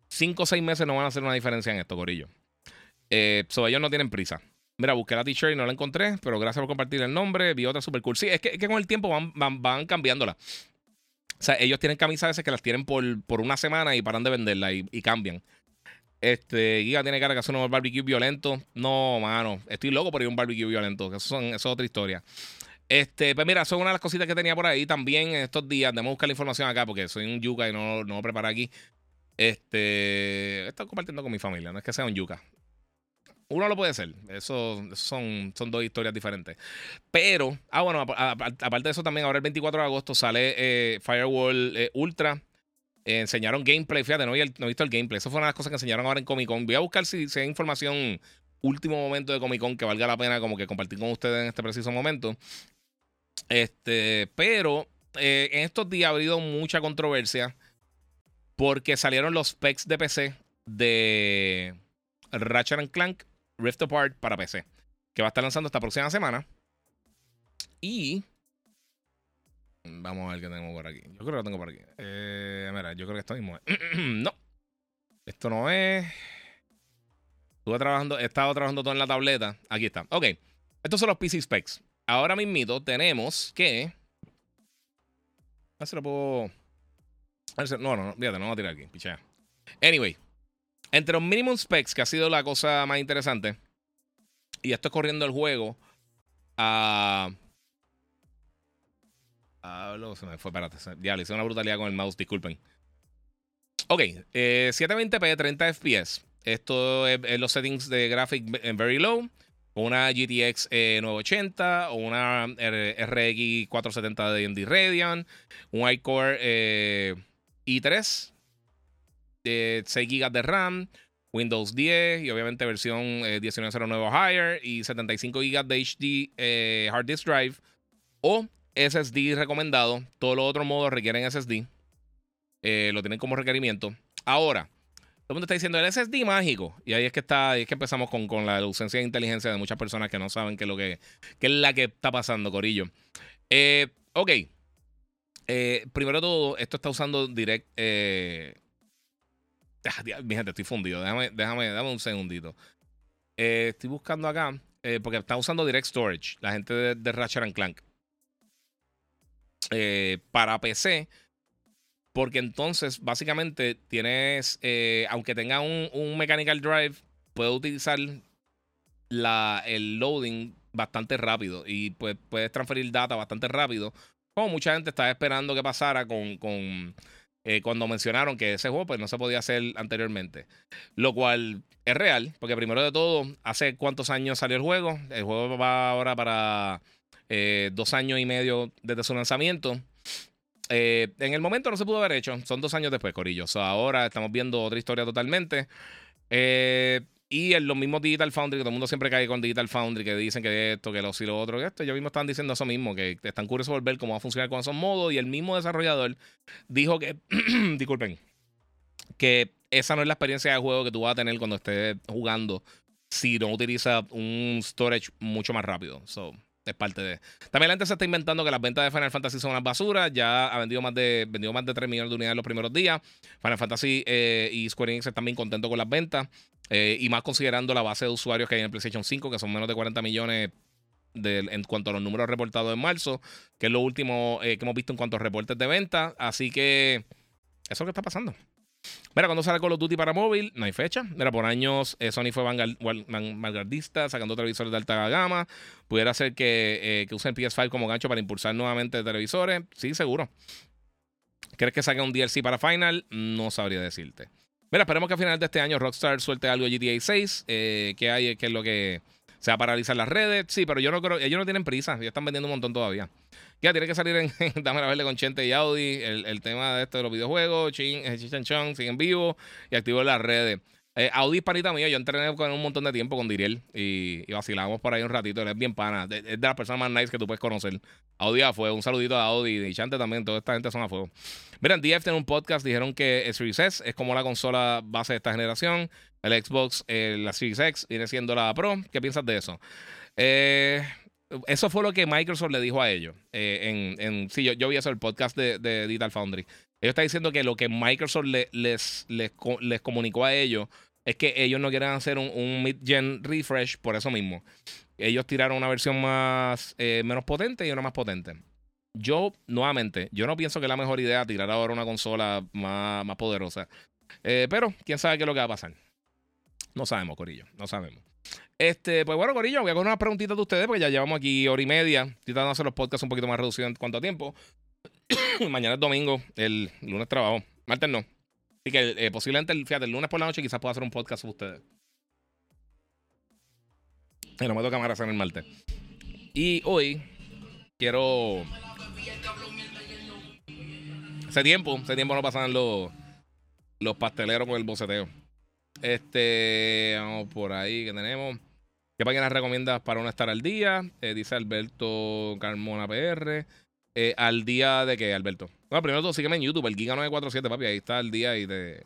Cinco o seis meses no van a hacer una diferencia en esto, Corillo. Eh, ellos no tienen prisa. Mira, busqué la t-shirt y no la encontré, pero gracias por compartir el nombre. Vi otra super cool. Sí, es que, con el tiempo van, van, cambiándola. O sea, ellos tienen camisas veces que las tienen por, por una semana y paran de venderla y, cambian. Este, Giga tiene cara que hace un barbecue violento. No, mano. Estoy loco por ir a un barbecue violento. Eso, son, es otra historia. Este, pues mira, es una de las cositas que tenía por ahí también en estos días. Debemos buscar la información acá porque soy un yuca y no, no lo preparé aquí. Este, he compartiendo con mi familia, no es que sea un yuca. Uno lo puede ser, eso, son, son dos historias diferentes. Pero, ah, bueno, aparte de eso, también ahora el 24 de agosto sale eh, Firewall eh, Ultra. Eh, enseñaron gameplay, fíjate, no, he visto el gameplay. Eso fue una de las cosas que enseñaron ahora en Comic Con. Voy a buscar si, si hay información último momento de Comic Con que valga la pena como que compartir con ustedes en este preciso momento. Este, pero en estos días ha habido mucha controversia porque salieron los specs de PC de Ratchet Clank Rift Apart para PC. Que va a estar lanzando esta próxima semana. Y. Vamos a ver qué tengo por aquí. Yo creo que lo tengo por aquí. Eh, mira, yo creo que esto mismo es. no. Esto no es. Estuve trabajando, he estado trabajando todo en la tableta. Aquí está. Ok. Estos son los PC specs. Ahora mismito tenemos que. A ver si lo puedo. No, no, no, fíjate, no vamos a tirar aquí, pichea. Anyway, entre los minimum specs, que ha sido la cosa más interesante, y esto es corriendo el juego a. Ah, se me fue, espérate. Le hice una brutalidad con el mouse, disculpen. Ok, 720p, 30 fps. Esto es, los settings de graphic very low. Una GTX 980 o una RX 470 de AMD Radeon. Un iCore eh, i3, 6 GB de RAM, Windows 10 y obviamente versión eh, 1909 higher y 75 GB de HD eh, hard disk drive o SSD recomendado. Todos los otros modos requieren SSD. Eh, lo tienen como requerimiento. Ahora, todo el mundo está diciendo el SSD mágico. Y ahí es que está, es que empezamos con, con, la ausencia de inteligencia de muchas personas que no saben qué es lo que, qué es la que está pasando, Corillo. Eh, ok. Eh, primero todo, esto está usando Direct. Eh, ah, mi gente, estoy fundido. Déjame, déjame, dame un segundito. Eh, estoy buscando acá. porque está usando Direct Storage. La gente de, de Ratchet and Clank. para PC. Porque entonces, básicamente, tienes. aunque tenga un, Mechanical Drive, puede utilizar la, el loading bastante rápido. Y pues puedes transferir data bastante rápido como mucha gente estaba esperando que pasara con, con eh, cuando mencionaron que ese juego pues, no se podía hacer anteriormente. Lo cual es real, porque primero de todo, ¿hace cuántos años salió el juego? El juego va ahora para eh, dos años y medio desde su lanzamiento. Eh, en el momento no se pudo haber hecho, son dos años después, Corillo. ahora estamos viendo otra historia totalmente. Eh, y en los mismos Digital Foundry, que todo el mundo siempre cae con Digital Foundry, que dicen que esto, que lo y lo otro, que esto, ellos mismos están diciendo eso mismo, que están curiosos por ver cómo va a funcionar con esos modos. Y el mismo desarrollador dijo que, disculpen, que esa no es la experiencia de juego que tú vas a tener cuando estés jugando si no utiliza un storage mucho más rápido. So, es parte de. También la gente se está inventando que las ventas de Final Fantasy son unas basuras. Ya ha vendido más de, vendido más de 3 millones de unidades en los primeros días. Final Fantasy eh, y Square Enix están bien contentos con las ventas. Eh, y más considerando la base de usuarios que hay en el PlayStation 5, que son menos de 40 millones en cuanto a los números reportados en marzo, que es lo último eh, que hemos visto en cuanto a reportes de venta. Así que eso es lo que está pasando. Mira, cuando sale Call of Duty para móvil, no hay fecha. Mira, por años eh, Sony fue vanguardista, sacando televisores de alta gama. Pudiera ser que, eh, que usen PS5 como gancho para impulsar nuevamente televisores. Sí, seguro. ¿Crees que saque un DLC para Final? No sabría decirte. Mira, esperemos que a final de este año Rockstar suelte algo GTA 6. Eh, ¿Qué hay? ¿Qué es lo que se va a paralizar las redes? Sí, pero yo no creo. Ellos no tienen prisa. Ellos están vendiendo un montón todavía. Ya tiene que salir en, Dame la Verde con Chente y Audi. El, tema de esto de los videojuegos. Chin, eh, Chin Chong, sigue en vivo y activo las redes. Eh, Audi es panita mío. Yo entrené con un montón de tiempo con Diriel y, y, vacilamos por ahí un ratito. Él es bien pana. Es de, las personas más nice que tú puedes conocer. Audi a fuego. Un saludito a Audi y Chante también. Toda esta gente son a fuego. Miren, DF en un podcast dijeron que el Series S es como la consola base de esta generación. El Xbox, eh, la Series X viene siendo la Pro. ¿Qué piensas de eso? Eh, eso fue lo que Microsoft le dijo a ellos. Eh, en, sí, yo, vi eso el podcast de, Digital Foundry. Ellos están diciendo que lo que Microsoft les, les, comunicó a ellos es que ellos no quieren hacer un, mid-gen refresh por eso mismo. Ellos tiraron una versión más eh, menos potente y una más potente. Yo, nuevamente, yo no pienso que la mejor idea tirar ahora una consola más, más poderosa. Eh, pero, quién sabe qué es lo que va a pasar. No sabemos, Corillo, no sabemos. Este, pues bueno, Corillo, voy a coger unas preguntitas de ustedes, porque ya llevamos aquí hora y media. tratando de hacer los podcasts un poquito más reducidos en cuanto a tiempo. Mañana es domingo, el lunes trabajo. Martes no. Así que eh, posiblemente, fíjate, el lunes por la noche quizás pueda hacer un podcast con ustedes. Y no me toca más hacer el martes. Y hoy quiero. Hace tiempo, hace tiempo no pasaban los, los pasteleros con el boceteo. Este, vamos por ahí que tenemos. ¿Qué páginas recomiendas para no estar al día? Eh, dice Alberto Carmona PR. Eh, ¿Al día de qué, Alberto? Bueno, primero todo sígueme en YouTube, el Giga947, papi. Ahí está el día y te.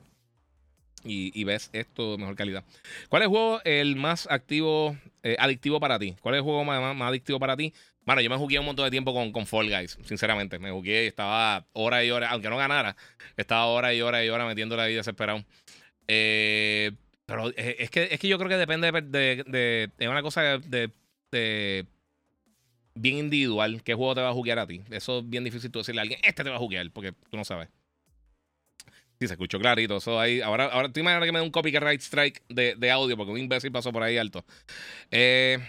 Y, ves esto de mejor calidad. ¿Cuál es el juego el más activo, eh, adictivo para ti? ¿Cuál es el juego más, adictivo para ti? Bueno, yo me jugué un montón de tiempo con, con Fall Guys, sinceramente. Me jugué y estaba hora y hora, aunque no ganara, estaba hora y hora y hora metiéndole ahí desesperado. Eh, pero es que, es que yo creo que depende de, de, de, una cosa de, bien individual qué juego te va a jugar a ti. Eso es bien difícil tú decirle a alguien, este te va a jugar, porque tú no sabes. Sí, se escuchó clarito. Eso ahí, ahora, ahora tú imaginas que me dé un copyright strike de, de audio, porque un imbécil pasó por ahí alto. Eh,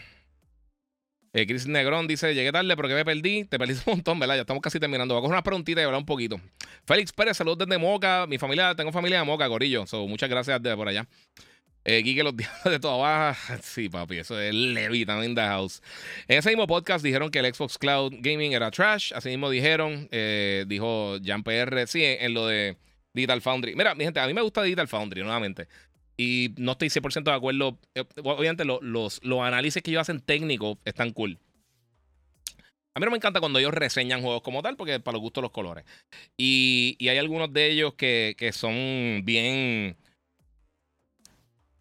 eh, Chris Negrón dice: Llegué tarde, pero que me perdí. Te perdí un montón, ¿verdad? Ya estamos casi terminando. Voy a coger unas preguntitas y hablar un poquito. Félix Pérez, saludos desde Moca. Mi familia, tengo familia de Moca, Gorillo. muchas gracias de por allá. Eh, Quique, los días de toda baja. Sí, papi, eso es Levita in the house. En ese mismo podcast dijeron que el Xbox Cloud Gaming era trash. Así mismo dijeron, eh, dijo Jan PR, sí, en, lo de Digital Foundry. Mira, mi gente, a mí me gusta Digital Foundry, nuevamente. Y no estoy 100% de acuerdo. Eh, obviamente, los, los análisis que ellos hacen técnicos están cool. A mí no me encanta cuando ellos reseñan juegos como tal, porque para los gustos los colores. Y, hay algunos de ellos que, son bien.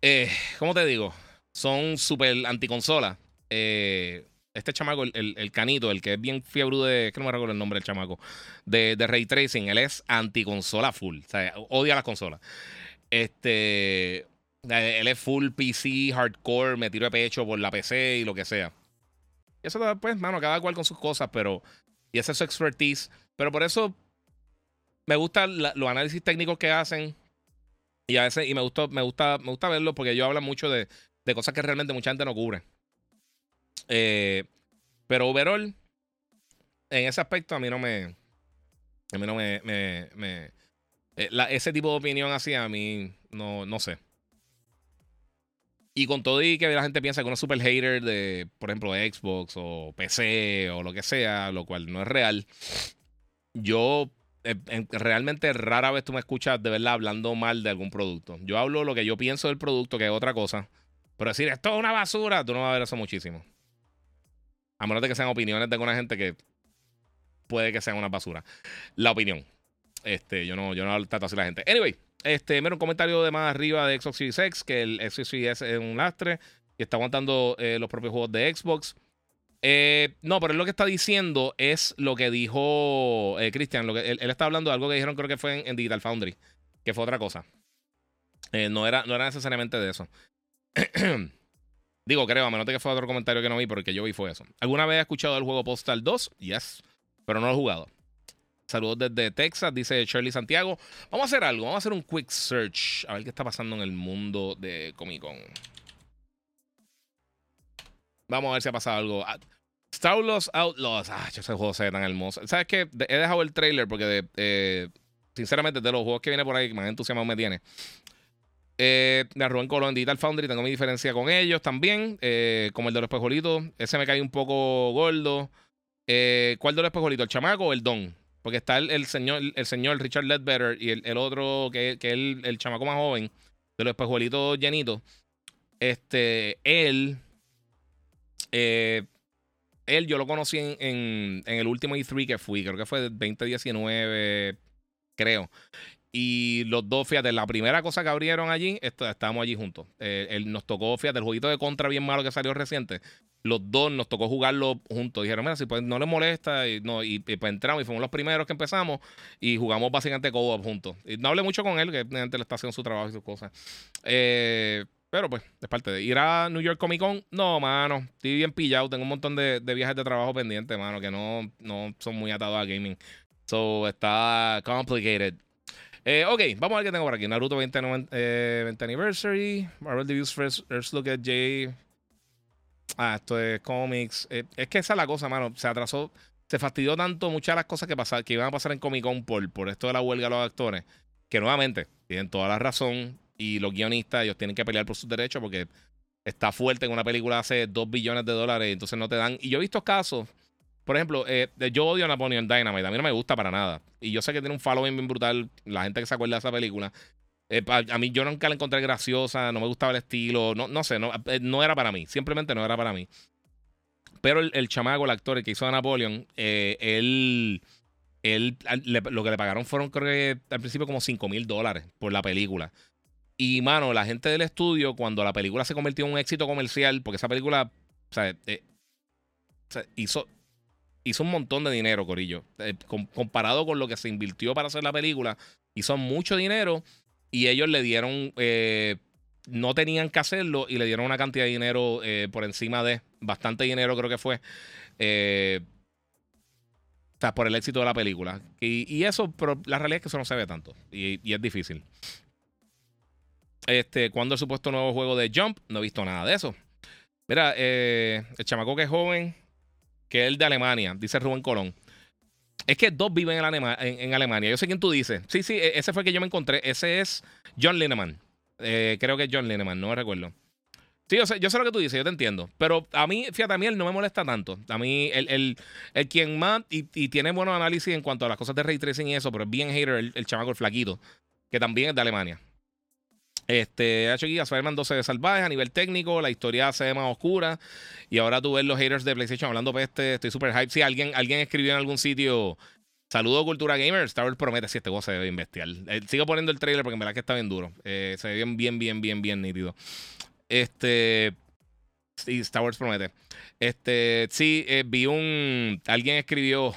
Eh, ¿Cómo te digo? Son súper anticonsola. Eh, este chamaco, el, canito, el que es bien fiebre de. que no me recuerdo el nombre del chamaco. De, de Ray Tracing. Él es anticonsola full. O sea, odia las consolas. Este. Él es full PC, hardcore, me tiro de pecho por la PC y lo que sea. Y eso, pues, mano, cada cual con sus cosas, pero. Y esa es su expertise. Pero por eso me gustan los análisis técnicos que hacen. Y a veces, y me gusta, me gusta, me gusta verlo porque ellos hablan mucho de, cosas que realmente mucha gente no cubre. Eh, pero overall, en ese aspecto a mí no me. A mí no me. me, eh, ese tipo de opinión así a mí no, no sé. Y con todo y que la gente piensa que uno es super hater de, por ejemplo, Xbox o PC o lo que sea, lo cual no es real. Yo eh, realmente rara vez tú me escuchas de verdad hablando mal de algún producto. Yo hablo lo que yo pienso del producto, que es otra cosa. Pero decir esto es una basura, tú no vas a ver eso muchísimo. A menos de que sean opiniones de alguna gente que puede que sean una basura. La opinión. Este, yo no, yo no trato así a la gente. Anyway, este, mira, un comentario de más arriba de Xbox Series X, que el Xbox Series es un lastre, y está aguantando eh, los propios juegos de Xbox. Eh, no, pero él lo que está diciendo es lo que dijo eh, Christian. Lo que, él, está hablando de algo que dijeron, creo que fue en, Digital Foundry, que fue otra cosa. Eh, no, era, no era necesariamente de eso. Digo, creo, a menos que fue otro comentario que no vi, porque yo vi fue eso. ¿Alguna vez he escuchado el juego Postal 2? Yes, pero no lo he jugado. Saludos desde Texas, dice Shirley Santiago. Vamos a hacer algo, vamos a hacer un quick search, a ver qué está pasando en el mundo de Comic Con. Vamos a ver si ha pasado algo. Ah, Star Wars Outlaws. Ah, ese juego se ve tan hermoso. ¿Sabes qué? He dejado el trailer porque, eh, sinceramente, de los juegos que viene por ahí, más entusiasmado me tiene. Eh, de Rubén Colón Digital Foundry, tengo mi diferencia con ellos también. Eh, como el de los espejuelitos. Ese me cae un poco gordo. Eh, ¿Cuál de los espejuelitos? ¿El chamaco o el don? Porque está el, señor, el señor Richard Ledbetter y el, otro, que, es el, el, chamaco más joven, de los espejuelitos llenitos. Este, él. Eh, él yo lo conocí en, el último E3 que fui, creo que fue 2019, creo. Y los dos, fíjate, la primera cosa que abrieron allí, estábamos allí juntos. Eh, él nos tocó, fíjate, el jueguito de contra bien malo que salió reciente. Los dos nos tocó jugarlo juntos. Dijeron, mira, si pues no le molesta. Y, no, y, pues entramos y fuimos los primeros que empezamos y jugamos básicamente co-op juntos. Y no hablé mucho con él, que evidentemente le está haciendo su trabajo y sus cosas. Eh, pero pues, es parte de. ¿Ir a New York Comic Con? No, mano. Estoy bien pillado. Tengo un montón de, viajes de trabajo pendientes, mano, que no, no son muy atados a gaming. So, está complicated. Eh, ok, vamos a ver qué tengo por aquí. Naruto 20, eh, Anniversary. Marvel Debuts First, First Look at Jay. Ah, esto es cómics. Eh, es que esa es la cosa, mano. Se atrasó. Se fastidió tanto muchas de las cosas que, que iban a pasar en Comic Con por, por esto de la huelga de los actores. Que nuevamente, tienen toda la razón y los guionistas, ellos tienen que pelear por sus derechos porque está fuerte en una película hace 2 billones de dólares, entonces no te dan. Y yo he visto casos, por ejemplo, eh, yo odio a Napoleon Dynamite, a mí no me gusta para nada. Y yo sé que tiene un following bien brutal, la gente que se acuerda de esa película. Eh, a, mí yo nunca la encontré graciosa, no me gustaba el estilo, no, no sé, no, eh, no era para mí, simplemente no era para mí. Pero el, el actor, el que hizo a Napoleon, él, él lo que le pagaron fueron, creo que al principio, como 5 mil dólares por la película. Y, mano, la gente del estudio, cuando la película se convirtió en un éxito comercial, porque esa película, o sea, hizo, hizo un montón de dinero, Corillo. Eh, comparado con lo que se invirtió para hacer la película, hizo mucho dinero y ellos le dieron, eh, no tenían que hacerlo y le dieron una cantidad de dinero por encima de, bastante dinero creo que fue. o sea, por el éxito de la película. Y, eso, pero la realidad es que eso no se ve tanto. y es difícil. Este, ¿Cuándo el supuesto nuevo juego de Jump? No he visto nada de eso. Mira, eh, el chamaco que es joven, que es el de Alemania, dice Rubén Colón. Es que dos viven en, Alemania. Yo sé quién tú dices. Sí, sí, e-, ese fue el que yo me encontré. Ese es John Lineman. Eh, creo que es John Lineman, no me recuerdo. Sí, yo sé, yo sé, lo que tú dices, yo te entiendo. Pero a mí, fíjate, a mí él no me molesta tanto. A mí, el, el, quien más, y, tiene buenos análisis en cuanto a las cosas de ray tracing y eso, pero es bien hater el, el chamaco, el flaquito, que también es de Alemania. Este, hecho aquí a Spider-Man 12 de salvaje a nivel técnico, la historia se ve más oscura. Y ahora tú ves los haters de PlayStation hablando peste, estoy súper hype. Si alguien, alguien escribió en algún sitio, saludo Cultura Gamer, Star Wars promete si este juego se ve bien. Eh, sigo poniendo el trailer porque en verdad que está bien duro. Eh, se ve bien, bien, bien, bien, bien nítido. Este. Sí, Star Wars promete. Este, sí, eh, vi un. Alguien escribió,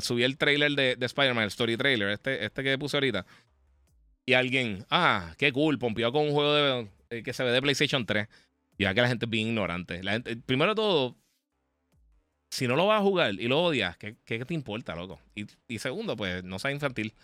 subí el trailer de, de Spider-Man, el story trailer, este, este que puse ahorita y alguien, ah, qué cool, pompeó con un juego de, eh, que se ve de PlayStation 3. Y ya que la gente es bien ignorante. La gente, primero todo, si no lo vas a jugar y lo odias, ¿qué, qué te importa, loco? Y, segundo, pues no sea infantil.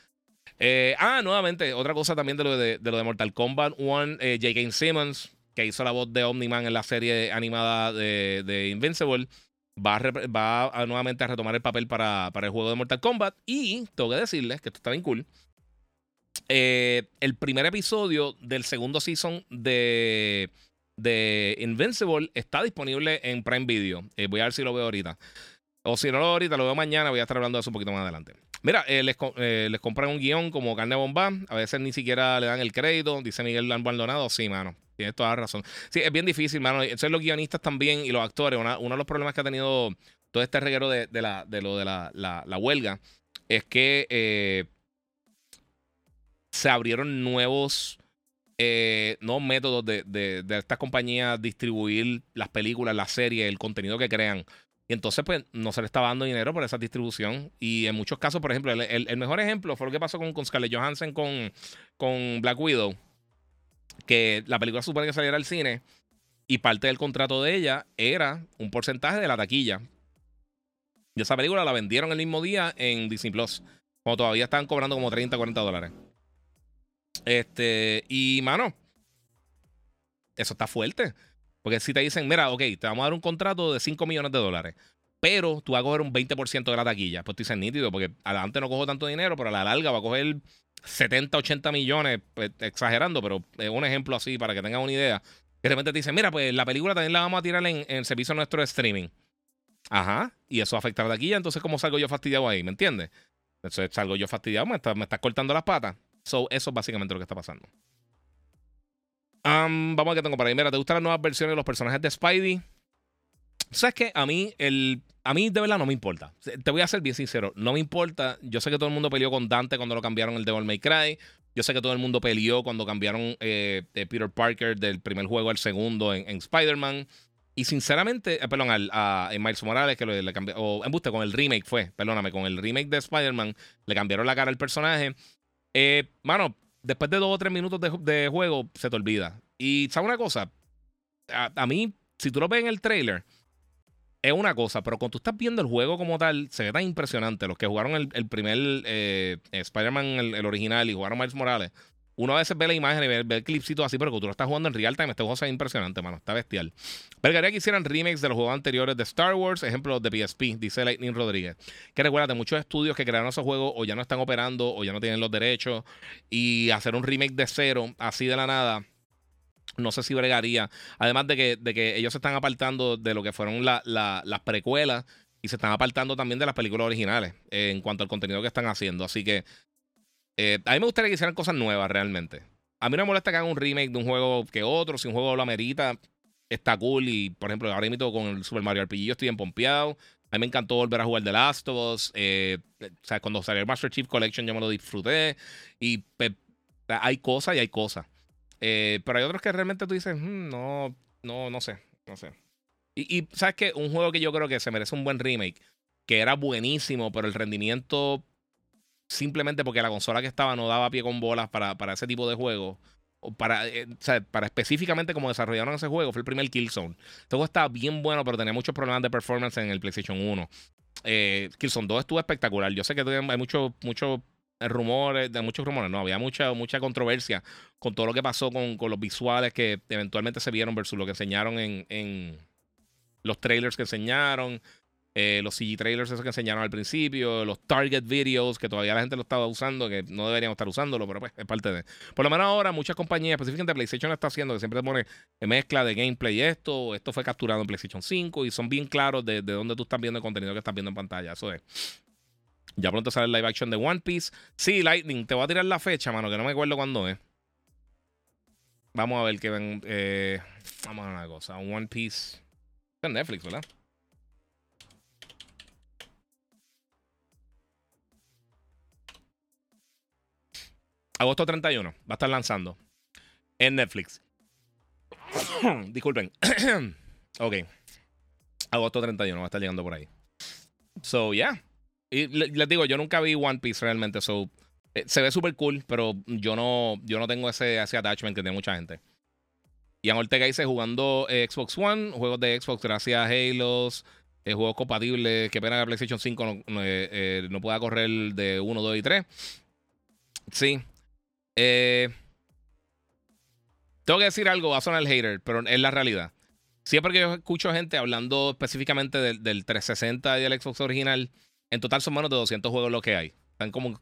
Eh, ah, nuevamente, otra cosa también de lo de, de Mortal Kombat 1, eh, J.K. Simmons, que hizo la voz de Omni-Man en la serie animada de, de Invincible, va, a, va nuevamente a retomar el papel para, para el juego de Mortal Kombat. Y tengo que decirles que esto está bien cool eh, el primer episodio del segundo season de, de Invincible está disponible en Prime Video. Eh, voy a ver si lo veo ahorita. O si no lo veo ahorita, lo veo mañana. Voy a estar hablando de eso un poquito más adelante. Mira, eh, les, les, compran un guion como carne bomba. A veces ni siquiera le dan el crédito. Dice Miguel Maldonado. Sí, mano. Tienes toda la razón. Sí, es bien difícil, mano. Eso los guionistas también y los actores. uno de los problemas que ha tenido todo este reguero de, de lo de la, la, huelga es que se abrieron nuevos, eh, métodos de, de, de estas compañías distribuir las películas, las series, el contenido que crean. Y entonces, pues, no se le estaba dando dinero por esa distribución. Y en muchos casos, por ejemplo, el, mejor ejemplo fue lo que pasó con, con Scarlett Johansson con, con Black Widow. Que la película supone que saliera al cine. Y parte del contrato de ella era un porcentaje de la taquilla. Y esa película la vendieron el mismo día en Disney Plus. Cuando todavía estaban cobrando como 30, 40 dólares. Este, y mano, eso está fuerte. Porque si te dicen, mira, ok, te vamos a dar un contrato de 5 millones de dólares, pero tú vas a coger un 20% de la taquilla. Pues tú dices nítido, porque adelante no cojo tanto dinero, pero a la larga va a coger 70, 80 millones, pues, exagerando, pero es un ejemplo así para que tengas una idea. Que de repente te dicen, mira, pues la película también la vamos a tirar en, el servicio nuestro de streaming. Ajá, y eso afecta a la taquilla, entonces ¿cómo salgo yo fastidiado ahí? ¿Me entiendes? Entonces salgo yo fastidiado, me estás está cortando las patas. So, eso es básicamente lo que está pasando vamos a ver qué tengo para ahí. Mira, ¿te gustan las nuevas versiones de los personajes de Spidey? ¿Sabes qué? A mí, el, a mí de verdad no me importa. Te voy a ser bien sincero. No me importa. Yo sé que todo el mundo peleó con Dante cuando lo cambiaron el Devil May Cry. Yo sé que todo el mundo peleó cuando cambiaron eh, Peter Parker del primer juego al segundo en, Spider-Man. Y sinceramente, eh, perdón, al, a, Miles Morales, que le, cambió, o en buste, con el remake fue, perdóname, con el remake de Spider-Man, le cambiaron la cara al personaje. Eh, mano, después de dos o tres minutos de, juego, se te olvida. Y, ¿sabes una cosa? A, mí, si tú lo ves en el trailer, es una cosa, pero cuando tú estás viendo el juego como tal, se ve tan impresionante. Los que jugaron el, primer eh, Spider-Man, el, original, y jugaron Miles Morales, uno a veces ve la imagen y ve, el clipcito así, pero cuando tú lo estás jugando en real time, este juego es impresionante, mano. Está bestial. Pero quería que hicieran remakes de los juegos anteriores de Star Wars, ejemplo de PSP, dice Lightning Rodríguez. Que recuerda de muchos estudios que crearon esos juegos o ya no están operando o ya no tienen los derechos. Y hacer un remake de cero, así de la nada. No sé si bregaría. Además de que, de que ellos se están apartando de lo que fueron las precuelas y se están apartando también de las películas originales en cuanto al contenido que están haciendo. Así que eh, a mí me gustaría que hicieran cosas nuevas realmente. A mí no me molesta que hagan un remake de un juego que otro. Si un juego lo amerita, está cool. Y por ejemplo, ahora mismo con el Super Mario RPG yo estoy empompeado. A mí me encantó volver a jugar The Last of Us. Eh, o sea, cuando salió el Master Chief Collection yo me lo disfruté. Y hay cosas y hay cosas. Eh, pero hay otros que realmente tú dices, hmm, no, no, no sé, no sé. Y, y sabes que un juego que yo creo que se merece un buen remake, que era buenísimo, pero el rendimiento simplemente porque la consola que estaba no daba pie con bolas para, para ese tipo de juego. O para, eh, o sea, para específicamente como desarrollaron ese juego, fue el primer Killzone. Este estaba bien bueno, pero tenía muchos problemas de performance en el PlayStation 1. Eh, Killzone 2 estuvo espectacular. Yo sé que hay muchos mucho rumores, de muchos rumores, no, había mucha, mucha controversia con todo lo que pasó con, con, los visuales que eventualmente se vieron versus lo que enseñaron en, en los trailers que enseñaron. Eh, los CG trailers, esos que enseñaron al principio, los target videos, que todavía la gente lo estaba usando, que no deberíamos estar usándolo, pero pues es parte de. Por lo menos ahora, muchas compañías, específicamente PlayStation, está haciendo que siempre te pone mezcla de gameplay esto, esto fue capturado en PlayStation 5 y son bien claros de, de dónde tú estás viendo el contenido que estás viendo en pantalla. Eso es. Ya pronto sale el live action de One Piece. Sí, Lightning, te voy a tirar la fecha, mano, que no me acuerdo cuándo es. Vamos a ver que ven. Eh, vamos a ver una cosa. One Piece. Está en Netflix, ¿verdad? Agosto 31 va a estar lanzando en Netflix. Disculpen. ok. Agosto 31 va a estar llegando por ahí. So, yeah. Y les digo, yo nunca vi One Piece realmente. So, eh, se ve súper cool, pero yo no, yo no tengo ese, ese attachment que tiene mucha gente. En Ortega dice jugando eh, Xbox One, juegos de Xbox gracias a Halos, eh, juegos compatibles. Qué pena que PlayStation 5 no, no pueda correr de 1, 2 y 3. Sí, eh, tengo que decir algo, va a sonar el hater, pero es la realidad. Siempre que yo escucho gente hablando específicamente del, 360 y del Xbox original, en total son menos de 200 juegos lo que hay. Están como,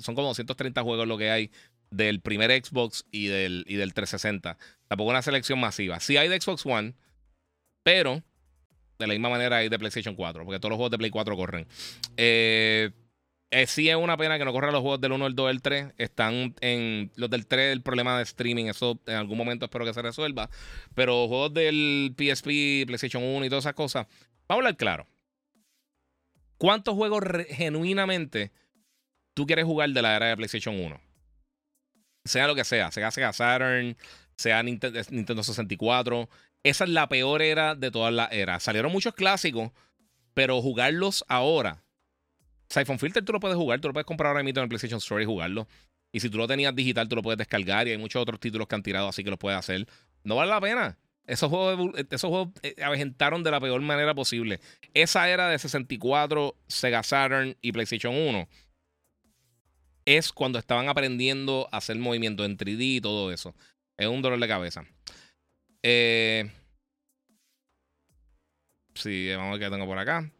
son como 230 juegos lo que hay del primer Xbox y del, y del 360. Tampoco una selección masiva. Sí hay de Xbox One, pero de la misma manera hay de PlayStation 4, porque todos los juegos de Play 4 corren. Eh, eh, sí es una pena que no corran los juegos del 1, el 2, el 3. Están en los del 3, el problema de streaming. Eso en algún momento espero que se resuelva. Pero juegos del PSP, PlayStation 1 y todas esas cosas. Vamos a hablar claro. ¿Cuántos juegos genuinamente tú quieres jugar de la era de PlayStation 1? sea lo que sea, sea Sega Saturn, sea Nintendo 64. Esa es la peor era de todas las eras. Salieron muchos clásicos, pero jugarlos ahora. Siphon Filter tú lo puedes jugar, tú lo puedes comprar ahora mismo en el PlayStation Store y jugarlo. Y si tú lo tenías digital, tú lo puedes descargar. Y hay muchos otros títulos que han tirado así que lo puedes hacer. No vale la pena. Esos juegos, esos juegos eh, aventaron de la peor manera posible. Esa era de 64, Sega Saturn y PlayStation 1 es cuando estaban aprendiendo a hacer movimiento en 3D y todo eso. Es un dolor de cabeza. Eh, sí, vamos a ver qué tengo por acá.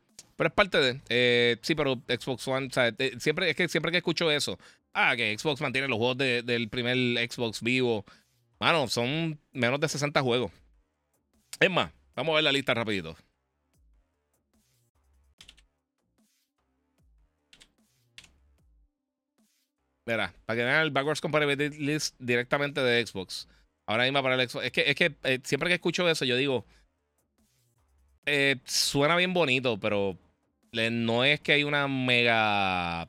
Pero es parte de. Eh, sí, pero Xbox One. siempre, es que siempre que escucho eso. Ah, que Xbox mantiene los juegos del primer Xbox vivo. Mano, son menos de 60 juegos. Es más, vamos a ver la lista rapidito. Mira, para que vean el backwards compatibility list directamente de Xbox. Ahora mismo para el Xbox. Es que, es que eh, siempre que escucho eso, yo digo. Eh, suena bien bonito, pero no es que hay una mega.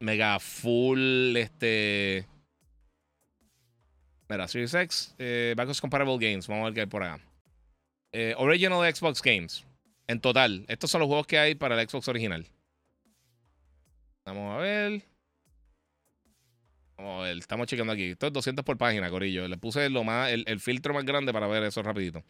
Mega full. Este. Mira, Series X, eh, Backwards Compatible Games. Vamos a ver qué hay por acá. Eh, original Xbox Games. En total. Estos son los juegos que hay para el Xbox original. Vamos a ver. Vamos a ver. Estamos chequeando aquí. Esto es 200 por página, Corillo. Le puse lo más, el, filtro más grande para ver eso rapidito.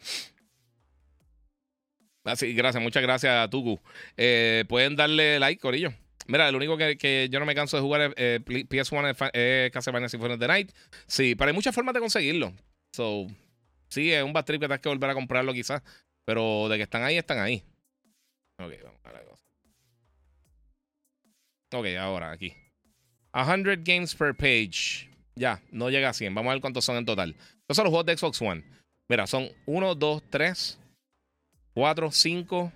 Así, ah, gracias, muchas gracias a Tuku. Eh, pueden darle like, Corillo. Mira, lo único que, yo no me canso de jugar es eh, PS1 es Castlevania Symphony of the Night. Sí, pero hay muchas formas de conseguirlo. So, Sí, es un bad trip que tienes que volver a comprarlo quizás. Pero de que están ahí, están ahí. Ok, vamos a la cosa. Ok, ahora aquí. 100 games per page. Ya, no llega a 100. Vamos a ver cuántos son en total. Estos son los juegos de Xbox One. Mira, son 1, 2, 3, 4, 5,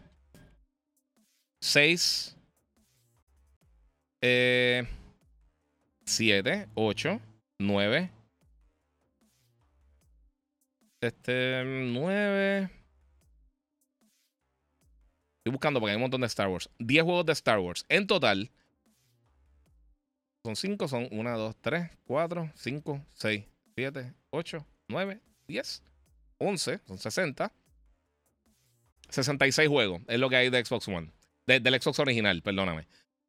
6, 7, 8, 9, este, 9. Estoy buscando porque hay un montón de Star Wars. 10 juegos de Star Wars. En total. Son 5, son 1, 2, 3, 4, 5, 6, 7, 8, 9, 10, 11, son 60. 66 juegos es lo que hay de Xbox One. del Xbox original, perdóname.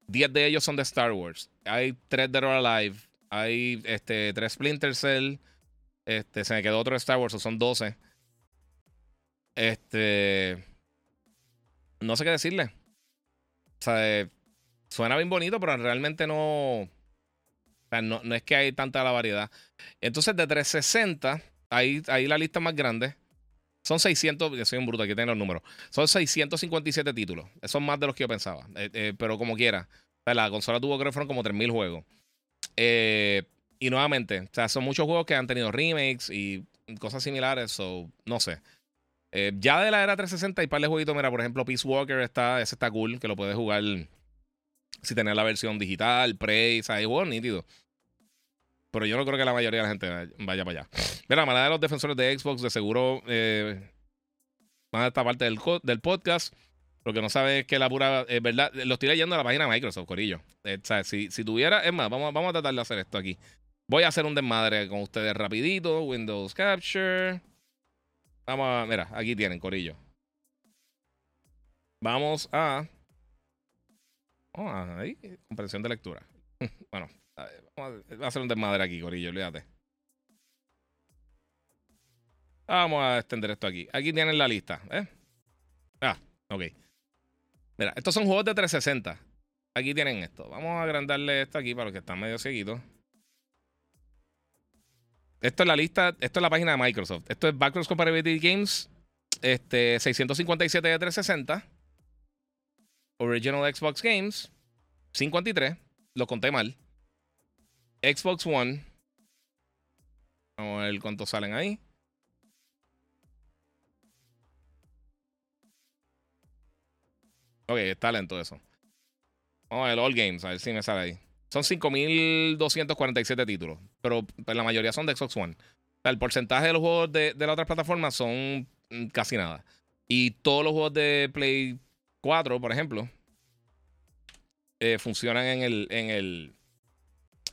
10 de ellos son de Star Wars. Hay 3 de Roll Alive. Hay este, 3 Splinter Cell. Este, se me quedó otro Star Wars, son 12. Este. No sé qué decirle. O sea, eh, suena bien bonito, pero realmente no. O sea, no, no, es que hay tanta la variedad. Entonces, de 360, ahí, ahí la lista más grande. Son 600, yo soy un bruto, aquí tengo los números. Son 657 títulos. Es más de los que yo pensaba. Eh, eh, pero como quiera. la consola tuvo, creo que fueron como 3.000 juegos. Eh, y nuevamente, o sea, son muchos juegos que han tenido remakes y cosas similares, so, no sé. Eh, ya de la era 360 hay par de jueguitos, mira, por ejemplo, Peace Walker está, ese está cool, que lo puedes jugar si tenés la versión digital, Prey, o sea, hay juegos nítidos. Pero yo no creo que la mayoría de la gente vaya para allá. Mira, la manera de los defensores de Xbox de seguro eh, van a esta parte del, del podcast. Lo que no sabe es que la pura, es verdad, lo estoy leyendo a la página de Microsoft, Corillo. Eh, o sea, si, si tuviera, es más, vamos, vamos a tratar de hacer esto aquí. Voy a hacer un desmadre con ustedes rapidito. Windows Capture. Vamos a... Mira, aquí tienen, Corillo. Vamos a... Oh, ahí, comprensión de lectura. bueno, vamos a hacer un desmadre aquí, Corillo, olvídate. Vamos a extender esto aquí. Aquí tienen la lista. ¿eh? Ah, ok. Mira, estos son juegos de 360. Aquí tienen esto. Vamos a agrandarle esto aquí para los que están medio seguidos. Esto es la lista, esto es la página de Microsoft. Esto es Backwards Compatibility Games, este, 657 de 360. Original Xbox Games, 53. Lo conté mal. Xbox One. Vamos a ver cuántos salen ahí. Ok, está lento eso. Vamos a ver All Games, a ver si me sale ahí. Son 5.247 títulos, pero pues, la mayoría son de Xbox One. el porcentaje de los juegos de, de las otras plataformas son mm, casi nada. Y todos los juegos de Play 4, por ejemplo, eh, funcionan en el, en el,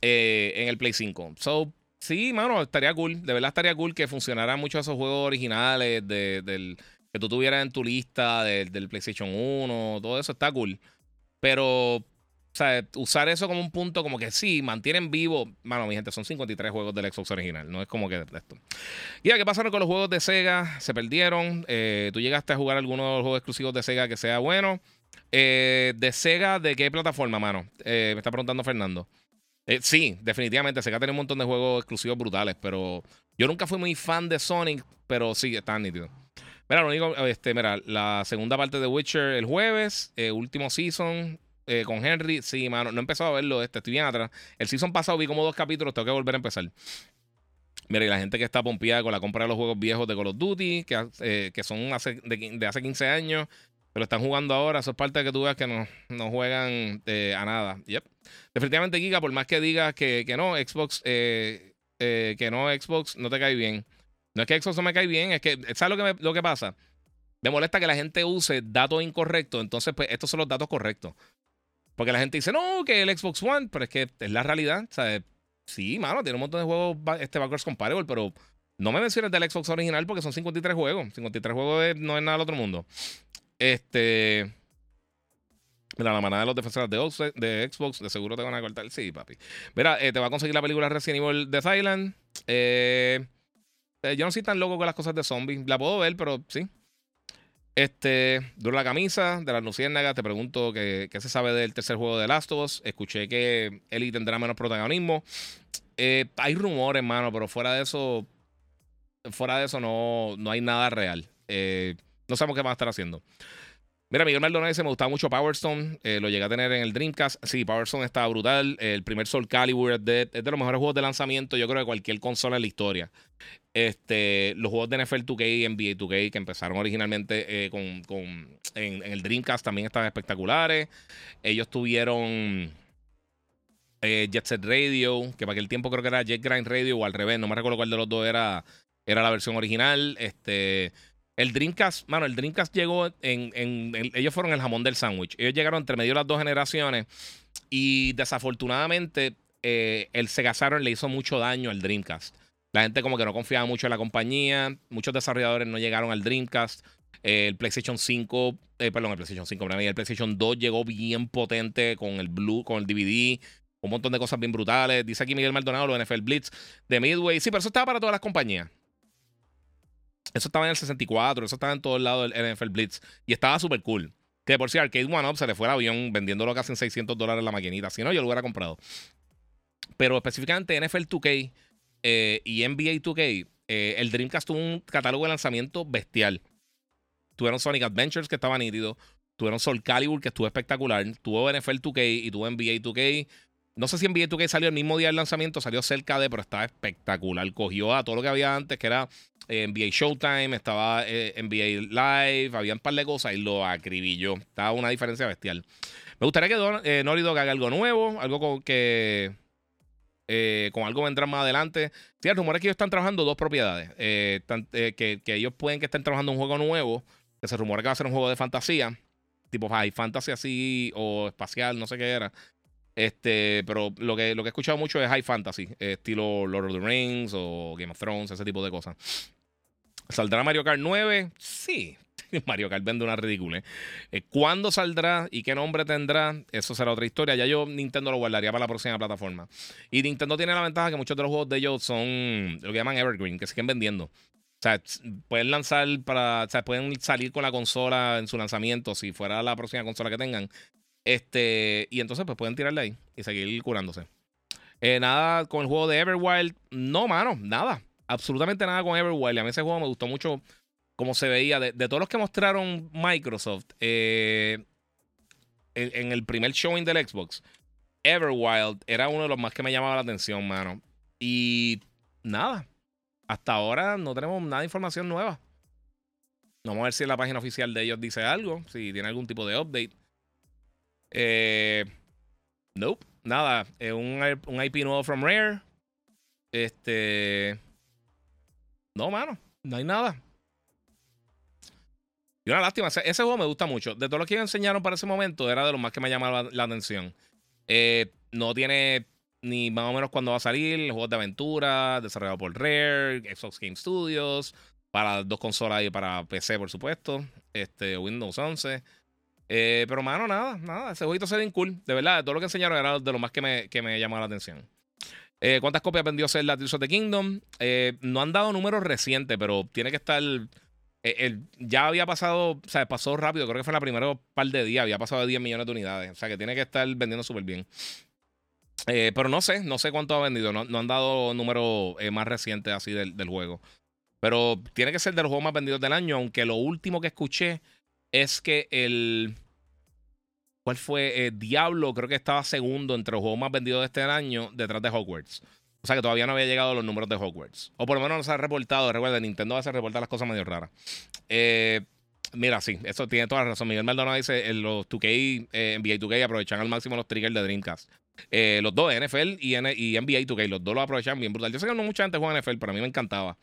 eh, en el Play 5. So, sí, mano, estaría cool. De verdad estaría cool que funcionaran muchos esos juegos originales del, que tú tuvieras en tu lista del, PlayStation 1. Todo eso está cool. Pero, o sea, usar eso como un punto como que sí, mantienen vivo. Mano, mi gente, son 53 juegos del Xbox original. No es como que esto. Ya, ¿qué pasaron con los juegos de Sega? Se perdieron. Eh, ¿Tú llegaste a jugar alguno de los juegos exclusivos de Sega que sea bueno? Eh, ¿De Sega de qué plataforma, mano? Eh, me está preguntando Fernando. Eh, sí, definitivamente. Sega tiene un montón de juegos exclusivos brutales, pero yo nunca fui muy fan de Sonic, pero sí, está nítido. Mira, lo único, este, mira, la segunda parte de Witcher el jueves, último season con Henry. Sí, mano, no he empezado a verlo, este, estoy bien atrás. El season pasado vi como dos capítulos, tengo que volver a empezar. Mira, y la gente que está pompeada con la compra de los juegos viejos de Call of Duty, que, que son de, de, hace 15 años, pero están jugando ahora. Eso es parte de que tú veas que no, no juegan eh, a nada. Yep. Definitivamente, Giga, por más que digas que, que no, Xbox, eh, eh, que no, Xbox no te cae bien. No es que Xbox no me cae bien, es que, ¿sabes lo que, lo que pasa? Me molesta que la gente use datos incorrectos. Entonces, pues, estos son los datos correctos. Porque la gente dice, no, que el Xbox One, pero es que es la realidad. Sea, sí, mano, tiene un montón de juegos este backwards compatible, pero no me menciones del Xbox original porque son 53 juegos. 53 juegos no es nada del otro mundo. Este. Mira, la manada de los defensores de, Xbox, de seguro te van a cortar. Sí, papi. Mira, eh, te va a conseguir la película Resident Evil de Thailand. Eh, eh, yo no soy tan loco con las cosas de zombies. La puedo ver, pero sí. Este, dura la camisa de las luciérnagas. Te pregunto qué, se sabe del tercer juego de Last of Us. Escuché que Ellie tendrá menos protagonismo. hay rumores, hermano, pero fuera de eso, fuera de eso no, no hay nada real. Eh, no sabemos qué van a estar haciendo. Mira, Miguel Maldonado dice, me gustaba mucho Power Stone. Eh, lo llegué a tener en el Dreamcast. Sí, Power Stone está brutal. el primer Soul Calibur es de, los mejores juegos de lanzamiento, yo creo, de cualquier consola en la historia. Este, los juegos de NFL 2K y NBA 2K que empezaron originalmente eh, con, en, el Dreamcast también estaban espectaculares. Ellos tuvieron eh, Jet Set Radio, que para aquel tiempo creo que era Jet Grind Radio o al revés, no me recuerdo cuál de los dos era, era la versión original. Este... El Dreamcast, mano, el Dreamcast llegó en, ellos fueron el jamón del sándwich. Ellos llegaron entre medio de las dos generaciones y desafortunadamente eh, el Sega Saturn le hizo mucho daño al Dreamcast. La gente como que no confiaba mucho en la compañía, muchos desarrolladores no llegaron al Dreamcast. Eh, el PlayStation 5, eh, perdón, el PlayStation 5, mí, el PlayStation 2 llegó bien potente con el Blue, con el DVD, un montón de cosas bien brutales. Dice aquí Miguel Maldonado, lo NFL Blitz de Midway. Sí, pero eso estaba para todas las compañías. Eso estaba en el 64, eso estaba en todo el lado del NFL Blitz. Y estaba súper cool. Que por si Arcade One Up se le fue el avión vendiéndolo casi en 600 dólares la maquinita. Si no, yo lo hubiera comprado. Pero específicamente NFL 2K eh, y NBA 2K, eh, el Dreamcast tuvo un catálogo de lanzamiento bestial. Tuvieron Sonic Adventures que estaba nítido. Tuvieron Soul Calibur que estuvo espectacular. Tuvo NFL 2K y tuvo NBA 2K. No sé si NBA 2K salió el mismo día del lanzamiento, salió cerca de, pero estaba espectacular. Cogió a todo lo que había antes, que era eh, NBA Showtime, estaba eh, NBA Live, había un par de cosas y lo acribilló. Estaba una diferencia bestial. Me gustaría que eh, Norido haga algo nuevo, algo con que. con algo vendrán más adelante. Sí, el rumor es que ellos están trabajando dos propiedades. que, ellos pueden que estén trabajando un juego nuevo. Que se rumora que va a ser un juego de fantasía. Tipo High Fantasy así. O espacial, no sé qué era. Este, pero lo que, lo que he escuchado mucho es High Fantasy. estilo Lord of the Rings o Game of Thrones, ese tipo de cosas. ¿Saldrá Mario Kart 9? Sí. Mario Kart vende una ridícula. Eh, ¿Cuándo saldrá y qué nombre tendrá? Eso será otra historia. Ya yo Nintendo lo guardaría para la próxima plataforma. Y Nintendo tiene la ventaja que muchos de los juegos de ellos son lo que llaman Evergreen, que siguen vendiendo. O sea, pueden lanzar para. O sea, pueden salir con la consola en su lanzamiento si fuera la próxima consola que tengan. Este. Y entonces, pues pueden tirarle ahí y seguir curándose. Eh, nada con el juego de Everwild. No, mano, nada absolutamente nada con Everwild. A mí ese juego me gustó mucho como se veía. De, todos los que mostraron Microsoft eh, en, el primer showing del Xbox, Everwild era uno de los más que me llamaba la atención, mano. Y nada. Hasta ahora no tenemos nada de información nueva. Vamos a ver si en la página oficial de ellos dice algo, si tiene algún tipo de update. Eh, nope, nada. un, un IP nuevo from Rare. Este. No, mano, no hay nada. Y una lástima, ese, juego me gusta mucho. De todo lo que enseñaron para ese momento, era de los más que me llamaba la, atención. Eh, no tiene ni más o menos cuándo va a salir. Juegos de aventura, desarrollado por Rare, Xbox Game Studios, para dos consolas y para PC, por supuesto. Este, Windows 11. Eh, pero, mano, nada, nada. Ese jueguito se ve cool. De verdad, todo lo que enseñaron era de lo más que me, que me llamó la atención. Eh, ¿Cuántas copias vendió Zelda Tears of the Kingdom? Eh, no han dado números recientes, pero tiene que estar. ya había pasado, o sea, pasó rápido, creo que fue en la primera par de días, había pasado de 10 millones de unidades. O sea, que tiene que estar vendiendo súper bien. pero no sé, no sé cuánto ha vendido. No, han dado números más recientes así del, del, juego. Pero tiene que ser de los juegos más vendidos del año, aunque lo último que escuché es que el. ¿Cuál fue? Eh, Diablo, creo que estaba segundo entre los juegos más vendidos de este año, detrás de Hogwarts. O sea que todavía no había llegado los números de Hogwarts. O por lo menos no se ha reportado. Recuerda, Nintendo a reportar las cosas medio raras. Eh, mira, sí, eso tiene toda la razón. Miguel Maldonado dice: los 2K, eh, NBA 2K aprovechan al máximo los triggers de Dreamcast. los dos, NFL y, y NBA 2K, los dos lo aprovechan bien brutal. Yo sé que no mucha gente juega NFL, pero a mí me encantaba.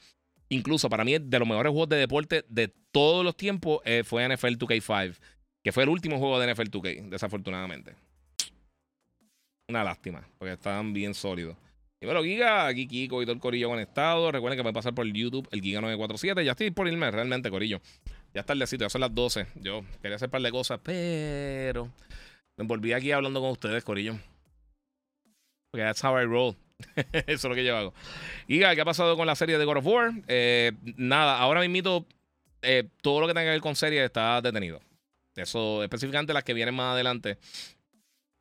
Incluso para mí, de los mejores juegos de deporte de todos los tiempos eh, fue NFL 2K5, que fue el último juego de NFL 2K, desafortunadamente. Una lástima, porque estaban bien sólidos. Y bueno, Giga, aquí Kiko y todo el corillo conectado. Recuerden que me pasar por YouTube, el Giga 947. Ya estoy por irme, realmente, corillo. Ya está el decito, ya son las 12. Yo quería hacer un par de cosas, pero me volví aquí hablando con ustedes, corillo. Porque that's how I roll. Eso es lo que yo hago. Y ¿qué ha pasado con la serie de God of War? Eh, nada, ahora mismo eh, todo lo que tenga que ver con serie está detenido. Eso, específicamente las que vienen más adelante.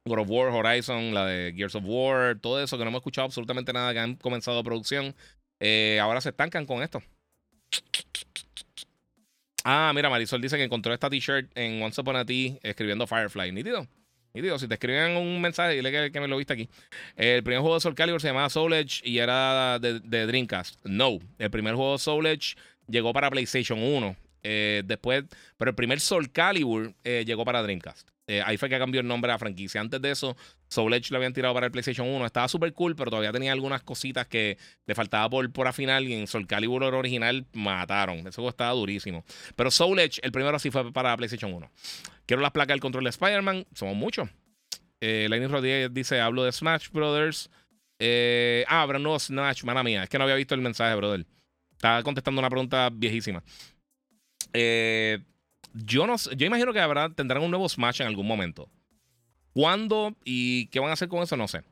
God of War, Horizon, la de Gears of War, todo eso que no hemos escuchado absolutamente nada que han comenzado producción. Eh, ahora se estancan con esto. Ah, mira, Marisol dice que encontró esta t-shirt en Once Upon a Tea escribiendo Firefly. Nítido. Y digo, si te escriben un mensaje, dile que, me lo viste aquí. El primer juego de Soul Calibur se llamaba Soul Edge y era de, Dreamcast. No, el primer juego de Soul Edge llegó para PlayStation 1. Eh, después, pero el primer Soul Calibur eh, llegó para Dreamcast. Eh, ahí fue que cambió el nombre a la franquicia. Antes de eso, Soul Edge lo habían tirado para el PlayStation 1. Estaba súper cool, pero todavía tenía algunas cositas que le faltaba por, por afinar. Y en Soul Calibur original mataron. Juego estaba durísimo. Pero Soul Edge, el primero sí fue para PlayStation 1. Quiero las placas del control de Spider-Man. Somos muchos. Eh, Rodríguez dice: Hablo de Smash Brothers. Eh, ah, pero no Smash, mala mía. Es que no había visto el mensaje, brother. Estaba contestando una pregunta viejísima. Eh, yo no yo imagino que habrá, tendrán un nuevo Smash en algún momento. ¿Cuándo y qué van a hacer con eso? No sé.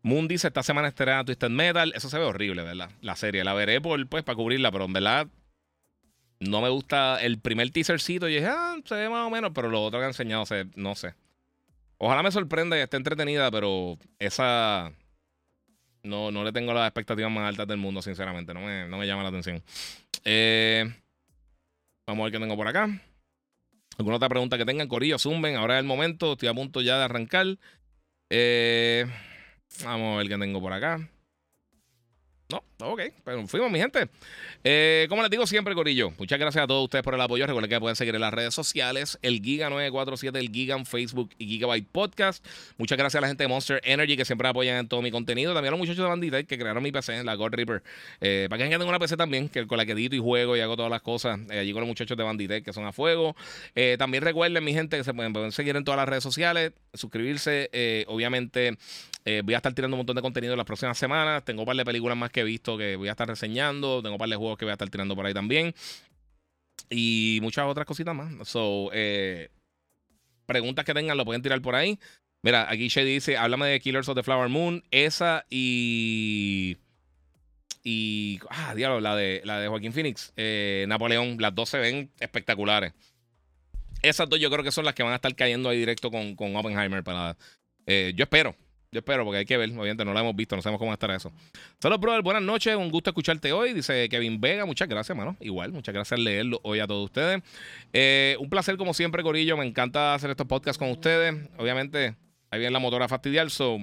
Moon dice: Esta semana estará Twisted Metal. Eso se ve horrible, ¿verdad? La serie. La veré por, pues, para cubrirla, pero en verdad no me gusta el primer teasercito. Y dije, ah, se ve más o menos, pero lo otro que han enseñado, no sé. Ojalá me sorprenda y esté entretenida, pero esa. No, no le tengo las expectativas más altas del mundo, sinceramente. No me, no me llama la atención. Eh, vamos a ver qué tengo por acá. ¿Alguna otra pregunta que tengan? Corillo, zumben. Ahora es el momento. Estoy a punto ya de arrancar. Eh, vamos a ver qué tengo por acá. No, ok, pero fuimos, mi gente. Eh, como les digo siempre, Corillo, muchas gracias a todos ustedes por el apoyo. Recuerden que pueden seguir en las redes sociales, el Giga947, el Giga en Facebook y Gigabyte Podcast. Muchas gracias a la gente de Monster Energy que siempre apoyan en todo mi contenido. También a los muchachos de Bandita que crearon mi PC, la God Reaper. Eh, para que tengan una PC también, que con la que edito y juego y hago todas las cosas eh, allí con los muchachos de Bandita que son a fuego. también recuerden, mi gente, que se pueden, pueden, seguir en todas las redes sociales, suscribirse. obviamente, voy a estar tirando un montón de contenido en las próximas semanas. Tengo un par de películas más que he visto que voy a estar reseñando. Tengo un par de juegos que voy a estar tirando por ahí también. Y muchas otras cositas más. So, eh, preguntas que tengan lo pueden tirar por ahí. Mira, aquí Shady dice, háblame de Killers of the Flower Moon. Esa y... Y... Ah, diablo, la de, la de Joaquín Phoenix. Eh, Napoleón. Las dos se ven espectaculares. Esas dos yo creo que son las que van a estar cayendo ahí directo con, con Oppenheimer. Para, eh, yo espero. Yo espero, porque hay que ver. Obviamente no la hemos visto, no sabemos cómo va estar eso. Saludos, brother. Buenas noches. Un gusto escucharte hoy. Dice Kevin Vega. Muchas gracias, mano. Igual, muchas gracias leerlo hoy a todos ustedes. Eh, un placer, como siempre, Corillo. Me encanta hacer estos podcasts con ustedes. Obviamente, ahí viene la motora fastidial. So,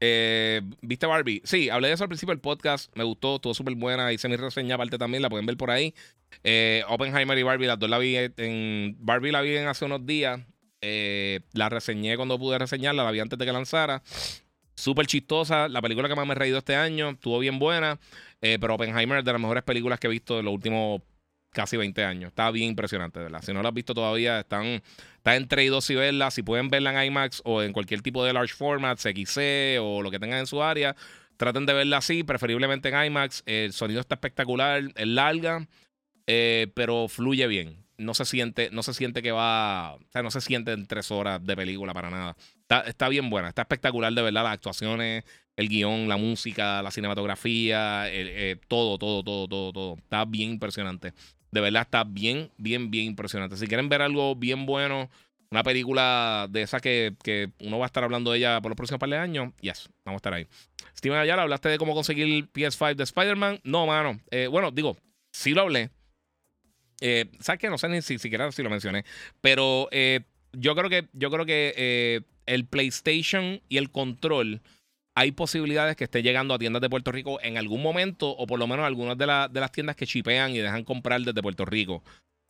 eh, ¿Viste Barbie? Sí, hablé de eso al principio del podcast. Me gustó, estuvo súper buena. Hice mi reseña aparte también, la pueden ver por ahí. Eh, Oppenheimer y Barbie, las dos la vi en. Barbie la vi en hace unos días. Eh, la reseñé cuando pude reseñarla, la vi antes de que lanzara. Súper chistosa, la película que más me he reído este año, estuvo bien buena, eh, pero Oppenheimer es de las mejores películas que he visto en los últimos casi 20 años. Está bien impresionante, ¿verdad? Si no lo has visto todavía, están, está entre y dos y verla. Si pueden verla en IMAX o en cualquier tipo de large format, XC o lo que tengan en su área, traten de verla así, preferiblemente en IMAX. El sonido está espectacular, es larga, eh, pero fluye bien. No se siente, no se siente que va, o sea, no se siente en tres horas de película para nada. Está, está bien buena, está espectacular de verdad las actuaciones, el guion, la música, la cinematografía, eh, todo, todo, todo, todo, todo. Está bien impresionante. De verdad está bien, bien, bien impresionante. Si quieren ver algo bien bueno, una película de esa que, uno va a estar hablando de ella por los próximos par de años, yes, vamos a estar ahí. Steven Ayala, ¿hablaste de cómo conseguir PS5 de Spider-Man? No, mano. Eh, bueno, digo, sí lo hablé. Eh, ¿Sabes qué? No sé ni si siquiera si lo mencioné. Pero yo creo que, yo creo que el PlayStation y el control hay posibilidades que esté llegando a tiendas de Puerto Rico en algún momento, o por lo menos algunas de, de las tiendas que chipean y dejan comprar desde Puerto Rico.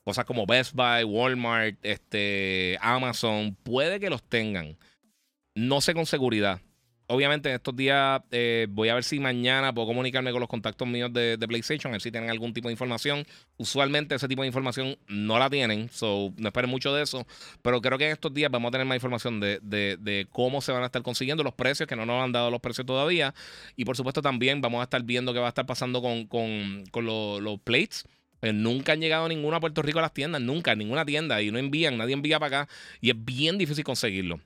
Cosas como Best Buy, Walmart, este, Amazon, puede que los tengan. No sé con seguridad obviamente en estos días eh, voy a ver si mañana puedo comunicarme con los contactos míos de, PlayStation, a ver si tienen algún tipo de información. Usualmente ese tipo de información no la tienen, so no esperen mucho de eso. Pero creo que en estos días vamos a tener más información de, cómo se van a estar consiguiendo los precios, que no nos han dado los precios todavía. Y por supuesto también vamos a estar viendo qué va a estar pasando con, los, plates. Pues nunca han llegado ninguno a Puerto Rico a las tiendas, nunca, ninguna tienda. Y no envían, nadie envía para acá. Y es bien difícil conseguirlo.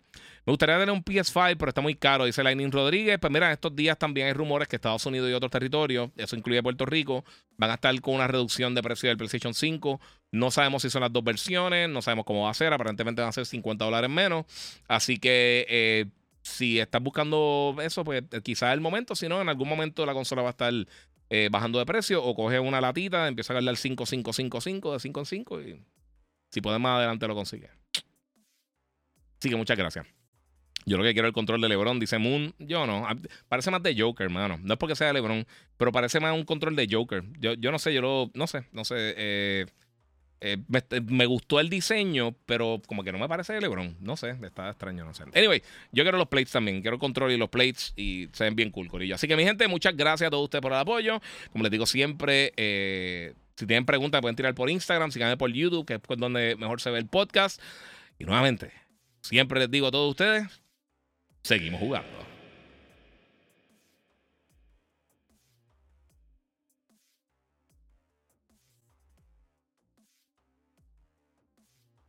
Me gustaría tener un PS5, pero está muy caro, dice Lightning Rodríguez. Pues mira, estos días también hay rumores que Estados Unidos y otros territorios, eso incluye Puerto Rico, van a estar con una reducción de precio del PlayStation 5. No sabemos si son las dos versiones, no sabemos cómo va a ser, aparentemente van a ser 50 dólares menos. Así que eh, si estás buscando eso, pues eh, quizás el momento, si no, en algún momento la consola va a estar eh, bajando de precio o coge una latita, empieza a al 5555 de 5 en 5 y si puedes más adelante lo consigue. Así que muchas gracias. Yo lo que quiero el control de LeBron, dice Moon. Yo no. Parece más de Joker, hermano. No es porque sea LeBron, pero parece más un control de Joker. Yo, yo no sé, yo lo. No sé, no sé. Eh, eh, me, gustó el diseño, pero como que no me parece de LeBron. No sé, está extraño, no sé. Anyway, yo quiero los plates también. Quiero el control y los plates y se ven bien cool, Corillo. Así que, mi gente, muchas gracias a todos ustedes por el apoyo. Como les digo siempre, eh, si tienen preguntas, pueden tirar por Instagram, síganme por YouTube, que es donde mejor se ve el podcast. Y nuevamente, siempre les digo a todos ustedes Seguimos jugando.